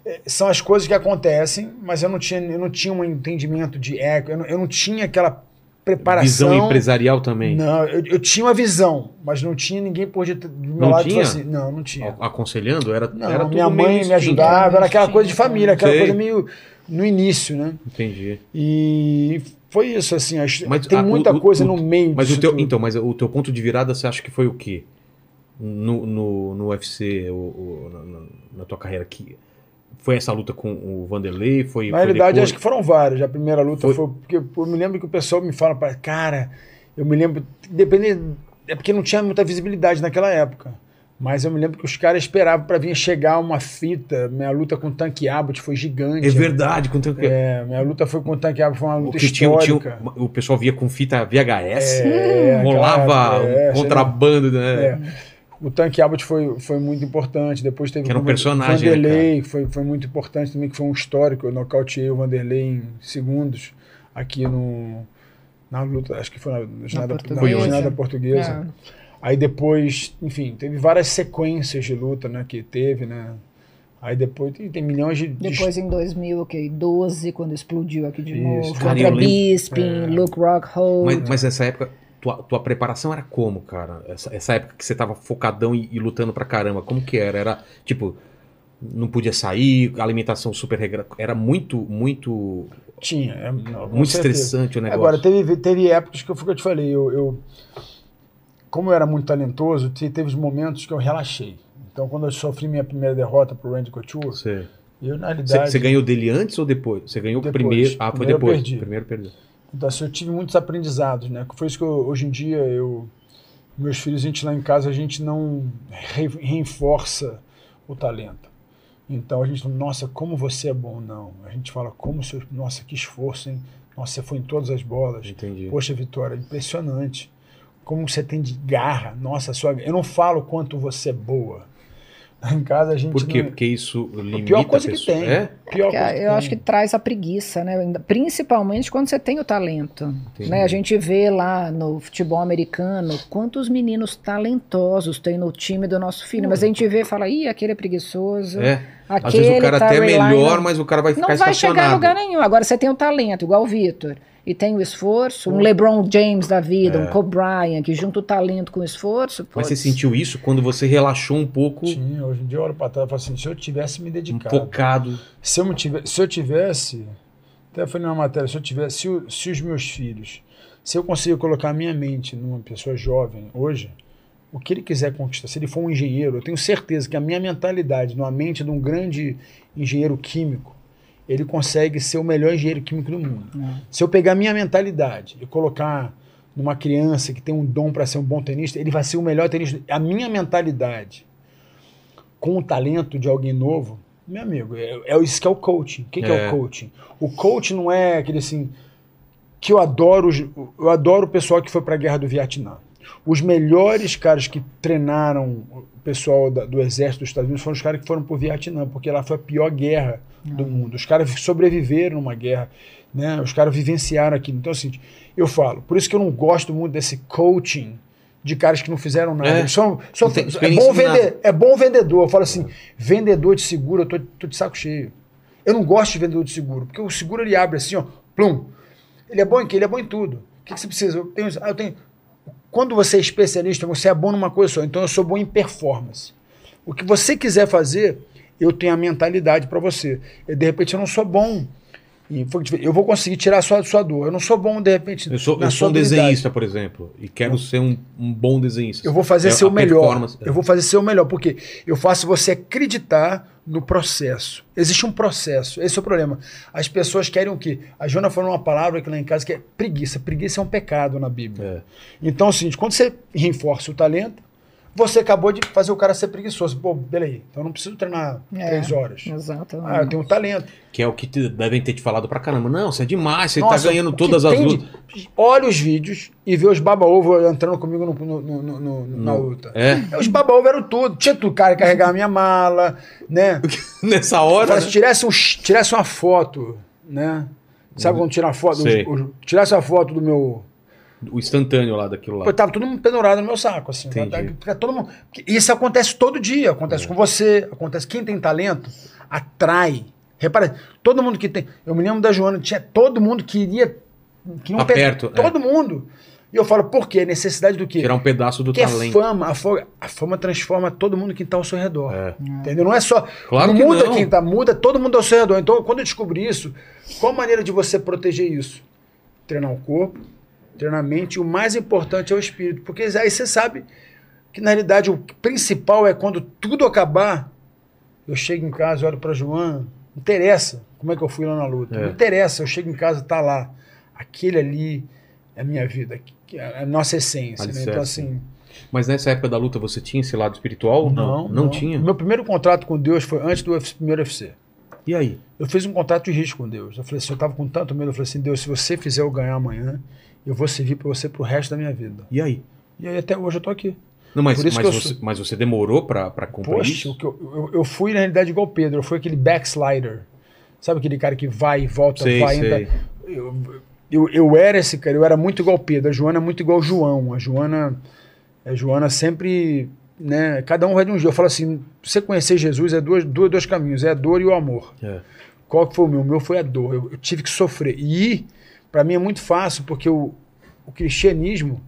é, são as coisas que acontecem, mas eu não tinha, eu não tinha um entendimento de eco, eu não, eu não tinha aquela preparação. Visão empresarial também. Não, eu, eu tinha uma visão, mas não tinha ninguém por de- do meu Não lado tinha? assim, não, não tinha. Aconselhando? Era, Não, era minha mãe me instinto. ajudava, era aquela coisa de família, aquela Sei. coisa meio no início, né? Entendi. E foi isso, assim, acho- Mas tem a- muita o- coisa o- no meio Mas o teu, tudo. então, mas o teu ponto de virada você acha que foi o quê? No, no, no UFC, o, o- na, na- na tua carreira aqui? Foi essa luta com o Vanderlei? Foi, Na foi realidade, depois? acho que foram várias. A primeira luta Foi- foi, porque eu me lembro que o pessoal me fala, cara, eu me lembro, dependendo, é porque não tinha muita visibilidade naquela época. Mas eu me lembro que os caras esperavam para vir chegar uma fita. Minha luta com o Tanque Abbott foi gigante. É verdade. Com teu... É, minha luta foi com o Tanque Abbott, foi uma o, luta que tinha, tinha- histórica. o pessoal via com fita VHS, É, rolava é, contrabando, né? É. O Tanque Abbott foi, foi muito importante. Depois teve Que era um o personagem, né, Vanderlei, que foi, foi muito importante também, que foi um histórico. Eu nocauteei o Vanderlei em segundos aqui no, na luta, acho que foi na, na, ginada- na portuguesa. ginada portuguesa. É. Aí depois, enfim, teve várias sequências de luta, né, que teve, né. Aí depois tem, tem milhões de... de Depois em 2012, quando explodiu aqui de Isso. novo, Cara, contra Bisping, Luke Rockhold. Mas, mas nessa época, tua, tua preparação era como, cara? Essa, essa época que você tava focadão e, e lutando pra caramba, como que era? Era, tipo, não podia sair, alimentação super regra... Era muito, muito, Tinha, é, não, muito certeza. estressante o negócio. Agora, teve, teve épocas que eu, que eu te falei, eu, eu- como eu era muito talentoso, te- teve momentos que eu relaxei. Então, quando eu sofri minha primeira derrota pro Randy Couture, Você, eu, na realidade... você ganhou dele antes ou depois? Você ganhou Depois. primeiro. Ah, foi Primeiro eu depois. perdi. Primeiro perdeu. Então, assim, eu tive muitos aprendizados, né? Foi isso que eu- hoje em dia eu... Meus filhos, a gente lá em casa, a gente não re- reforça o talento. Então a gente fala, nossa, como você é bom, não. A gente fala, como seu. Nossa, que esforço, hein? Nossa, você foi em todas as bolas. Entendi. Poxa, Vitória, impressionante. Como você tem de garra. Nossa, sua. Eu não falo quanto você é boa. Em casa a gente. Por quê? não- Porque isso limita pior coisa a que tem. É? Pior eu acho que traz a preguiça, né? Principalmente quando você tem o talento. Entendi. Né? A gente vê lá no futebol americano quantos meninos talentosos tem no time do nosso filho. Mas a gente vê e fala, ih, aquele é preguiçoso. É. Às Aquele vezes o cara tá até é melhor, mas o cara vai ficar Não vai chegar a lugar nenhum. Agora você tem o talento, igual o Vitor. E tem o esforço, um LeBron James da vida, um Kobe Bryant, que junta o talento com o esforço. É. Mas você putz, sentiu isso quando você relaxou um pouco, Tinha, hoje em dia eu olho pra trás e falo assim: se eu tivesse me um dedicado. focado. Se eu, me tive- se eu tivesse, até foi numa matéria, se eu tivesse, se, se os meus filhos, se eu conseguir colocar a minha mente numa pessoa jovem hoje, o que ele quiser conquistar, se ele for um engenheiro, eu tenho certeza que a minha mentalidade, numa mente de um grande engenheiro químico, ele consegue ser o melhor engenheiro químico do mundo. Se eu pegar a minha mentalidade e colocar numa criança que tem um dom para ser um bom tenista, ele vai ser o melhor tenista. A minha mentalidade com o talento de alguém novo, meu amigo, é, é isso que é o coaching. O que, que é. É. o coaching? O coaching não é aquele assim que eu adoro, eu adoro o pessoal que foi para a guerra do Vietnã. Os melhores caras que treinaram o pessoal da- do exército dos Estados Unidos foram os caras que foram para o Vietnã, porque lá foi a pior guerra do mundo. Os caras sobreviveram numa guerra, né? Os caras vivenciaram aquilo. Então, assim, eu falo, por isso que eu não gosto muito desse coaching de caras que não fizeram nada. É. São, tem é, bom vender, é bom vendedor. Eu falo assim, vendedor de seguro, eu tô, tô de saco cheio. Eu não gosto de vendedor de seguro, porque o seguro ele abre assim, ó, plum. Ele é bom em quê? Ele é bom em tudo. O que, que você precisa? Eu tenho, ah, eu tenho. Quando você é especialista, você é bom numa coisa só. Então eu sou bom em performance. O que você quiser fazer, eu tenho a mentalidade para você. E, de repente eu não sou bom. Eu vou conseguir tirar a sua, sua dor. Eu não sou bom, de repente, Eu sou, eu sou um desenhista, por exemplo, e quero ser um, um bom desenhista. Eu vou fazer É seu a melhor. performance. Eu vou fazer seu melhor, porque eu faço você acreditar no processo. Existe um processo. Esse é o problema. As pessoas querem o quê? A Jona falou uma palavra aqui lá em casa que é preguiça. Preguiça é um pecado na Bíblia. É. Então é o seguinte, quando você reforça o talento, você acabou de fazer o cara ser preguiçoso. Pô, beleza, então eu não preciso treinar É. três horas. Exato. Ah, eu tenho um talento. Que é o que te- devem ter te falado pra caramba. Não, você é demais, você Nossa, tá ganhando o todas as tem de- lutas. Olha os vídeos e vê os baba-ovo entrando comigo no- no- no- no- no- na luta. É. Os baba-ovo eram tudo. Tinha tu cara que carregava a minha mala, né? Nessa hora. Fala, né? se tirasse, um, tirasse uma foto, né? Sabe quando tira uma foto? Sei. Os- os- tirasse uma foto do meu. O instantâneo lá daquilo lá. Pô, tava todo mundo pendurado no meu saco, assim. Entendi. Tá- tá- todo mundo... Isso acontece todo dia. Acontece com você, acontece. Quem tem talento atrai. Repara, todo mundo que tem. Eu me lembro da Joana, tinha todo mundo queria. Que Tá perto, é. Todo mundo. E eu falo, por quê? Necessidade do quê? Tirar um pedaço do Porque talento. fama, a fama, a fama transforma todo mundo que está ao seu redor. É. Entendeu? Não é só. Claro não que muda não. quem tá, muda todo mundo ao seu redor. Então, quando eu descobri isso, qual a maneira de você proteger isso? Treinar o corpo, treinar a mente, e o mais importante é o espírito. Porque aí você sabe que, na realidade, o principal é quando tudo acabar, eu chego em casa, olho para Joana, não interessa como é que eu fui lá na luta. É. Não interessa, eu chego em casa, tá lá. Aquele ali é a minha vida, é a nossa essência. Né? Então, assim. Mas nessa época da luta você tinha esse lado espiritual? Não, não, tinha. O meu primeiro contrato com Deus foi antes do UFC primeiro UFC. E aí? Eu fiz um contrato de risco com Deus. Eu falei assim, eu tava com tanto medo, eu falei assim, Deus, se você fizer eu ganhar amanhã, eu vou servir para você pro resto da minha vida. E aí? E aí até hoje eu tô aqui. Não, mas, mas, eu você, mas você demorou pra, pra cumprir Poxa, isso? eu, eu, eu fui na realidade igual o Pedro, eu fui aquele backslider. Sabe aquele cara que vai e volta, Sei, vai sei. entra. Eu, eu, era esse cara, eu era muito igual o Pedro, a Joana é muito igual o João. A Joana, a Joana sempre, né, cada um vai de um jeito. Eu falo assim, você conhecer Jesus é dois, dois, dois caminhos, é a dor e o amor. É. Qual que foi o meu? O meu foi a dor. Eu, eu tive que sofrer. E para mim é muito fácil, porque o, o cristianismo,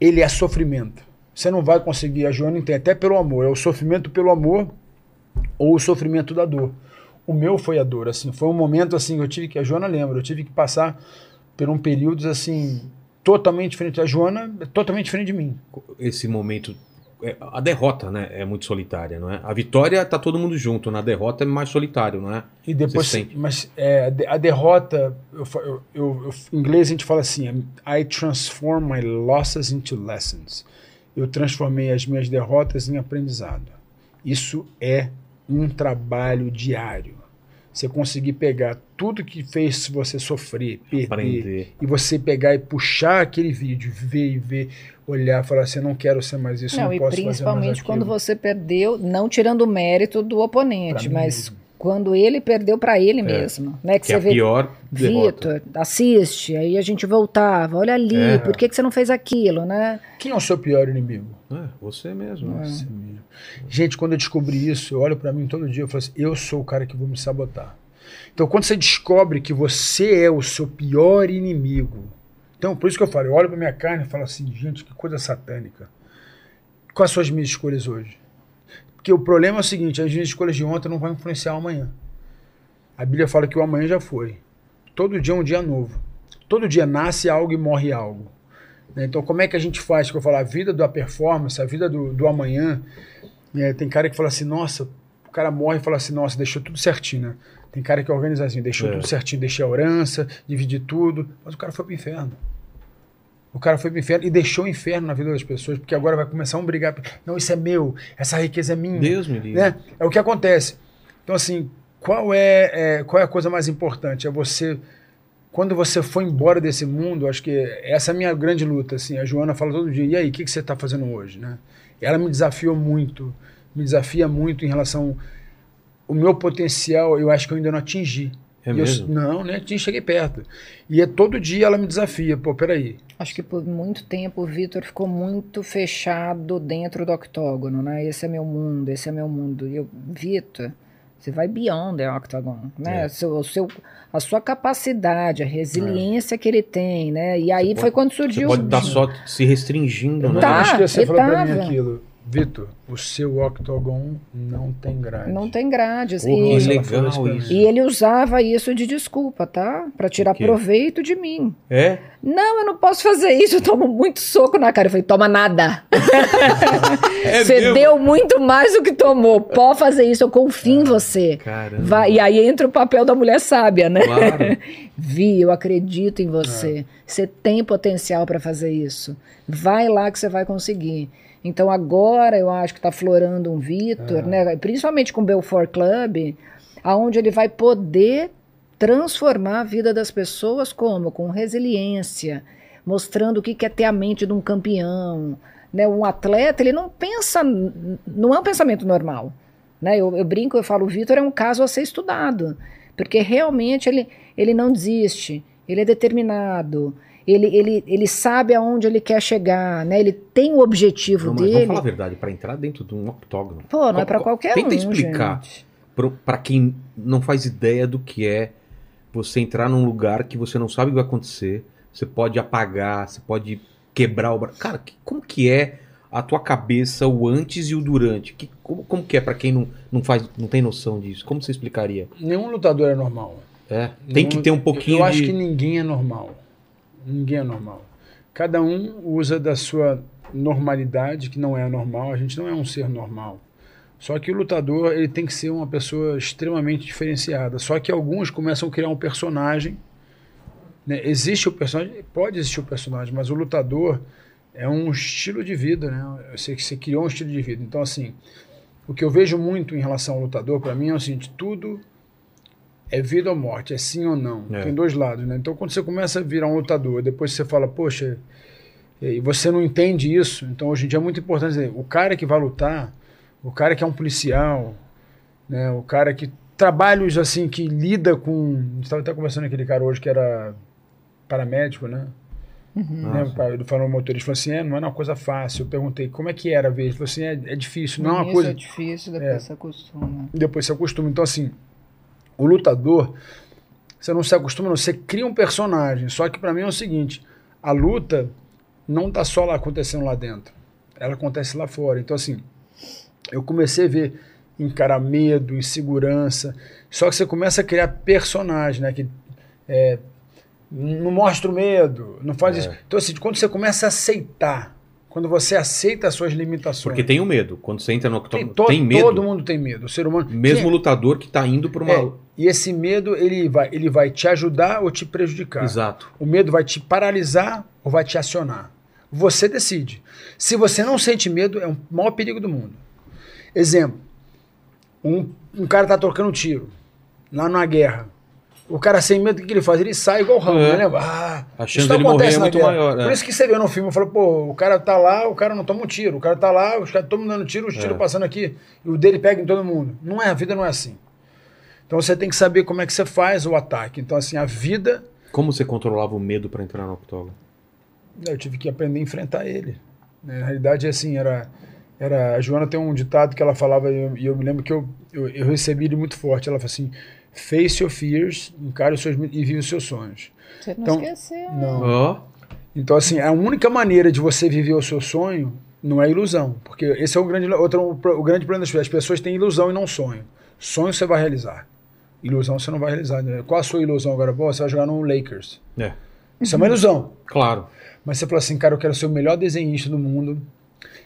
ele é sofrimento. Você não vai conseguir, a Joana entende, até pelo amor. É o sofrimento pelo amor ou o sofrimento da dor. O meu foi a dor, assim. Foi um momento, assim, eu tive que, a Joana lembra, eu tive que passar por um período, assim, totalmente diferente. A Joana é totalmente diferente de mim. Esse momento. É, A derrota, né? É muito solitária, não é? A vitória tá todo mundo junto, na derrota é mais solitário, não é? E depois, Você mas é, a de- a derrota, eu, eu- eu- em inglês a gente fala assim, I transform my losses into lessons. Eu transformei as minhas derrotas em aprendizado. Isso é um trabalho diário. Você conseguir pegar tudo que fez você sofrer, perder, Aprender. e você pegar e puxar aquele vídeo, ver e ver, olhar, falar assim, eu não quero ser mais isso, Não, não, e posso fazer mais principalmente quando você perdeu, não tirando o mérito do oponente, Pra mas mesmo. quando ele perdeu para ele mesmo, né? Que, Que é você a vê, pior. Vitor, assiste, aí a gente voltava, olha ali, É. por que, que você não fez aquilo, né? Quem é o seu pior inimigo? É, você mesmo. Você mesmo. Gente, quando eu descobri isso, eu olho pra mim todo dia e falo assim: eu sou o cara que vou me sabotar. Então, quando você descobre que você é o seu pior inimigo, então por isso que eu falo, eu olho pra minha carne e falo assim: gente, que coisa satânica. Quais são as minhas escolhas hoje? Porque o problema é o seguinte: as minhas escolhas de ontem não vão influenciar o amanhã. A Bíblia fala que o amanhã já foi. Todo dia é um dia novo. Todo dia nasce algo e morre algo. né? Então, como é que a gente faz? Que eu falo, a vida da performance, a vida do, do amanhã. né? tem cara que fala assim, nossa, o cara morre e fala assim, nossa, deixou tudo certinho, né? Tem cara que organiza assim, deixou É. tudo certinho, deixei a herança, dividi tudo, mas o cara foi pro inferno. O cara foi pro inferno e deixou o inferno na vida das pessoas, porque agora vai começar um brigar. Não, isso é meu, essa riqueza é minha Deus me livre. né? É o que acontece. Então, assim, qual é, é- qual é a coisa mais importante? É você, quando você for embora desse mundo, acho que essa é a minha grande luta. Assim, a Joana fala todo dia, e aí, o que, que você está fazendo hoje? Né? Ela me desafiou muito, me desafia muito em relação. O meu potencial, eu acho que eu ainda não atingi. É E eu- não, né? Nem cheguei perto. E é todo dia ela me desafia. Pô, peraí. Acho que por muito tempo o Vitor ficou muito fechado dentro do octógono, né? Esse é meu mundo, esse é meu mundo. E eu, Vitor, você vai beyond the octagon, né? É. Seu, o seu, a sua capacidade, a resiliência que ele tem, né? E aí Você foi pode- quando Você surgiu. pode estar só se restringindo, né? Tá. acho que você ele falou pra mim aquilo. Vitor, o seu octagon não tem grade. Não tem grades. Porra, E- legal isso. E ele usava isso de desculpa, tá? Pra tirar proveito de mim. É? Não, eu não posso fazer isso, eu tomo muito soco na cara. Eu falei, toma nada. É você mesmo? deu muito mais do que tomou. Pode fazer isso, eu confio em você. Caramba. Vai, e aí entra o papel da mulher sábia, né? Claro. Vi, eu acredito em você. É. Você tem potencial para fazer isso. Vai lá que você vai conseguir. Então agora eu acho que está florando um É. Vitor, né? Principalmente com o Belfort Club, aonde ele vai poder transformar a vida das pessoas como com resiliência, mostrando o que que é ter a mente de um campeão, né? Um atleta ele não pensa, não é um pensamento normal, né? Eu, eu brinco, eu falo, o Vitor é um caso a ser estudado, porque realmente ele ele não desiste, ele é determinado, ele, ele, ele sabe aonde ele quer chegar, né? Ele tem o objetivo Não, mas dele. vamos falar a verdade, para entrar dentro de um octógono. Pô, não é Qual- pra qual- qualquer Tenta um, explicar gente. para quem não faz ideia do que é você entrar num lugar que você não sabe o que vai acontecer, você pode apagar, você pode quebrar o braço. Cara, que- como que é a tua cabeça o antes e o durante? Que, como, como que é para quem não, não faz, não tem noção disso? Como você explicaria? Nenhum lutador é normal. É, tem que Nenhum- ter um pouquinho Eu acho de... que ninguém é normal. Ninguém é normal. Cada um usa da sua normalidade, que não é normal. A gente não é um ser normal. Só que o lutador ele tem que ser uma pessoa extremamente diferenciada. Só que alguns começam a criar um personagem. né? Existe o personagem, pode existir o personagem, mas o lutador é um estilo de vida, né? Que você criou um estilo de vida. Então, assim, o que eu vejo muito em relação ao lutador, para mim, é o seguinte: tudo é vida ou morte, é sim ou não. É. Tem dois lados, né? Então, quando você começa a virar um lutador, depois você fala, poxa, e você não entende isso. Então, hoje em dia é muito importante dizer, o cara que vai lutar, o cara que é um policial, né? O cara que trabalhos assim que lida com, a gente estava até conversando com aquele cara hoje que era paramédico, né? Né, Nossa. Ele falou, motorista falou assim, é, não é uma coisa fácil. Eu perguntei, como é que era a vez? Ele falou assim, é, é difícil, não é uma Isso coisa... é difícil, depois É. você acostuma. Depois se acostuma. Então, assim, o lutador, você não se acostuma, não. Você cria um personagem. Só que para mim é o seguinte: a luta não tá só lá acontecendo lá dentro. Ela acontece lá fora. Então, assim, eu comecei a ver encarar medo, insegurança. Só que você começa a criar personagem, né? Que é, não mostra o medo, não faz É. isso. Então, assim, quando você começa a aceitar, quando você aceita as suas limitações. Porque tem o medo. Quando você entra no Tem, octógono, to- tem medo. Todo mundo tem medo. O ser humano. Mesmo Sim, lutador que tá indo pra uma... é, e esse medo, ele vai, ele vai te ajudar ou te prejudicar. Exato. O medo vai te paralisar ou vai te acionar. Você decide. Se você não sente medo, é o maior perigo do mundo. Exemplo. Um, um cara tá trocando um tiro lá numa guerra. O cara sem medo, o que, ele faz? Ele sai igual o Rambo, É. né? Ah, A isso chance não dele morrer acontece é na muito guerra. maior, é. Por isso que você vê no filme, eu falo, pô, o cara tá lá, o cara não toma um tiro. O cara tá lá, os caras estão dando tiro, os tiros É. passando aqui, e o dele pega em todo mundo. Não é, a vida não é assim. Então você tem que saber como é que você faz o ataque. Então, assim, a vida, Como você controlava o medo pra entrar no octógono? eu tive que aprender a enfrentar ele. né? Na realidade, assim, era. era a Joana tem um ditado que ela falava, e eu, e eu me lembro que eu, eu, eu recebi ele muito forte. Ela falou assim: face your fears, encare os seus medos e vive os seus sonhos. Você não Então, esqueceu. Não. Ó, Então, assim, a única maneira de você viver o seu sonho não é ilusão. Porque esse é o grande, outro, o grande problema das pessoas. As pessoas têm ilusão e não sonho. Sonho você vai realizar. Ilusão você não vai realizar. né? Qual a sua ilusão agora? Pô, você vai jogar no Lakers. é, Isso é uma ilusão. claro. Mas você fala assim, cara, eu quero ser o melhor desenhista do mundo.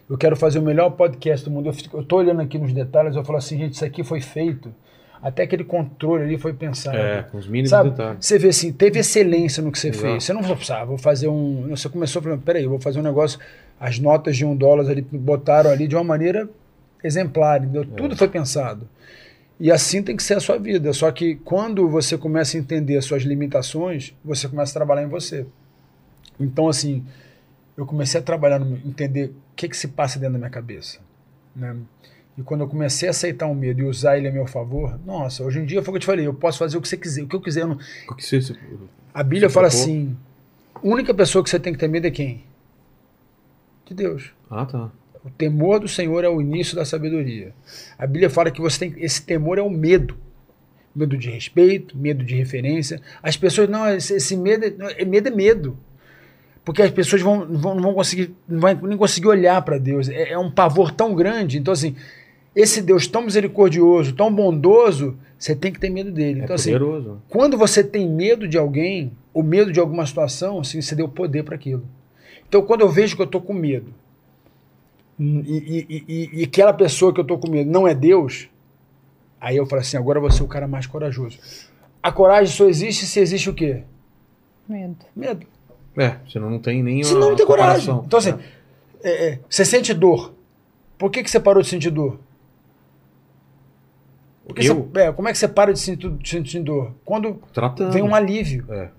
Eu quero fazer o melhor podcast do mundo. Eu, fico, eu tô olhando aqui nos detalhes, eu falo assim, gente, isso aqui foi feito. Até aquele controle ali foi pensado. É, com os mínimos Sabe? detalhes. Você vê assim, teve excelência no que você Exato. fez. Você não falou, ah, vou fazer um. Você começou falando, peraí, eu vou fazer um negócio. As notas de um dólar ali botaram ali de uma maneira exemplar, entendeu? É. Tudo foi pensado. E assim tem que ser a sua vida. Só que quando você começa a entender as suas limitações, você começa a trabalhar em você. Então, assim, eu comecei a trabalhar, no, entender o que, que se passa dentro da minha cabeça. Né? E quando eu comecei a aceitar o medo e usar ele a meu favor, nossa, hoje em dia foi o que eu te falei, eu posso fazer o que você quiser, o que eu quiser. eu não- O que você- você- A Bíblia fala tocou? assim: a única pessoa que você tem que ter medo é quem? De Deus. Ah, tá. O temor do Senhor é o início da sabedoria. A Bíblia fala que você tem esse temor é o medo. Medo de respeito, medo de referência. As pessoas não, esse, esse medo, é, é- medo é medo. Porque as pessoas vão, vão, não vão conseguir, não vai nem conseguir olhar para Deus. É, é um pavor tão grande. Então assim, esse Deus tão misericordioso, tão bondoso, você tem que ter medo dele. É Então assim, poderoso. quando você tem medo de alguém, ou medo de alguma situação, assim, você deu poder para aquilo. Então, quando eu vejo que eu estou com medo, e, e- e- e aquela pessoa que eu estou com medo não é Deus, aí eu falo assim: agora eu vou ser o cara mais corajoso. A coragem só existe se existe o quê? Medo. Medo. É, senão não tem nem Senão não tem coragem. Então, assim, é, é, você sente dor. Por que, que você parou de sentir dor? Porque Eu? você- é, como é que você para de sentir, de sentir dor? Quando Tratando. vem um alívio. É.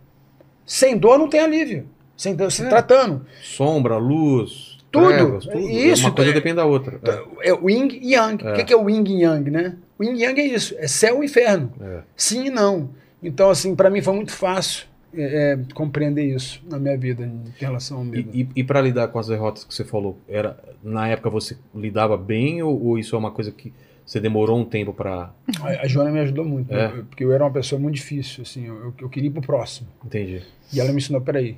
Sem dor não tem alívio. Sem dor, se É. tratando. Sombra, luz, Tudo. trevas, tudo. Isso, Uma coisa é- depende da outra. É. É o e yang. O que, que é o yin e yang, né? O yin e yang é isso. É céu e inferno. É. Sim e não. Então, assim, para mim foi muito fácil é, é, compreender isso na minha vida em relação ao medo. E, e, e para lidar com as derrotas que você falou, era na época você lidava bem ou, ou isso é uma coisa que você demorou um tempo para A, a Joana me ajudou muito, É. né? Porque eu era uma pessoa muito difícil, assim, eu, eu- eu queria ir pro próximo. entender? E ela me ensinou, peraí,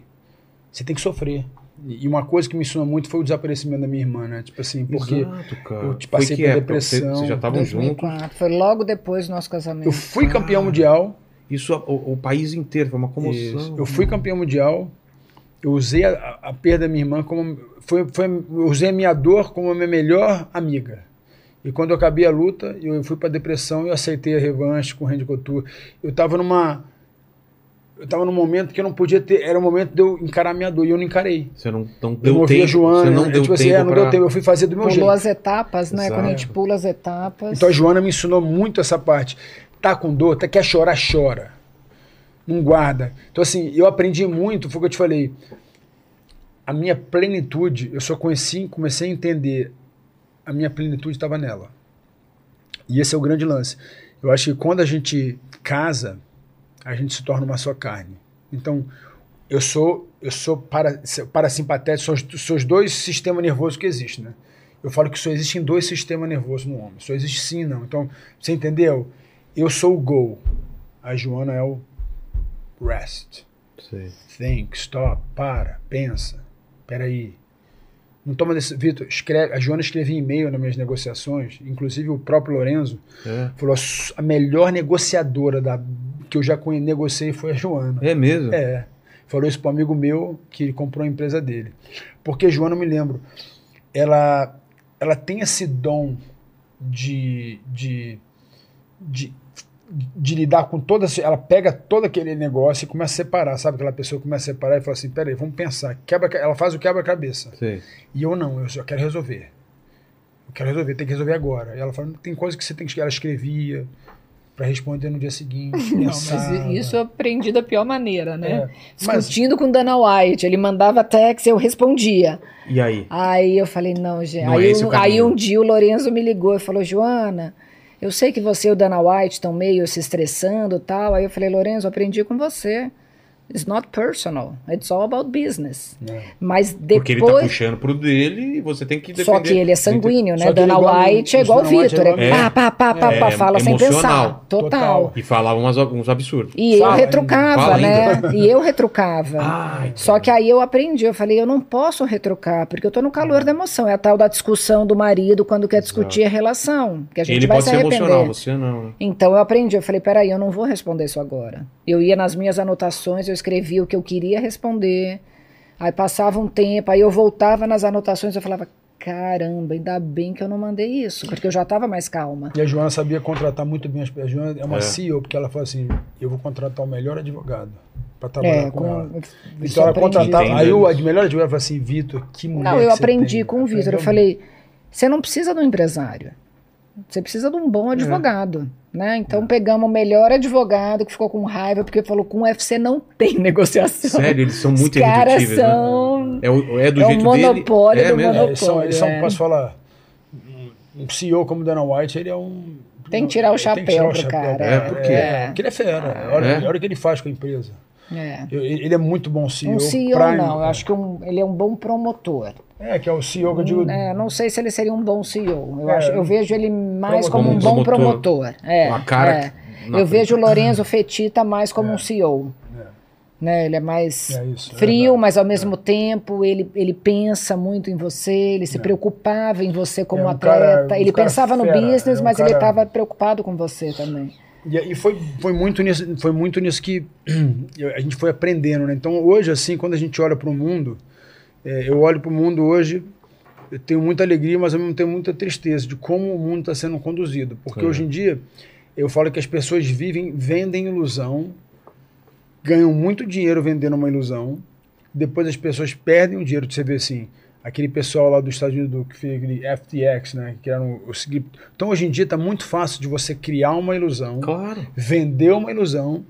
você tem que sofrer. E uma coisa que me ensinou muito foi o desaparecimento da minha irmã, né? Tipo assim, porque Exato, cara. eu te passei por depressão. Você, vocês já estavam juntos. 2004. Foi logo depois do nosso casamento. eu fui campeão Ah. mundial, Isso o, o país inteiro foi uma comoção. Isso. Eu fui campeão mundial. Eu usei a, a- perda da minha irmã como. Foi, foi, eu usei a minha dor como a minha melhor amiga. E quando eu acabei a luta, eu fui para depressão e eu aceitei a revanche com o Randy Couture. Eu estava numa. Eu estava num momento que eu não podia ter. Era o momento de eu encarar a minha dor e eu não encarei. Você não, não Eu deu não ouvi tempo. a Joana. você não né? deu tipo assim, tempo é, não pra- deu tempo. Eu fui fazer do meu Pulou jeito. as etapas, né? Quando a gente Exato. pula as etapas. Então a Joana me ensinou muito essa parte. Tá com dor, tá, quer chorar, chora. Não guarda. Então, assim, eu aprendi muito, foi o que eu te falei. A minha plenitude, eu só conheci, comecei a entender. A minha plenitude estava nela. E esse é o grande lance. Eu acho que quando a gente casa, a gente se torna uma só carne. Então, eu sou eu sou para, parasimpatético, são os, são os dois sistemas nervosos que existem, né? Eu falo que só existem dois sistemas nervosos no homem. Só existe sim e não. Então, você entendeu? Eu sou o go. A Joana é o rest. Sei. Think, stop, para, pensa. Peraí. Não toma decisão. Vitor, escreve. A Joana escrevia e-mail nas minhas negociações, inclusive o próprio Lorenzo É. falou: a melhor negociadora da, que eu já negociei foi a Joana. É mesmo? É. Falou isso para um amigo meu que comprou a empresa dele. Porque Joana, eu me lembro, ela, ela tem esse dom de, de, de, de lidar com toda. Ela pega todo aquele negócio e começa a separar, sabe? Aquela pessoa começa a separar e fala assim: peraí, vamos pensar. Quebra, ela faz o quebra-cabeça. E eu não, eu só quero resolver. Eu quero resolver, tem que resolver agora. E ela fala: tem coisa que você tem que. Ela escrevia para responder no dia seguinte. Não, mas isso eu aprendi da pior maneira, né? É, mas- Discutindo com Dana White, ele mandava text, eu respondia. E aí? Aí eu falei, não, gente. Não é aí, um, caminho. aí um dia o Lorenzo me ligou e falou, Joana, eu sei que você e o Dana White estão meio se estressando e tal. Aí eu falei, Lorenzo, eu aprendi com você. It's not personal. It's all about business. É. Mas Porque ele tá depois. puxando pro dele e você tem que defender. Só que ele é sanguíneo, né? Dana é White é o igual o é Vitor. É É. pá, pá, pá, pá, É, pá, fala sem pensar. Total. Total. E falava umas, uns absurdos. E Fala eu retrucava, né? E eu retrucava. Ai, Só que aí eu aprendi, eu falei, eu não posso retrucar, porque eu tô no calor da emoção. É a tal da discussão do marido quando quer discutir a relação, que a gente Ele vai pode se ser arrepender. emocional, você não. né? Então eu aprendi, eu falei, peraí, eu não vou responder isso agora. Eu ia nas minhas anotações, eu escrevia o que eu queria responder. Aí passava um tempo, aí eu voltava nas anotações, eu falava, caramba, ainda bem que eu não mandei isso, porque eu já estava mais calma. E a Joana sabia contratar muito bem as pessoas. A Joana é uma É. CEO, porque ela falou assim: eu vou contratar o melhor advogado para trabalhar É, com, com, ela. Então ela contratava. Entendo Aí o melhor advogado falou assim: Vitor, que mulher. Não, que eu aprendi tem. com o Vitor. Eu falei, você não precisa de um empresário. Você precisa de um bom advogado, né? Então pegamos o melhor advogado que ficou com raiva porque falou que com o UFC não tem negociação. Sério, eles são muito Os caras né? são É, o- é do é o jeito monopólio dele. É do mesmo? É, eles são, eles são, É. posso falar, um CEO como o Dana White, ele é um. Tem que tirar o chapéu tirar o chapéu. cara. É, por quê? É. Porque ele é fera. Olha, É? olha o que ele faz com a empresa. É. Ele é muito bom CEO. Um CEO Prime- não, eu acho que um- ele é um bom promotor. É, que é o CEO que eu digo. É, não sei se ele seria um bom CEO. Eu, É. acho, eu vejo ele mais Promotor. como um bom promotor. promotor. É, Com a cara é. Eu frente. vejo o Lorenzo Fetita mais como É. um CEO. É. Né? Ele é mais É isso, frio, mas ao mesmo tempo ele, ele pensa muito em você, ele se É. preocupava em você como É um atleta. cara- um ele pensava no fera, business, é um mas ele cara- estava preocupado com você também. E, e foi, foi, muito nisso, foi muito nisso que a gente foi aprendendo, né? Então, hoje, assim, quando a gente olha para o mundo, é, eu olho para o mundo hoje, eu tenho muita alegria, mas ao mesmo tempo muita tristeza de como o mundo está sendo conduzido. Porque É. hoje em dia, eu falo que as pessoas vivem, vendem ilusão, ganham muito dinheiro vendendo uma ilusão, depois as pessoas perdem o dinheiro. Você vê assim, aquele pessoal lá dos Estados Unidos que fez aquele FTX, né? Que era o. Então hoje em dia está muito fácil de você criar uma ilusão, Claro. vender uma ilusão,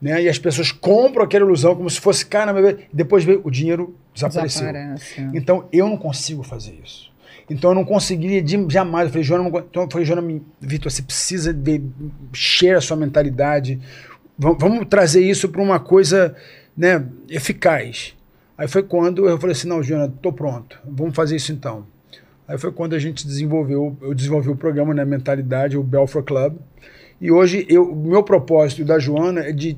né? E as pessoas compram aquela ilusão como se fosse cara, depois vê o dinheiro desapareceu. Desaparece. Então eu não consigo fazer isso. Então eu não conseguiria de- jamais. Eu falei, Joana, não, então eu falei, Joana, Vitor, você precisa de share a sua mentalidade. Vam- Vamos trazer isso para uma coisa né, eficaz. Aí foi quando eu falei assim, não, Joana, tô pronto. Vamos fazer isso então. Aí foi quando a gente desenvolveu, eu desenvolvi o programa, né, Mentalidade, o Belfort Club. E hoje eu, o meu propósito da Joana é de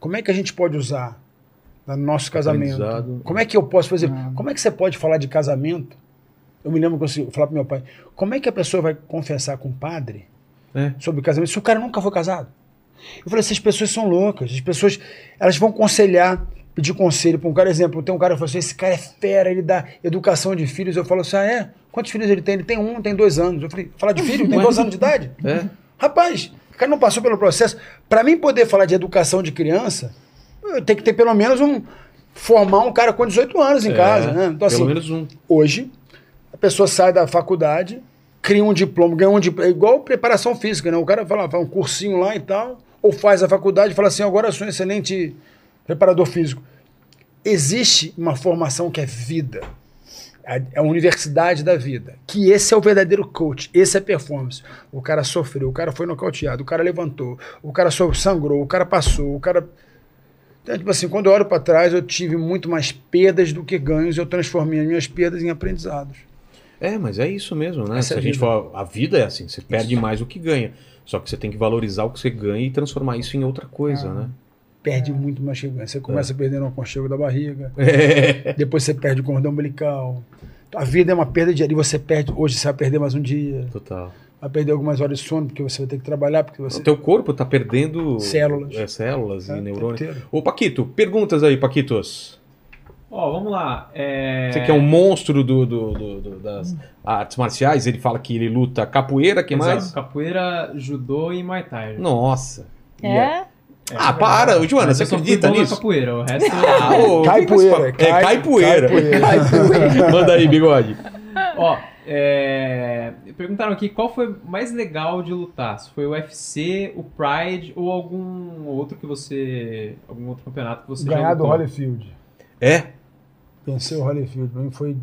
como é que a gente pode usar no nosso casamento. Como é que eu posso fazer? Ah. Como é que você pode falar de casamento? Eu me lembro que eu falar para meu pai, como é que a pessoa vai confessar com o padre É. sobre casamento se o cara nunca foi casado? Eu falei, essas pessoas são loucas, as pessoas, elas vão conselhar, pedir conselho para um cara, exemplo, tem um cara que falou assim, esse cara é fera, ele dá educação de filhos, eu falo assim, ah é? Quantos filhos ele tem? Ele tem um, tem dois anos. Eu falei, falar de filho? Tem dois anos de idade? É. Rapaz, o cara não passou pelo processo. Para mim poder falar de educação de criança, eu tenho que ter pelo menos um. formar um cara com 18 anos em É, casa, né? Então, Pelo assim, menos um. hoje, a pessoa sai da faculdade, cria um diploma, ganha um diploma. É igual preparação física, né? O cara fala, faz um cursinho lá e tal, ou faz a faculdade e fala assim: agora eu sou um excelente preparador físico. Existe uma formação que é vida. É a universidade da vida. Que esse é o verdadeiro coach, esse é performance. O cara sofreu, o cara foi nocauteado, o cara levantou, o cara sangrou, o cara passou, o cara. Então, tipo assim, quando eu olho para trás, eu tive muito mais perdas do que ganhos, eu transformei as minhas perdas em aprendizados. É, mas é isso mesmo, né? Essa Se é a a gente vida. for. A vida é assim, você perde mais do que ganha. Só que você tem que valorizar o que você ganha e transformar isso em outra coisa, né? Perde muito mais. Você começa perdendo o aconchego da barriga, É. depois você perde o cordão umbilical. A vida é uma perda diária. E você perde, hoje você vai perder mais um dia. Total. Vai perder algumas horas de sono, porque você vai ter que trabalhar, porque você. O teu corpo tá perdendo Células. é, células É, e tempo neurônios. inteiro. Ô, Paquito, perguntas aí, Paquitos. Ó, vamos lá. É... Você que é um monstro do, do- do- do- das artes marciais, ele fala que ele luta capoeira, que mais? Capoeira, judô e Muay Thai. Nossa. E É? É, Ah, para, ô, Joana, você acredita nisso? capoeira, o resto... Ah, ô, Cai poeira? É, cai- poeira. cai poeira. Manda aí, bigode. Ó, é... perguntaram aqui qual foi mais legal de lutar. Se foi o UFC, o Pride ou algum outro que você... Algum outro campeonato que você já Ganhar do. Holyfield. É? Pensei o Holyfield. Pra mim foi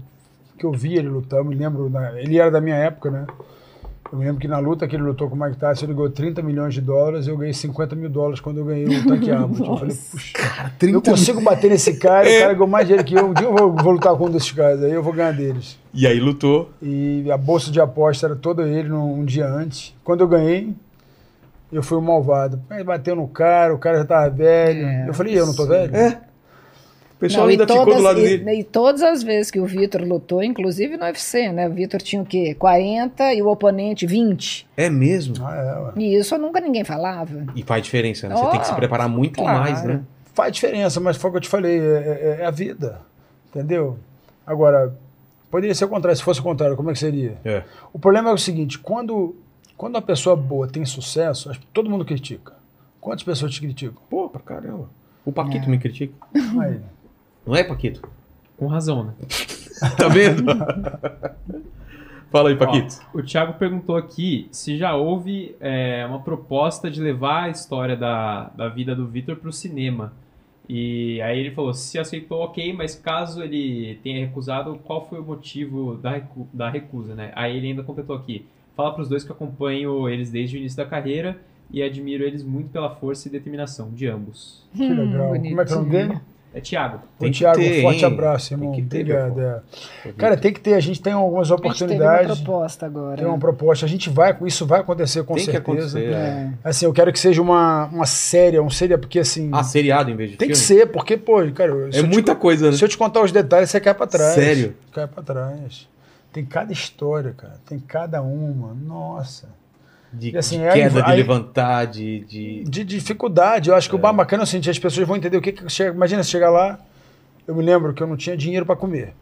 que eu vi ele lutar. Eu me lembro. na- ele era da minha época, né? Eu me lembro que na luta que ele lutou com o Mike Tyson, ele ganhou 30 milhões de dólares. Eu ganhei 50 mil dólares quando eu ganhei o Tanque Abbott. Eu falei, puxa, eu consigo bater nesse cara. O cara ganhou mais dinheiro que eu. Um dia eu vou, vou lutar com um desses caras aí, eu vou ganhar deles. E aí lutou. E a bolsa de aposta era toda ele num, um dia antes. Quando eu ganhei, eu fui o malvado. Aí bateu no cara, o cara já tava velho. É, eu falei, e eu não tô velho? É. O pessoal Não, e ainda ficou todas- do lado e- dele. E, todas as vezes que o Vitor lutou, inclusive no UFC, né? O Vitor tinha o quê? 40 e o oponente 20. É mesmo. Ah, é. E isso nunca ninguém falava. E faz diferença, né? Você Oh, tem que se preparar muito claro. mais, né? Faz diferença, mas foi o que eu te falei, é, é- é a vida. Entendeu? Agora, poderia ser o contrário. Se fosse o contrário, como é que seria? É. O problema é o seguinte: quando, quando uma pessoa boa tem sucesso, todo mundo critica. Quantas pessoas te criticam? Pô, pra caramba. O Paquito É. me critica. Aí. Não é, Paquito? Com razão, né? Tá vendo? Fala aí, Paquito. Ó, o Thiago perguntou aqui se já houve é, uma proposta de levar a história da, da vida do Vitor para o cinema. E aí ele falou, se aceitou, ok, mas caso ele tenha recusado, qual foi o motivo da, recu da recusa, né? Aí ele ainda completou aqui, fala pros dois que acompanho eles desde o início da carreira e admiro eles muito pela força e determinação de ambos. Que legal. Como é que é o nome dele? É Thiago. Ô, Tem que Thiago, ter, um forte hein? abraço, irmão. Tem que ter, Obrigado. é. Cara, tem que ter. A gente tem algumas A gente teve uma oportunidades. proposta agora. Tem uma proposta. A gente vai, isso vai acontecer com Tem que certeza. acontecer. é. É. Assim, eu quero que seja uma, uma série, um série, porque assim. Ah, seriado em vez de tem que filme? ser, porque, pô, cara. É eu te- muita coisa, né? Se eu te contar os detalhes, você cai pra trás. Sério? Cai pra trás. Tem cada história, cara. Tem cada uma. Nossa. De, assim, de aí- queda, de aí- levantar, de... de... De dificuldade. Eu acho que o mais bacana é o seguinte: as pessoas vão entender o que que chega. Imagina você chegar lá. Eu me lembro que eu não tinha dinheiro pra comer.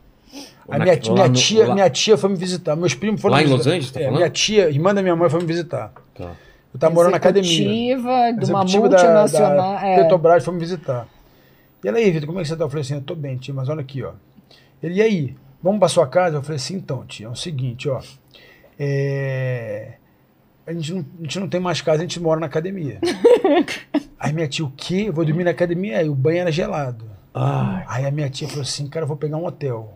A Na- minha, lá minha no- tia, lá- minha tia foi me visitar. Meus primos foram Lá me em Los visitar. Angeles, tá É, falando? minha tia, irmã da minha mãe, foi me visitar. Tá. Eu tava morando na academia. Executiva de uma Executiva da- multinacional. Da, é. Petrobras foi me visitar. E ela aí, Vitor, como é que você tá? Eu falei assim, eu tô bem, tia, mas olha aqui, ó. Ele, e aí? Vamos pra sua casa? Eu falei assim, então, tia, é o seguinte, ó. É... A, gente não, a gente não tem mais casa, a gente mora na academia. aí minha tia, o quê? Eu vou dormir na academia? Aí o banho era gelado. Ai, Aí a minha tia falou assim, cara, eu vou pegar um hotel.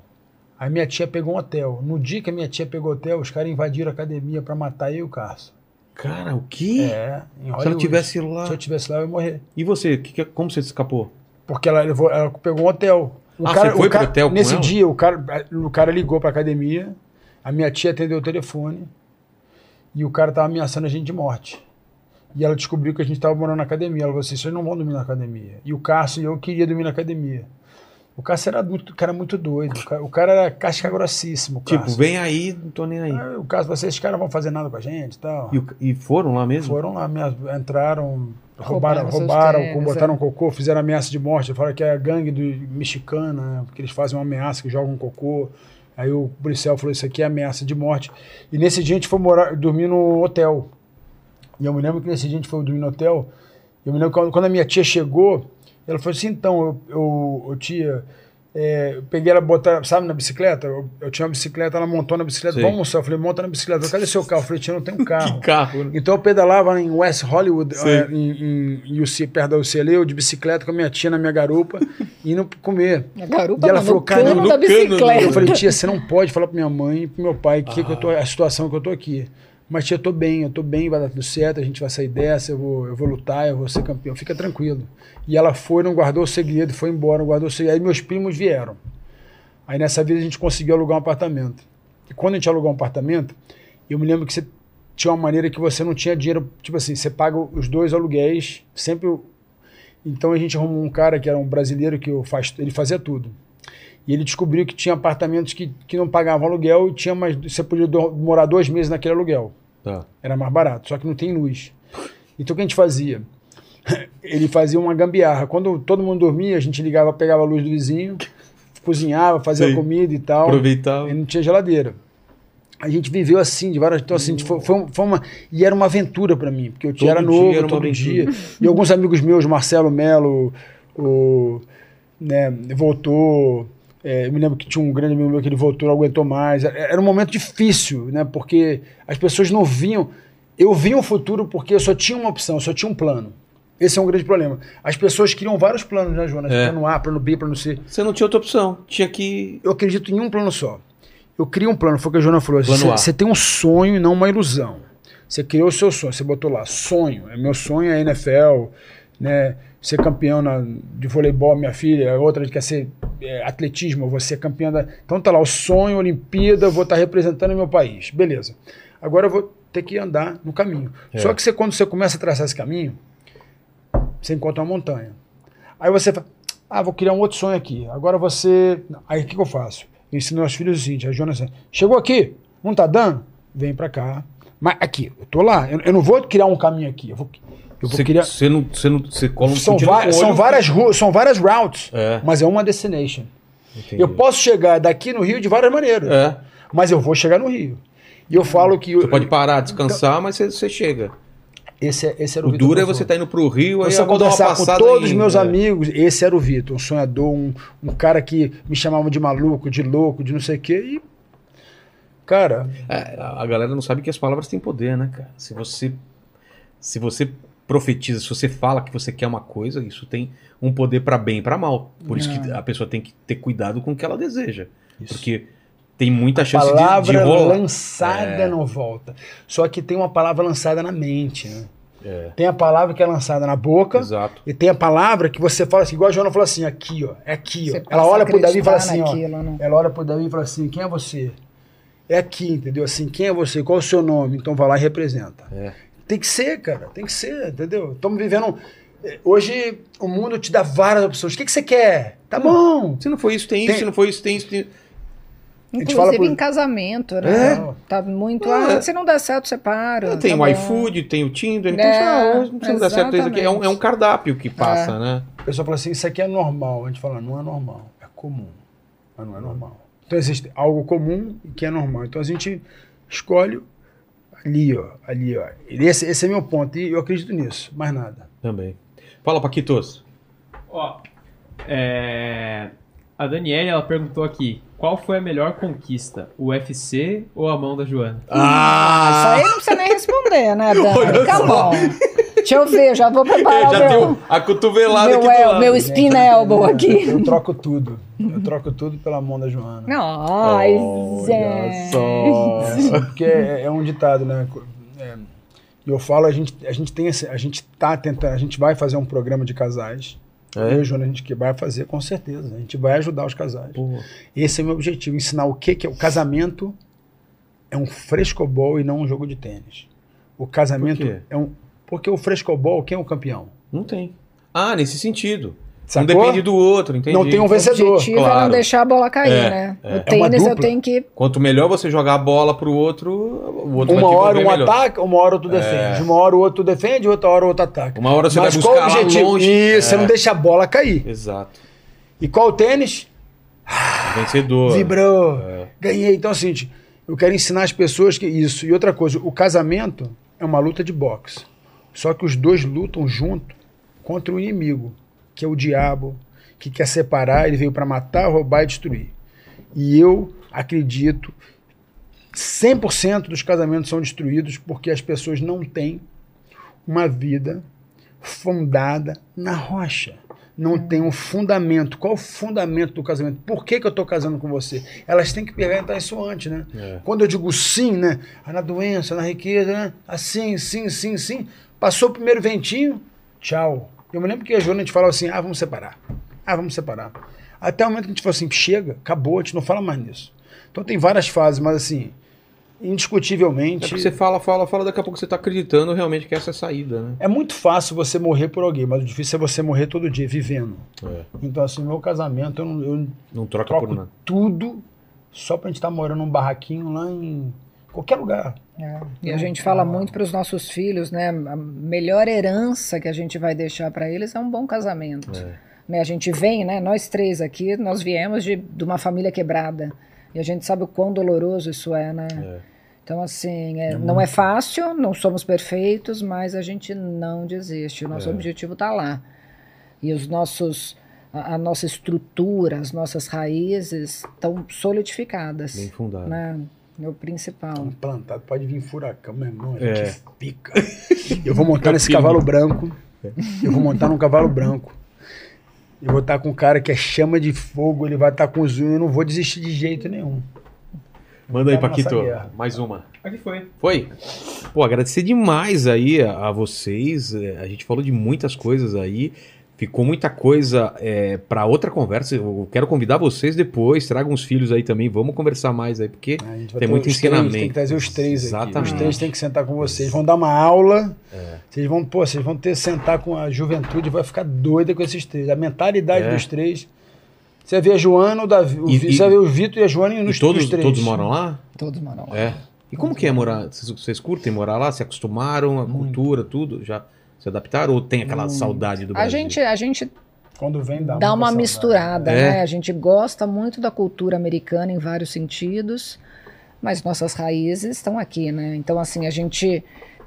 Aí minha tia pegou um hotel. No dia que a minha tia pegou o hotel, os caras invadiram a academia pra matar eu e o Carson. cara, o quê? É, Se ela tivesse lá... Se eu tivesse lá, eu ia morrer. E você? Que, que- como você escapou? Porque ela, levou, ela pegou um hotel. O Ah, cara, você foi o pro cara- hotel com Nesse dia, o cara, o cara ligou pra academia, a minha tia atendeu o telefone e o cara tava ameaçando a gente de morte. E ela descobriu que a gente tava morando na academia. Ela falou assim: vocês não vão dormir na academia. E o Cássio e eu queria dormir na academia. O Cássio era muito, cara muito doido. O cara, o cara era casca grossíssimo. o Tipo, vem aí, não tô nem aí. Aí o Cássio falou assim: esses caras vão fazer nada com a gente e tal. E, o- e foram lá mesmo? Foram lá, amea- entraram, Roubaram roubaram, roubaram, tênis, botaram é. cocô, fizeram ameaça de morte. Falaram que é a gangue do mexicana, porque eles fazem uma ameaça que jogam cocô. Aí o policial falou: Isso aqui é ameaça de morte. E nesse dia a gente foi morar, dormir no hotel. E eu me lembro que nesse dia a gente foi dormir no hotel. Eu me lembro que quando- a minha tia chegou, ela falou assim: Então, eu, eu, eu tia. É, eu peguei ela, botar, sabe, na bicicleta? Eu, eu tinha uma bicicleta, ela montou na bicicleta, Sei. vamos almoçar. Eu falei, monta na bicicleta. Eu falei, Cadê seu carro? Eu falei, tia, não tenho carro. Que carro, né? Então eu pedalava em West Hollywood, eh, em, em, UC, perto da UCL, eu de bicicleta com a minha tia na minha garupa, indo comer. Garupa E ela falou, cara, da bicicleta. Eu falei, tia, você não pode falar pra minha mãe e pro meu pai que, que eu tô, Ah. a situação que eu tô aqui. Mas tia, eu tô bem, eu tô bem, vai dar tudo certo, a gente vai sair dessa, eu vou, eu vou lutar, eu vou ser campeão, fica tranquilo. E ela foi, não guardou o segredo, foi embora, não guardou o segredo. Aí meus primos vieram. Aí nessa vez a gente conseguiu alugar um apartamento. E quando a gente alugou um apartamento, eu me lembro que você tinha uma maneira que você não tinha dinheiro, tipo assim, você paga os dois aluguéis, sempre. Então a gente arrumou um cara que era um brasileiro que faz, ele fazia tudo. E ele descobriu que tinha apartamentos que, que não pagavam aluguel e tinha mais, você podia do- morar dois meses naquele aluguel. Tá. Era mais barato, só que não tem luz. Então o que a gente fazia? Ele fazia uma gambiarra. Quando todo mundo dormia, a gente ligava, pegava a luz do vizinho, cozinhava, fazia Sei. comida e tal. Aproveitava. E não tinha geladeira. A gente viveu assim, de várias. Então, assim, foi, foi, foi uma. E era uma aventura para mim, porque eu Todo era novo era todo dia. E alguns amigos meus, Marcelo Melo, o. Né, voltou. É, eu me lembro que tinha um grande amigo meu que ele voltou, não aguentou mais. Era, era um momento difícil, né? Porque as pessoas não viam. Eu via um futuro porque eu só tinha uma opção, eu só tinha um plano. Esse é um grande problema. As pessoas criam vários planos, né, Jonas? É. Plano A, plano B, plano C Você não tinha outra opção. Tinha que. eu acredito em um plano só. Eu crio um plano, foi o que a Joana falou. Você tem um sonho e não uma ilusão. Você criou o seu sonho, você botou lá, sonho. É meu sonho é NFL, né? Ser campeão na- de voleibol, minha filha, outra quer ser é, atletismo, eu vou ser campeã da. Então tá lá, o sonho, Olimpíada, vou estar representando o meu país. Beleza. Agora eu vou ter que andar no caminho. É. Só que você, quando você começa a traçar esse caminho, você encontra uma montanha. Aí você fala, ah, vou criar um outro sonho aqui. Agora você. Aí o que, que eu faço? Eu ensino meus filhos o seguinte: a Jonas, chegou aqui, não tá dando? Vem pra cá. Mas aqui, eu tô lá. Eu, eu não vou criar um caminho aqui. Eu vou, eu Você, criar. você não. Você não. Você cola São, va- são várias ruas, são várias routes, É. mas é uma destination. Entendi. Eu posso chegar daqui no Rio de várias maneiras, É. mas eu vou chegar no Rio. E eu falo que. Você pode parar, descansar, mas você, chega. Esse, é- esse era o, O Vitor duro é você estar indo pro Rio, aí eu conversar com todos os meus é. amigos, esse era o Vitor, um sonhador, um, um cara que me chamava de maluco, de louco, de não sei o quê. E, cara, É, a galera não sabe que as palavras têm poder, né, cara? Se você, se você profetiza, se você fala que você quer uma coisa, isso tem um poder para bem e para mal. Por isso que a pessoa tem que ter cuidado com o que ela deseja. Isso. Porque tem muita chance de, de palavra rolar. lançada É. não volta. Só que tem uma palavra lançada na mente, né? É, Tem a palavra que é lançada na boca exato. e tem a palavra que você fala assim, igual a Joana falou assim, aqui, ó, é aqui, ó. Ela a olha pro Davi e fala assim, ó. naquilo, né? Ela olha pro Davi e fala assim, quem é você? É aqui, entendeu? Assim, quem é você? Qual é o seu nome? Então vai lá e representa. É. Tem que ser, cara, tem que ser, entendeu? Estamos vivendo... Hoje o mundo te dá várias opções. O que, que você quer? Tá bom. Se não for isso, tem isso. Tem- Se não for isso, tem isso. Tem... A gente Inclusive fala pro- em casamento, né? É. Tá muito. É. Ah, se não der certo, separa. tem tá o bom. iFood, tem o Tinder. Então, É, ah, hoje não precisa dar certo isso aqui. É um, é um cardápio que passa, né? A pessoa fala assim, isso aqui é normal. A gente fala, não é normal, é comum. Mas não é normal. Então existe algo comum e que é normal. Então a gente escolhe ali, ó, ali, ó. Esse, esse é meu ponto. E eu acredito nisso, mais nada. Também. Fala, Paquitos. Ó, é, a Daniela ela perguntou aqui: qual foi a melhor conquista? O UFC ou a mão da Joana? Ah, isso aí não precisa nem responder, né, Dani? Fica só. bom. Deixa eu ver, já vou preparar já o tem meu, a cotovelada meu, aqui do el- lado. meu spin elbow aqui. Eu troco tudo. Eu troco tudo pela mão da Joana. Ai, Olha só. É, porque é, é um ditado, né? É, e eu falo, a gente, a gente tem esse, a gente tá tentando, a gente vai fazer um programa de casais. É? Eu e o Joana, a gente que vai fazer, com certeza. A gente vai ajudar os casais. Pô, Esse é o meu objetivo, ensinar o que, que é o casamento é um frescobol e não um jogo de tênis. O casamento é um porque o frescobol, quem é o campeão? não tem. Ah, nesse sentido. Sacou? Não depende do outro, entendi. Não tem um O vencedor. objetivo é claro. não deixar a bola cair, É, né? é. O É uma tênis eu dupla. tenho que. Quanto melhor você jogar a bola pro outro, o outro Uma hora um melhor. ataca, uma hora outro defende. Uma hora o outro defende, outra hora o outro ataca. Uma hora você Mas vai qual buscar o lá objetivo? longe. Isso, você É. não deixa a bola cair. Exato. E qual o tênis? Vencedor. Vibrou. É. Ganhei. Então, assim, eu quero ensinar as pessoas que isso. E outra coisa, o casamento é uma luta de boxe. Só que os dois lutam junto contra o inimigo, que é o diabo, que quer separar, ele veio para matar, roubar e destruir. E eu acredito 100% dos casamentos são destruídos porque as pessoas não têm uma vida fundada na rocha. Não tem um fundamento. Qual o fundamento do casamento? Por que, que eu estou casando com você? Elas têm que perguntar isso antes, né? É. Quando eu digo sim, né? Ah, Na doença, na riqueza, né? Assim, sim, sim, sim. Passou o primeiro ventinho, tchau. Eu me lembro que a Joana a gente falava assim: ah, vamos separar. Ah, vamos separar. Até o momento que a gente falou assim: chega, acabou, a gente não fala mais nisso. Então tem várias fases, mas assim, É indiscutivelmente. porque você fala, fala, fala, daqui a pouco você tá acreditando realmente que essa é a saída, né? É muito fácil você morrer por alguém, mas o difícil é você morrer todo dia, vivendo. É. Então, assim, meu casamento, eu, não- eu Não troca troco por nada. tudo só pra gente estar morando num barraquinho lá em qualquer lugar. É. E a gente fala muito para os nossos filhos, né? A melhor herança que a gente vai deixar para eles é um bom casamento. É. Né? A gente vem, né? Nós três aqui, nós viemos de, de uma família quebrada. E a gente sabe o quão doloroso isso é, né? É. Então, assim, é, não é fácil, não somos perfeitos, mas a gente não desiste. O nosso É. objetivo está lá. E os nossos, a, nossa estrutura, as nossas raízes estão solidificadas. Bem fundado. Né? É o principal. Um plantado, pode vir furacão, meu irmão, a É. gente fica. Eu vou montar nesse cavalo branco. Eu vou montar num cavalo branco. Eu vou estar com um cara que é chama de fogo, ele vai estar com os unhos, eu não vou desistir de jeito nenhum. Manda aí, Paquito. Mais uma. Aqui foi. Foi? Pô, agradecer demais aí a, a vocês. É, A gente falou de muitas coisas aí. Ficou muita coisa é, para outra conversa. Eu quero convidar vocês depois. Tragam os filhos aí também. Vamos conversar mais aí, porque tem muito os três, ensinamento. tem que trazer os três aqui. Exatamente. Os três têm que sentar com vocês. Vão dar uma aula. É. Vocês vão, pô, vocês vão ter que sentar com a juventude, vai ficar doida com esses três. A mentalidade É. dos três. Você vai ver a Joana, o Davi, o E- e- você vai ver o Vitor e a Joana E nos todos, nos três. todos moram lá? Todos moram lá. É. E como que é morar? Vocês, vocês curtem morar lá? Se acostumaram? A cultura, tudo? Já se adaptaram? Ou tem aquela saudade do A Brasil? gente, a gente Quando vem, dá, dá uma misturada, É. né? A gente gosta muito da cultura americana em vários sentidos, mas nossas raízes estão aqui, né? Então, assim, a gente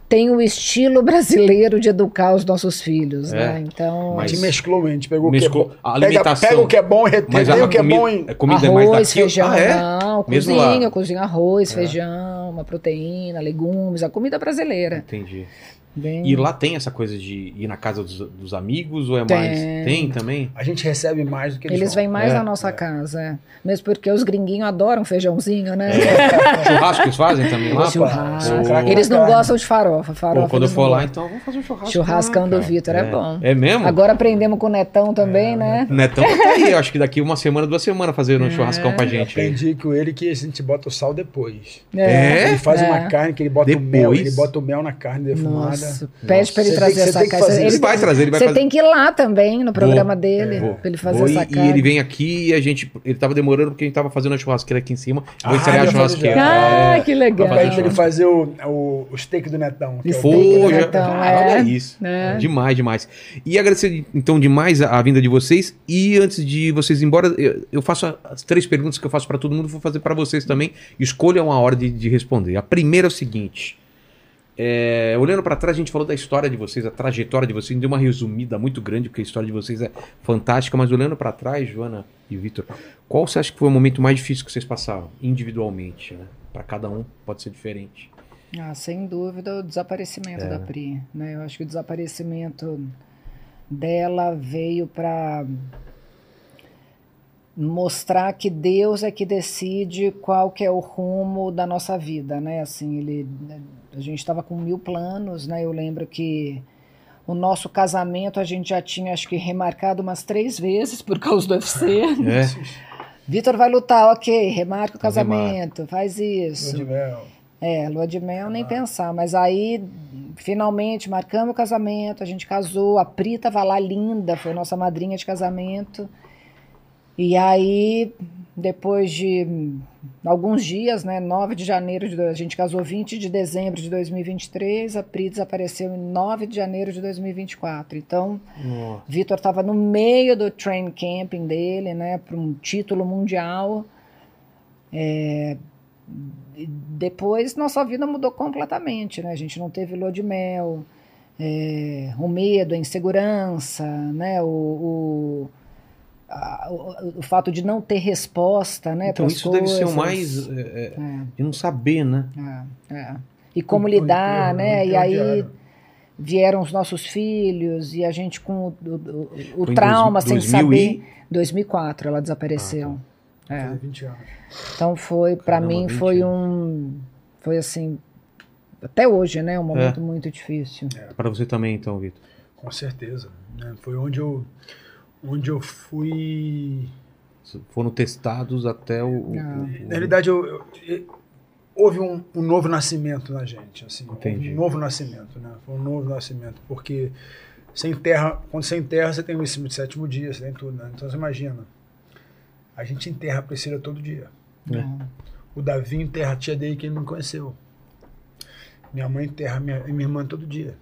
tem o estilo brasileiro de educar os nossos filhos, É, né? Então, A mas- gente mesclou, a gente pegou Mesclou o que é bom. a Pega, alimentação. pega o que é bom, Mas retém a o que é bom. Em... a comida é mais arroz, daqui? feijão, Ah, é? não, Mesmo cozinha, lá? cozinha arroz, feijão, uma proteína, legumes, a comida brasileira. Entendi. Bem- E lá tem essa coisa de ir na casa dos, dos amigos ou é Tem. mais? Tem também? A gente recebe mais do que eles Eles vão. vêm mais É, na nossa casa, é. Mesmo porque os gringuinhos adoram feijãozinho, né? Churrasco eles fazem também lá? Churrasco. Pô, Craque Eles não gostam de farofa. farofa Pô, quando eu for lá, então vamos fazer um churrasco. Churrascão lá, do. Vitor é bom. É mesmo? Agora aprendemos com o Netão também, né? Netão tá aí, eu acho que daqui uma semana, duas semanas fazendo um churrascão pra Eu gente aí. aprendi com ele que a gente bota o sal depois. É? Ele faz É. uma carne que ele bota o Depois? mel. Ele bota o mel na carne defumada. Nossa, pede pra ele Você trazer tem essa carne. fazer. Ele vai trazer, ele vai Você fazer. tem que ir lá também no programa Vou. dele, Vou. pra ele fazer Vou essa e, carne. e ele vem aqui e a gente. Ele tava demorando porque a gente tava fazendo a churrasqueira aqui em cima. Vou Ah, ensaiar a churrasqueira. Ah, que legal. Pra ele fazer o, o, o steak do Netão. que é o- Steak do Pô, já, Netão, ah, é. olha isso. É. Demais, demais. E agradecer, então, demais a, a vinda de vocês. E antes de vocês ir embora, eu, eu faço as três perguntas que eu faço pra todo mundo, vou fazer pra vocês também. Escolham a hora de, de responder. A primeira é o seguinte. É, olhando pra trás, a gente falou da história de vocês, a trajetória de vocês, deu uma resumida muito grande, porque a história de vocês é fantástica, mas olhando pra trás, Joana e Vitor, qual você acha que foi o momento mais difícil que vocês passaram, individualmente, né? Pra cada um pode ser diferente. Ah, sem dúvida, o desaparecimento É, da né? Pri. Né? Eu acho que o desaparecimento dela veio para mostrar que Deus é que decide qual que é o rumo da nossa vida, né? Assim, ele, a gente estava com mil planos, né? Eu lembro que o nosso casamento a gente já tinha, acho que, remarcado umas três vezes por causa do UFC. É? Vitor vai lutar, ok, remarca o casamento, faz isso. Lua de mel. É, lua de mel nem pensar, mas aí finalmente marcamos o casamento, a gente casou, a Pri tava lá linda, foi nossa madrinha de casamento. E aí, depois de alguns dias, né, 9 de janeiro, de, a gente casou 20 de dezembro de 2023, a Pri desapareceu em 9 de janeiro de 2024. Então, Nossa. Vitor estava no meio do train camping dele, né, para um título mundial. É, depois nossa vida mudou completamente, né? A gente não teve lua de mel, é, o medo, a insegurança, né? O, o, a- o, o fato de não ter resposta, né? Então isso deve ser o coisas. mais. é, é, É, de não saber, né? é, é. E como O- o lidar, enterro- né? o E aí diário. vieram os nossos filhos e a gente com o, o- o- o Foi em trauma dois- sem 2000 e- saber. 2004 ela desapareceu. É. Fazer 20 anos. Então foi, pra Caramba, mim 20 foi anos. um, foi assim, até hoje, né, um momento É. muito difícil. Pra você também, então, Vitor. Com certeza. né? Foi onde eu, onde eu fui. Foram testados até o. o- Ah. o- Na realidade, eu, eu- eu- houve um, um novo nascimento na gente. Assim, houve Entendi. Um novo nascimento, né? Foi um novo nascimento. Porque sem terra, quando você enterra, você tem o sétimo dia, você tem tudo, né? Então você imagina. A gente enterra a Priscila todo dia. É. O Davi enterra a tia dele que ele não conheceu. Minha mãe enterra minha, minha irmã todo dia.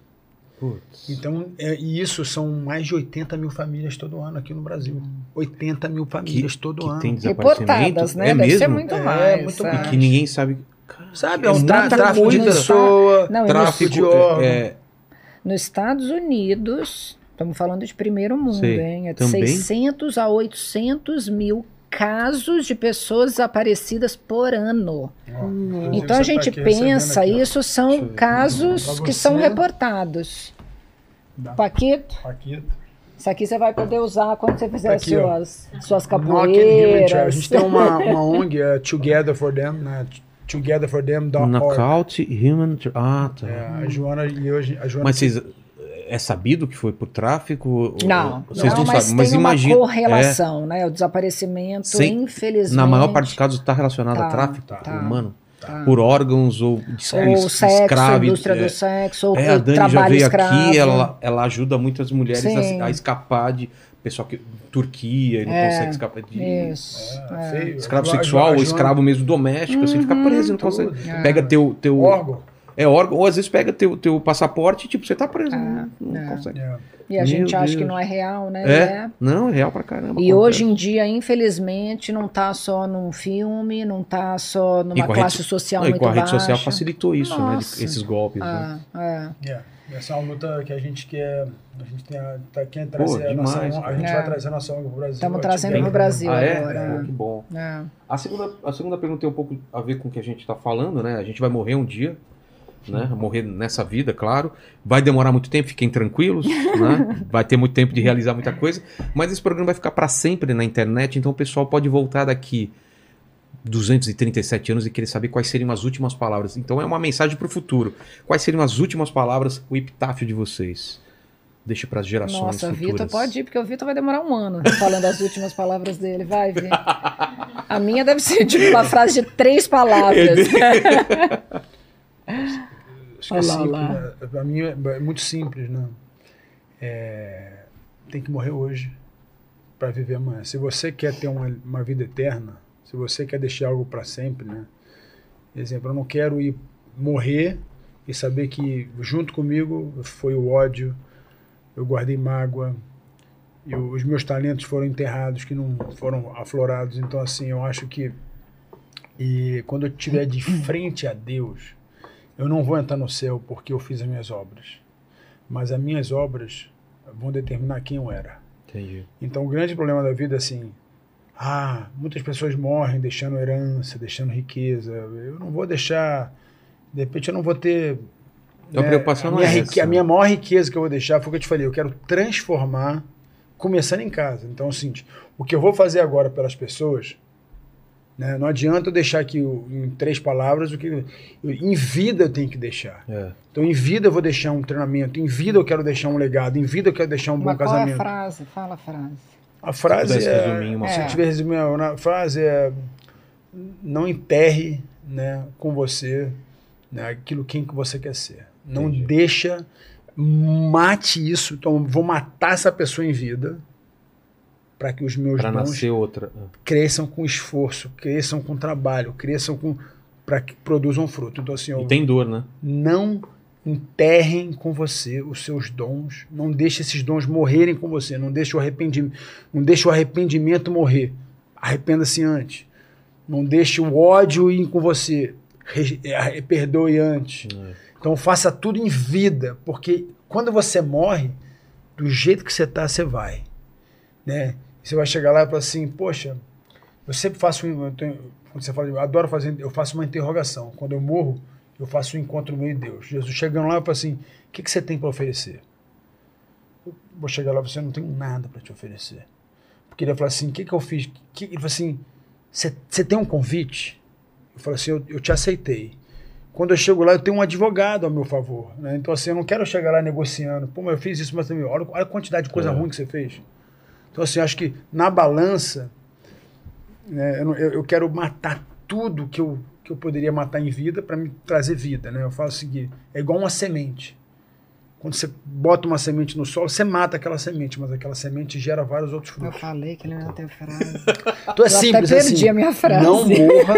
Putz. Então, é, e isso são mais de 80 mil famílias todo ano aqui no Brasil. 80 mil famílias todo que ano. tem. Reportadas, né? É Deve mesmo? ser muito É, mais. muito é. E que ninguém sabe. Sabe, É é um tra muita tráfico de pessoa, Não, tráfico de é- órgão. é, Nos Estados Unidos, estamos falando de primeiro mundo, Sei. hein? É de Também? 600 a 800 mil casos de pessoas desaparecidas por ano. Ó, Então a tá gente aqui recebendo pensa, aqui, isso são casos que são reportados. Dá. Paquito, Aqui, isso aqui você vai poder usar quando você fizer Aqui, ó. suas, suas Trial. A gente capoeiras. tem uma, uma ONG, é Together for Them, né? Togetherforthem.org. Knockout Human. Ah, tá. É, a Joana e hoje. A Joana Mas vocês. É sabido que foi por tráfico? Não, vocês não, não, mas sabem. Mas tem imagina. uma correlação, né? O desaparecimento, Sem- infelizmente. na maior parte dos casos está relacionado a Tá, tráfico tá, humano. tá. Por órgãos ou es- ou es- sexo, escravo- indústria é, do sexo, ou É, a Dani já trabalho veio escravo. aqui, ela, ela ajuda muitas mulheres a, a escapar de pessoal que Turquia e não É, consegue escapar de Isso. É, é. escravo A a sexual ou a escravo mesmo doméstico, assim, fica preso, não tudo. consegue. É. Pega teu teu Órgão. É órgão, ou às vezes pega teu teu passaporte, e, tipo, você tá preso, É, não, não é. consegue. É. E a Meu gente acha que Deus. não é real, né? É, não, é real pra caramba. E acontece. hoje em dia, infelizmente, não tá só num filme, não tá só E numa a classe rede- social não, e muito com a rede baixa. social facilitou isso, né? Nossa. de- Esses golpes, né? Ah, é. É, essa é uma luta que a gente quer. A gente tem a, tá, quer trazer a demais, nossa A gente cara. vai É. trazer a nossa ONG pro Brasil. Estamos a trazendo pro Brasil Ah, é? agora. Pô, que bom. É. A segunda, a segunda pergunta tem um pouco a ver com o que a gente está falando, né? A gente vai morrer um dia. Né? Morrer nessa vida, claro. Vai demorar muito tempo, fiquem tranquilos, né? Vai ter muito tempo de realizar muita coisa. Mas esse programa vai ficar para sempre na internet, então o pessoal pode voltar daqui 237 anos e querer saber quais seriam as últimas palavras. Então é uma mensagem para o futuro. Quais seriam as últimas palavras, o epitáfio de vocês? Deixa para as gerações Nossa, futuras. Vitor pode ir, porque o Vitor vai demorar um ano falando as últimas palavras dele. Vai, ver. A minha deve ser tipo uma frase de três palavras. Acho que é simples, né? Pra mim é, é muito simples, né? É, tem que morrer hoje para viver amanhã. Se você quer ter uma, uma vida eterna, se você quer deixar algo para sempre, né? Exemplo, eu não quero ir morrer e saber que junto comigo foi o ódio, eu guardei mágoa, e o- os meus talentos foram enterrados, que não foram aflorados. Então, assim, eu acho que e quando eu estiver de frente a Deus, eu não vou entrar no céu porque eu fiz as minhas obras, mas as minhas obras vão determinar quem eu era. Entendi. Então, o grande problema da vida é assim: ah, muitas pessoas morrem deixando herança, deixando riqueza. Eu não vou deixar. De repente, eu não vou ter. Então, a preocupação a não é rique- essa. A minha maior riqueza que eu vou deixar foi o que eu te falei: eu quero transformar, começando em casa. Então, seguinte: o que eu vou fazer agora pelas pessoas. Né, não adianta eu deixar aqui o- em três palavras o que. eu- em vida eu tenho que deixar. É. Então, em vida eu vou deixar um treinamento, em vida eu quero deixar um legado, em vida eu quero deixar um bom Mas qual é a casamento. frase? Fala a frase. A frase pudesse é, resumir uma se eu tiver resumir a frase é não enterre, né, com você, né, aquilo quem que você quer ser. Não Entendi. deixa mate isso. Então vou matar essa pessoa em vida para que os meus Para dons nascer outra. cresçam com esforço, cresçam com trabalho, cresçam com para que produzam fruto. Então assim, E tem dor, né? não enterrem com você os seus dons, não deixe esses dons morrerem com você, não deixe o arrependimento, não deixe o arrependimento morrer. Arrependa-se antes. Não deixe o ódio ir com você. Eh, Perdoe antes. É. Então faça tudo em vida, porque quando você morre, do jeito que você está, você vai, né? Você vai chegar lá e falar assim, poxa, eu sempre faço um, eu tenho- quando você fala, eu adoro fazer, eu faço uma interrogação. Quando eu morro, eu faço um encontro meu e Deus. Jesus chegando lá e fala assim, o que, que você tem para oferecer? Eu vou chegar lá e você não tenho nada para te oferecer. Porque ele vai falar assim, o que, que eu fiz? Que, ele fala assim, você tem um convite? Eu falo assim, eu, eu te aceitei. Quando eu chego lá, eu tenho um advogado ao meu favor. Né? Então, assim, eu não quero chegar lá negociando. Pô, mas eu fiz isso, mas também, olha, olha a quantidade de coisa É. ruim que você fez. Então, assim, eu acho que na balança, né, eu, eu- eu quero matar tudo que eu, que eu poderia matar em vida para me trazer vida. Né? Eu falo o seguinte: é igual uma semente. Quando você bota uma semente no solo, você mata aquela semente, mas aquela semente gera vários outros Eu frutos. falei que ele não ia ter frase. Então é Eu até simples perdi assim. a minha frase. Não morra,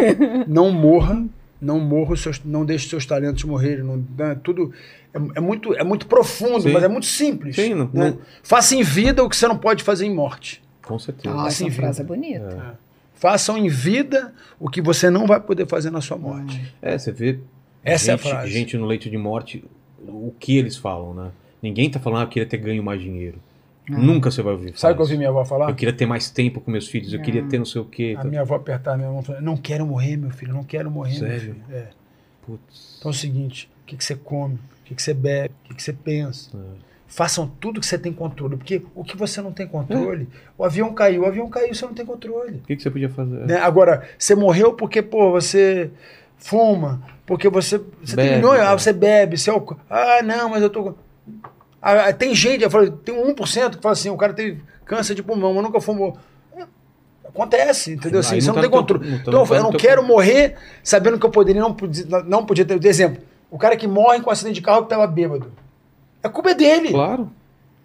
não morra, não morra, os seus, não deixe seus talentos morrerem. Não, né, tudo é, é muito, é muito profundo, Sim. mas é muito simples. Sim, não- né? não- Faça em vida o que você não pode fazer em morte. Com certeza. Ah, essa frase é bonita. Façam em vida o que você não vai poder fazer na sua morte. É, você vê Essa é a gente, frase. gente no leito de morte, o que eles falam, né? Ninguém tá falando, ah, eu queria ter ganho mais dinheiro. Nunca você vai ouvir. Sabe o que eu ouvi minha avó falar? Eu queria ter mais tempo com meus filhos, eu queria ter não sei o quê. A minha avó apertar a minha mão e falar: Não quero morrer, meu filho, não quero morrer, meu Sério? filho. É. Putz. Então é o seguinte: o que, que você come, que, que você bebe, o que, que você pensa. É. Façam tudo que você tem controle. Porque o que você não tem controle, o avião caiu, o avião caiu, você não tem controle. O que, que você podia fazer? Né? Agora, você morreu porque, pô, você fuma, porque você, você Bebe, tem milhões, ah, você bebe, você alco- Ah, não, mas eu tô. com- Ah, tem gente, eu falei, tem 1% que fala assim, o cara tem câncer de pulmão, mas nunca fumou. É, Acontece, entendeu? Assim, você não não, tá tem controle. não tá- então, não eu tá eu não teu quero morrer sabendo que eu poderia não podia, não podia ter. Exemplo, o cara que morre com um acidente de carro que estava bêbado. A culpa é dele. Claclaro.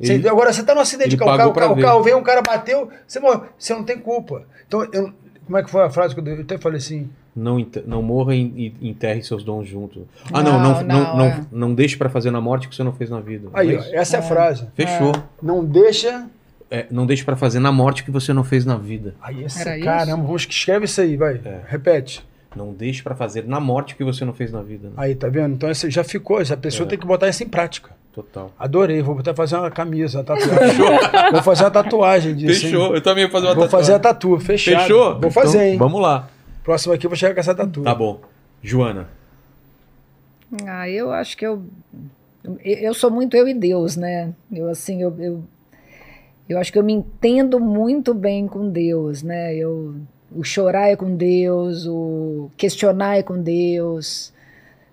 Você- Ele- agora, você está num acidente de carro, o carro, o carro, veio, um cara bateu, você morreu. Você não tem culpa. Então, eu- como é que foi a frase que eu, dei? eu até falei assim? Não, não morra e, enterre seus dons juntos. Ah, não, não, Não, não, não, não, é. não deixe pra fazer na morte o que você não fez na vida. Aí, é ó, isso? essa é a frase. Fechou. Não deixa. É, não deixe pra fazer na morte o que você não fez na vida. Aí, esse, Era isso? caramba, vamos que escreve isso aí, vai. É. Repete. Não deixe pra fazer na morte o que você não fez na vida. né? Aí, tá vendo? Então, essa já ficou. Essa pessoa É. tem que botar isso em prática. Total. Adorei. Vou até fazer uma camisa, uma tatuagem. vou fazer uma tatuagem disso. hein? eu também vou fazer Vou fazer a tatu. Fechado. Fechou? Vou fazer, Então, hein? Vamos lá. Próximo aqui eu vou chegar com essa tatu. Tá bom. Joana, Ah, eu acho que eu. Eu sou muito eu e Deus, né? Eu, assim, eu, eu, eu acho que eu me entendo muito bem com Deus, né? Eu, o chorar é com Deus, o questionar é com Deus,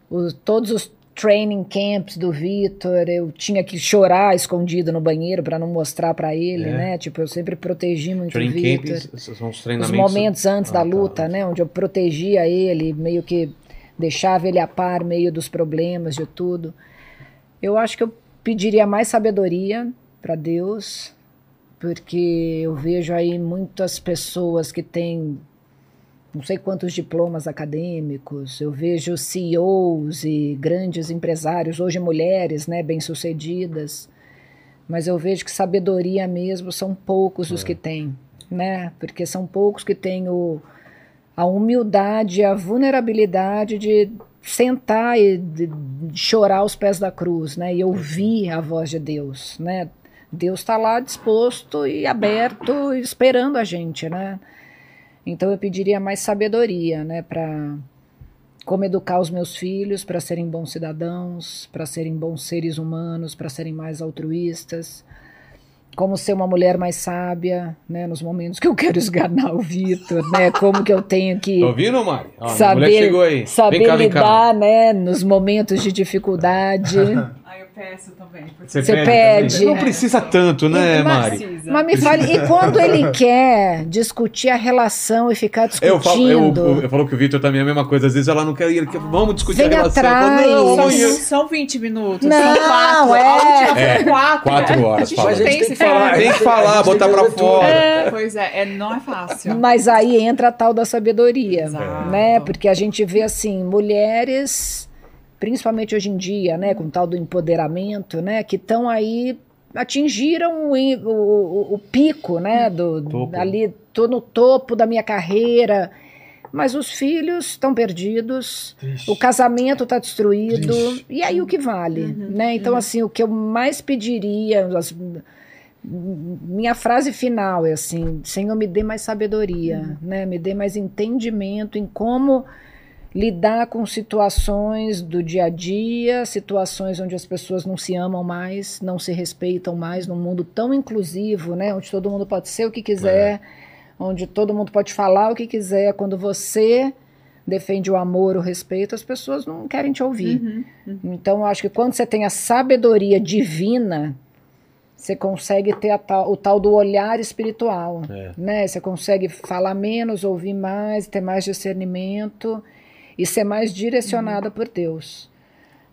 o, todos os training camps do Vitor, eu tinha que chorar escondido no banheiro para não mostrar para ele, É. né? Tipo, eu sempre protegi muito o Training Vitor. camps são os Os treinamentos. momentos antes Ah, da tá. luta, né? Onde eu protegia ele, meio que deixava ele a par meio dos problemas, de tudo. Eu acho que eu pediria mais sabedoria para Deus, porque eu vejo aí muitas pessoas que têm não sei quantos diplomas acadêmicos, eu vejo CEOs e grandes empresários, hoje mulheres, né, bem-sucedidas, mas eu vejo que sabedoria mesmo são poucos os que têm, né? Porque são poucos que têm o, a humildade, a vulnerabilidade de sentar e de chorar aos pés da cruz, né? E ouvir a voz de Deus, né? Deus está lá disposto e aberto, esperando a gente, né? Então eu pediria mais sabedoria, né, para como educar os meus filhos para serem bons cidadãos, para serem bons seres humanos, para serem mais altruístas, como ser uma mulher mais sábia, né, nos momentos que eu quero esganar o Vitor, né, como que eu tenho que Tá ouvindo, Mari? Ó, saber, mulher chegou aí. saber vem cá, vem cá. lidar, né, nos momentos de dificuldade. Aí eu peço também. Você Você pede pede. também? Não precisa tanto, né, Mari? Precisa. Mas me fale, e quando ele quer discutir a relação e ficar Eu falo, eu, discutindo? eu, falo que o Vitor também é a mesma coisa. Às vezes ela não quer ir, quer- vamos discutir Vem a relação. Eu falo, atrás. não, São, são 20 minutos. Não, são quatro. é. É, quatro. quatro horas A gente tem esse tempo. Tem que falar, botar pra fora. É, pois é, é, não é fácil. Mas aí entra a tal da sabedoria, Exato. né? Porque a gente vê assim, mulheres, principalmente hoje em dia, né, com o tal do empoderamento, né, que estão aí atingiram o, o, o- pico, né, do Topo. ali tô no topo da minha carreira, mas os filhos estão perdidos, o casamento está destruído, Triste. e aí o que vale, né? Então assim, o que eu mais pediria, as- minha frase final é assim: Senhor, me dê mais sabedoria, né? Me dê mais entendimento em como lidar com situações do dia a dia, situações onde as pessoas não se amam mais, não se respeitam mais, num mundo tão inclusivo, né? Onde todo mundo pode ser o que quiser, onde todo mundo pode falar o que quiser. Quando você defende o amor, o respeito, as pessoas não querem te ouvir. Uhum. Então, eu acho que quando você tem a sabedoria divina, você consegue ter tal- o tal do olhar espiritual, É. né? Você consegue falar menos, ouvir mais, ter mais discernimento e ser mais direcionada Uhum. por Deus.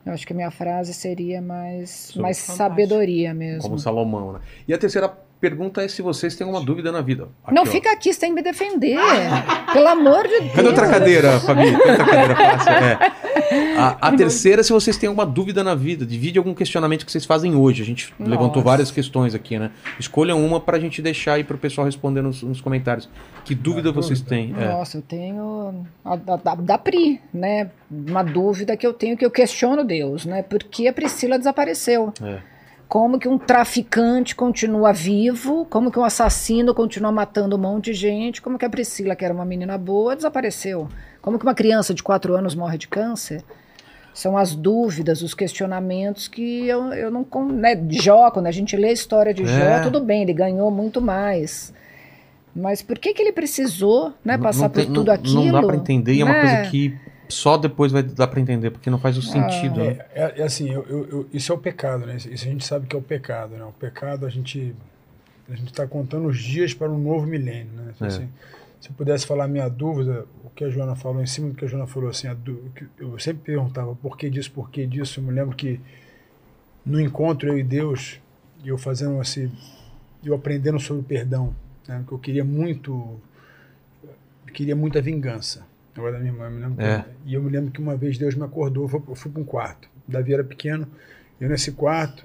Eu acho que a minha frase seria mais, mais fantástico. sabedoria mesmo. Como Salomão, né? E a terceira pergunta é se vocês têm alguma dúvida na vida. Aqui, não ó. fica aqui sem me defender. Pelo amor de Deus. Cadê outra cadeira, Fabi? Cadê outra cadeira fácil? É. A, a terceira, é se vocês têm alguma dúvida na vida, divide algum questionamento que vocês fazem hoje. A gente Nossa. levantou várias questões aqui, né? Escolham uma pra gente deixar aí pro pessoal responder nos, nos comentários. Que dúvida Ah, vocês dúvida. têm? É. Nossa, eu tenho a, da, da, da Pri, né? Uma dúvida que eu tenho que eu questiono Deus, né? Por que a Priscila desapareceu? É. Como que um traficante continua vivo? Como que um assassino continua matando um monte de gente? Como que a Priscila, que era uma menina boa, desapareceu? Como que uma criança de quatro anos morre de câncer? São as dúvidas, os questionamentos que eu, eu não. Né? Jó, quando a gente lê a história de É. Jó, tudo bem, ele ganhou muito mais. Mas por que, que ele precisou né, passar tem- por tudo não, aquilo? Não dá pra entender é uma né? coisa que só depois vai dar pra entender, porque não faz o sentido. né? É, é- assim, eu- eu- eu- isso é o pecado, né? Isso a gente sabe que é o pecado, né? O pecado a gente a gente está contando os dias para um novo milênio, né? Se, É. assim, se eu pudesse falar a minha dúvida, o que a Joana falou, em cima do que a Joana falou, assim, que eu sempre perguntava por que disso, por que disso. Eu me lembro que no encontro eu e Deus, eu fazendo assim, eu aprendendo sobre o perdão, né? Que eu queria muito, eu queria muita vingança. Agora da minha irmã, eu me lembro É. e eu me lembro que uma vez Deus me acordou, eu fui, para um quarto. Davi era pequeno, eu nesse quarto,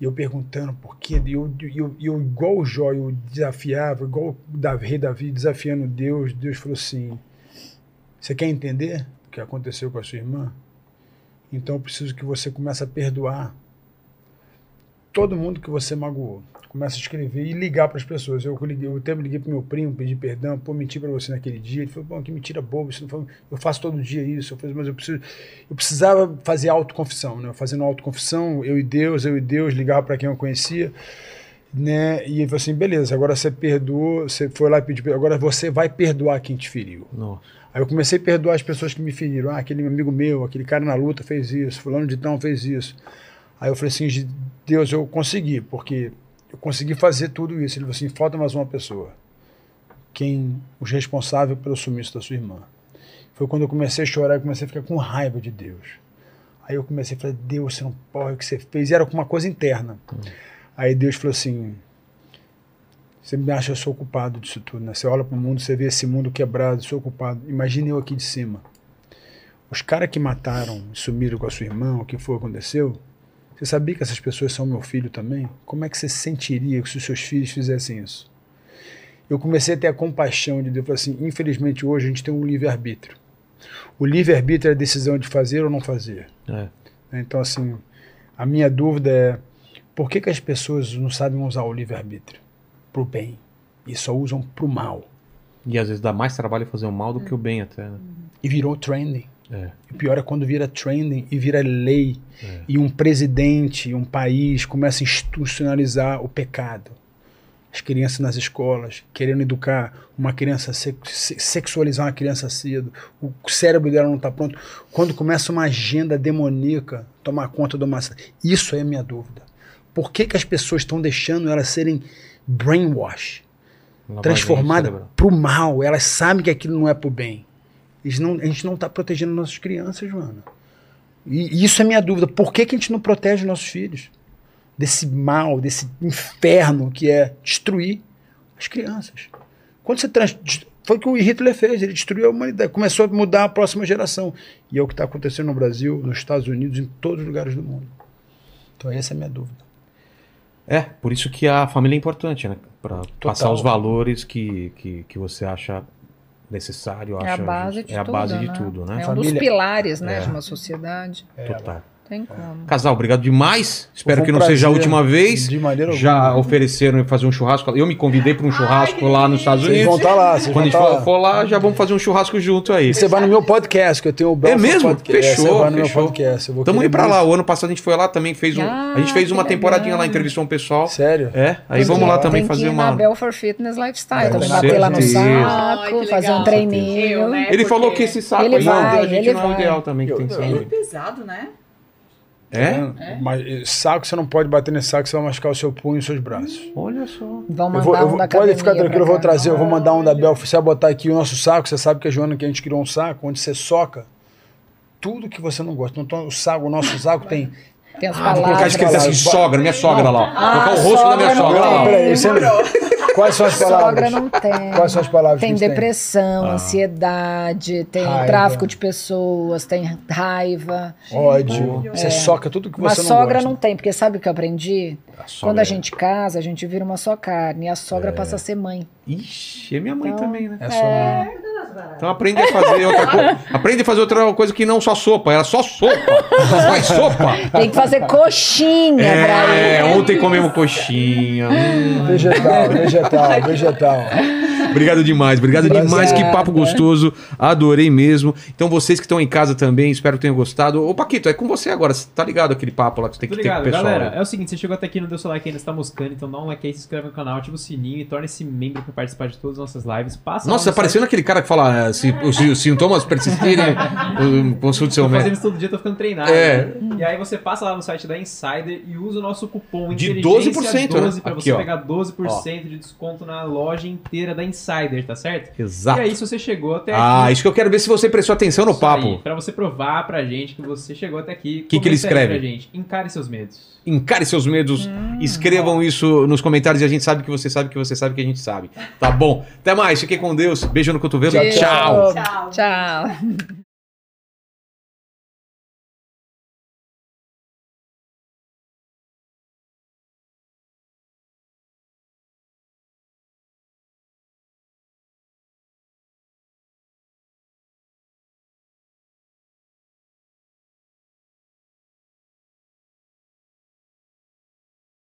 e eu perguntando por quê, e eu, eu, eu igual o Jó, eu desafiava, igual o Davi, rei Davi desafiando Deus, Deus falou assim, você quer entender o que aconteceu com a sua irmã? Então eu preciso que você comece a perdoar. todo mundo que você magoou. Começa a escrever e ligar para as pessoas. Eu, liguei, eu até liguei pro meu primo, pedi perdão, pô, menti para você naquele dia. Ele falou, pô, que mentira boba, isso não foi... eu faço todo dia isso, eu faço, mas eu, preciso... eu precisava fazer autoconfissão, né? Fazendo autoconfissão, eu e Deus, eu e Deus, ligava para quem eu conhecia, né? E ele falou assim, beleza, agora você perdoou, você foi lá e pediu, agora você vai perdoar quem te feriu. Nossa. Aí eu comecei a perdoar as pessoas que me feriram. Ah, aquele amigo meu, aquele cara na luta fez isso, fulano de tão fez isso. Aí eu falei assim, Deus, eu consegui, porque eu consegui fazer tudo isso. Ele falou assim, falta mais uma pessoa. Quem, os responsável pelo sumiço da sua irmã. Foi quando eu comecei a chorar e comecei a ficar com raiva de Deus. Aí eu comecei a falar, Deus, você não pode, o que você fez? E era uma coisa interna. Aí Deus falou assim, você me acha que eu sou culpado disso tudo, né? Você olha para o mundo, você vê esse mundo quebrado, sou culpado. Imagine eu aqui de cima. Os caras que mataram sumiram com a sua irmã, o que foi aconteceu, você sabia que essas pessoas são meu filho também? Como é que você sentiria se os seus filhos fizessem isso? Eu comecei a ter a compaixão de Deus. Eu falei assim, infelizmente hoje a gente tem um livre-arbítrio. O livre-arbítrio é a decisão de fazer ou não fazer. É. Então, assim, a minha dúvida é por que, que as pessoas não sabem usar o livre-arbítrio para o bem e só usam para o mal? E às vezes dá mais trabalho fazer o mal do que o bem até, né? E virou trending. É. O pior é quando vira trending e vira lei e um presidente, um país começa a institucionalizar o pecado. As crianças nas escolas, querendo educar uma criança, se- se- sexualizar uma criança cedo, o cérebro dela não está pronto. Quando começa uma agenda demoníaca tomar conta do massa. Isso é a minha dúvida. Por que, que as pessoas estão deixando elas serem brainwash, transformadas cerebral. para o mal? Elas sabem que aquilo não é para o bem. Eles não, a gente não está protegendo nossas crianças, Joana. E, e isso é minha dúvida. Por que, que a gente não protege nossos filhos? Desse mal, desse inferno que é destruir as crianças. Quando você trans, foi o que o Hitler fez, ele destruiu a humanidade, começou a mudar a próxima geração. E é o que está acontecendo no Brasil, nos Estados Unidos, em todos os lugares do mundo. Então essa é a minha dúvida. É, por isso que a família é importante, né? Pra passar os valores que, que, que você acha necessário. É a acha base justo. de é a tudo. base de né? tudo, né? É um dos Família- pilares né, É. de uma sociedade. Total. Tem como. Casal, obrigado demais. Espero um que não seja a prazer. última vez. De maneira Já alguma. ofereceram fazer um churrasco. Eu me convidei para um churrasco lá nos Estados Vocês Unidos. vão estar lá, vocês Quando a gente estar for, for lá, já vamos fazer um churrasco junto aí. Você vai no meu podcast, que eu tenho o Belfort É mesmo? Podcast. É, Fechou, Você vai no fechou. meu podcast. Eu vou Tamo indo pra muito. lá. O ano passado a gente foi lá também, fez um. Ah, a gente fez que uma temporadinha lá, legal. entrevistou um pessoal. Sério? É, aí Tem vamos lá também fazer uma. na Belfort Fitness Lifestyle. É, bater lá no. Ai, saco, fazer um treininho. Né? Ele falou que esse saco Ele aí não, ele não é o ideal também que tem que Ele é ser. pesado, né? É? Mas eh, saco, você não pode bater nesse saco, você vai machucar o seu punho e os seus braços. Olha só. Vão Eu mandar vou, eu um vou, da pode ficar tranquilo, eu vou trazer, eu vou mandar um da Belf. Você vai botar aqui o nosso saco, você sabe que a Joana que a gente criou um saco, onde você soca tudo que você não gosta. Então, o saco, o nosso saco tem. Tem as Ah, vou colocar escrito assim, sogra, minha sogra lá. Ah, colocar o rosto da minha sogra lá. Peraí, você- Quais são as palavras? Sogra não tem. Quais são as palavras Tem que a gente depressão, ansiedade, tem Raiva. tráfico de pessoas, tem raiva. Ódio. Você soca tudo que Uma você não sogra gosta. não tem, porque sabe o que eu aprendi? A Quando a é- gente casa, a gente vira uma só carne. E a sogra passa a ser mãe. Ixi, é minha mãe Então, também, né? É sua mãe. Então aprende a fazer outra coisa. Aprende a fazer outra coisa que não só sopa, era só sopa. Faz sopa. Tem que fazer coxinha É, ontem comemos coxinha. Hum. Vegetal, vegetal, vegetal. Obrigado demais, obrigado demais, que papo gostoso, adorei mesmo. Então vocês que estão em casa também, espero que tenham gostado. Ô Paquito, é com você agora, você tá ligado aquele papo lá que você tem que ter com o pessoal. galera. É o seguinte, você chegou até aqui e não deu seu like ainda, está moscando, então dá um like aí, se inscreve no canal, ativa o sininho e torne-se membro para participar de todas as nossas lives. Passa Nossa, no parecendo aquele cara que fala, eh, se os, os sintomas persistirem, consulte seu fazendo médico. isso todo dia, tô ficando treinado. É. né? E aí você passa lá no site da Insider e usa o nosso cupom De Inteligência 12%, né? 12 pra Aqui, você ó. pegar 12% de desconto na loja inteira da Insider, tá certo? Exato. E aí, se você chegou até Ah, aqui... isso que eu quero ver se você prestou atenção no aí, papo. pra você provar pra gente que você chegou até aqui. Que que ele escreve? Pra gente. Encare seus medos. Encare seus medos, escrevam isso nos comentários e a gente sabe que você sabe que você sabe que a gente sabe. Tá bom? Até mais, fiquem com Deus. Beijo no cotovelo. Tchau. Tchau. Tchau.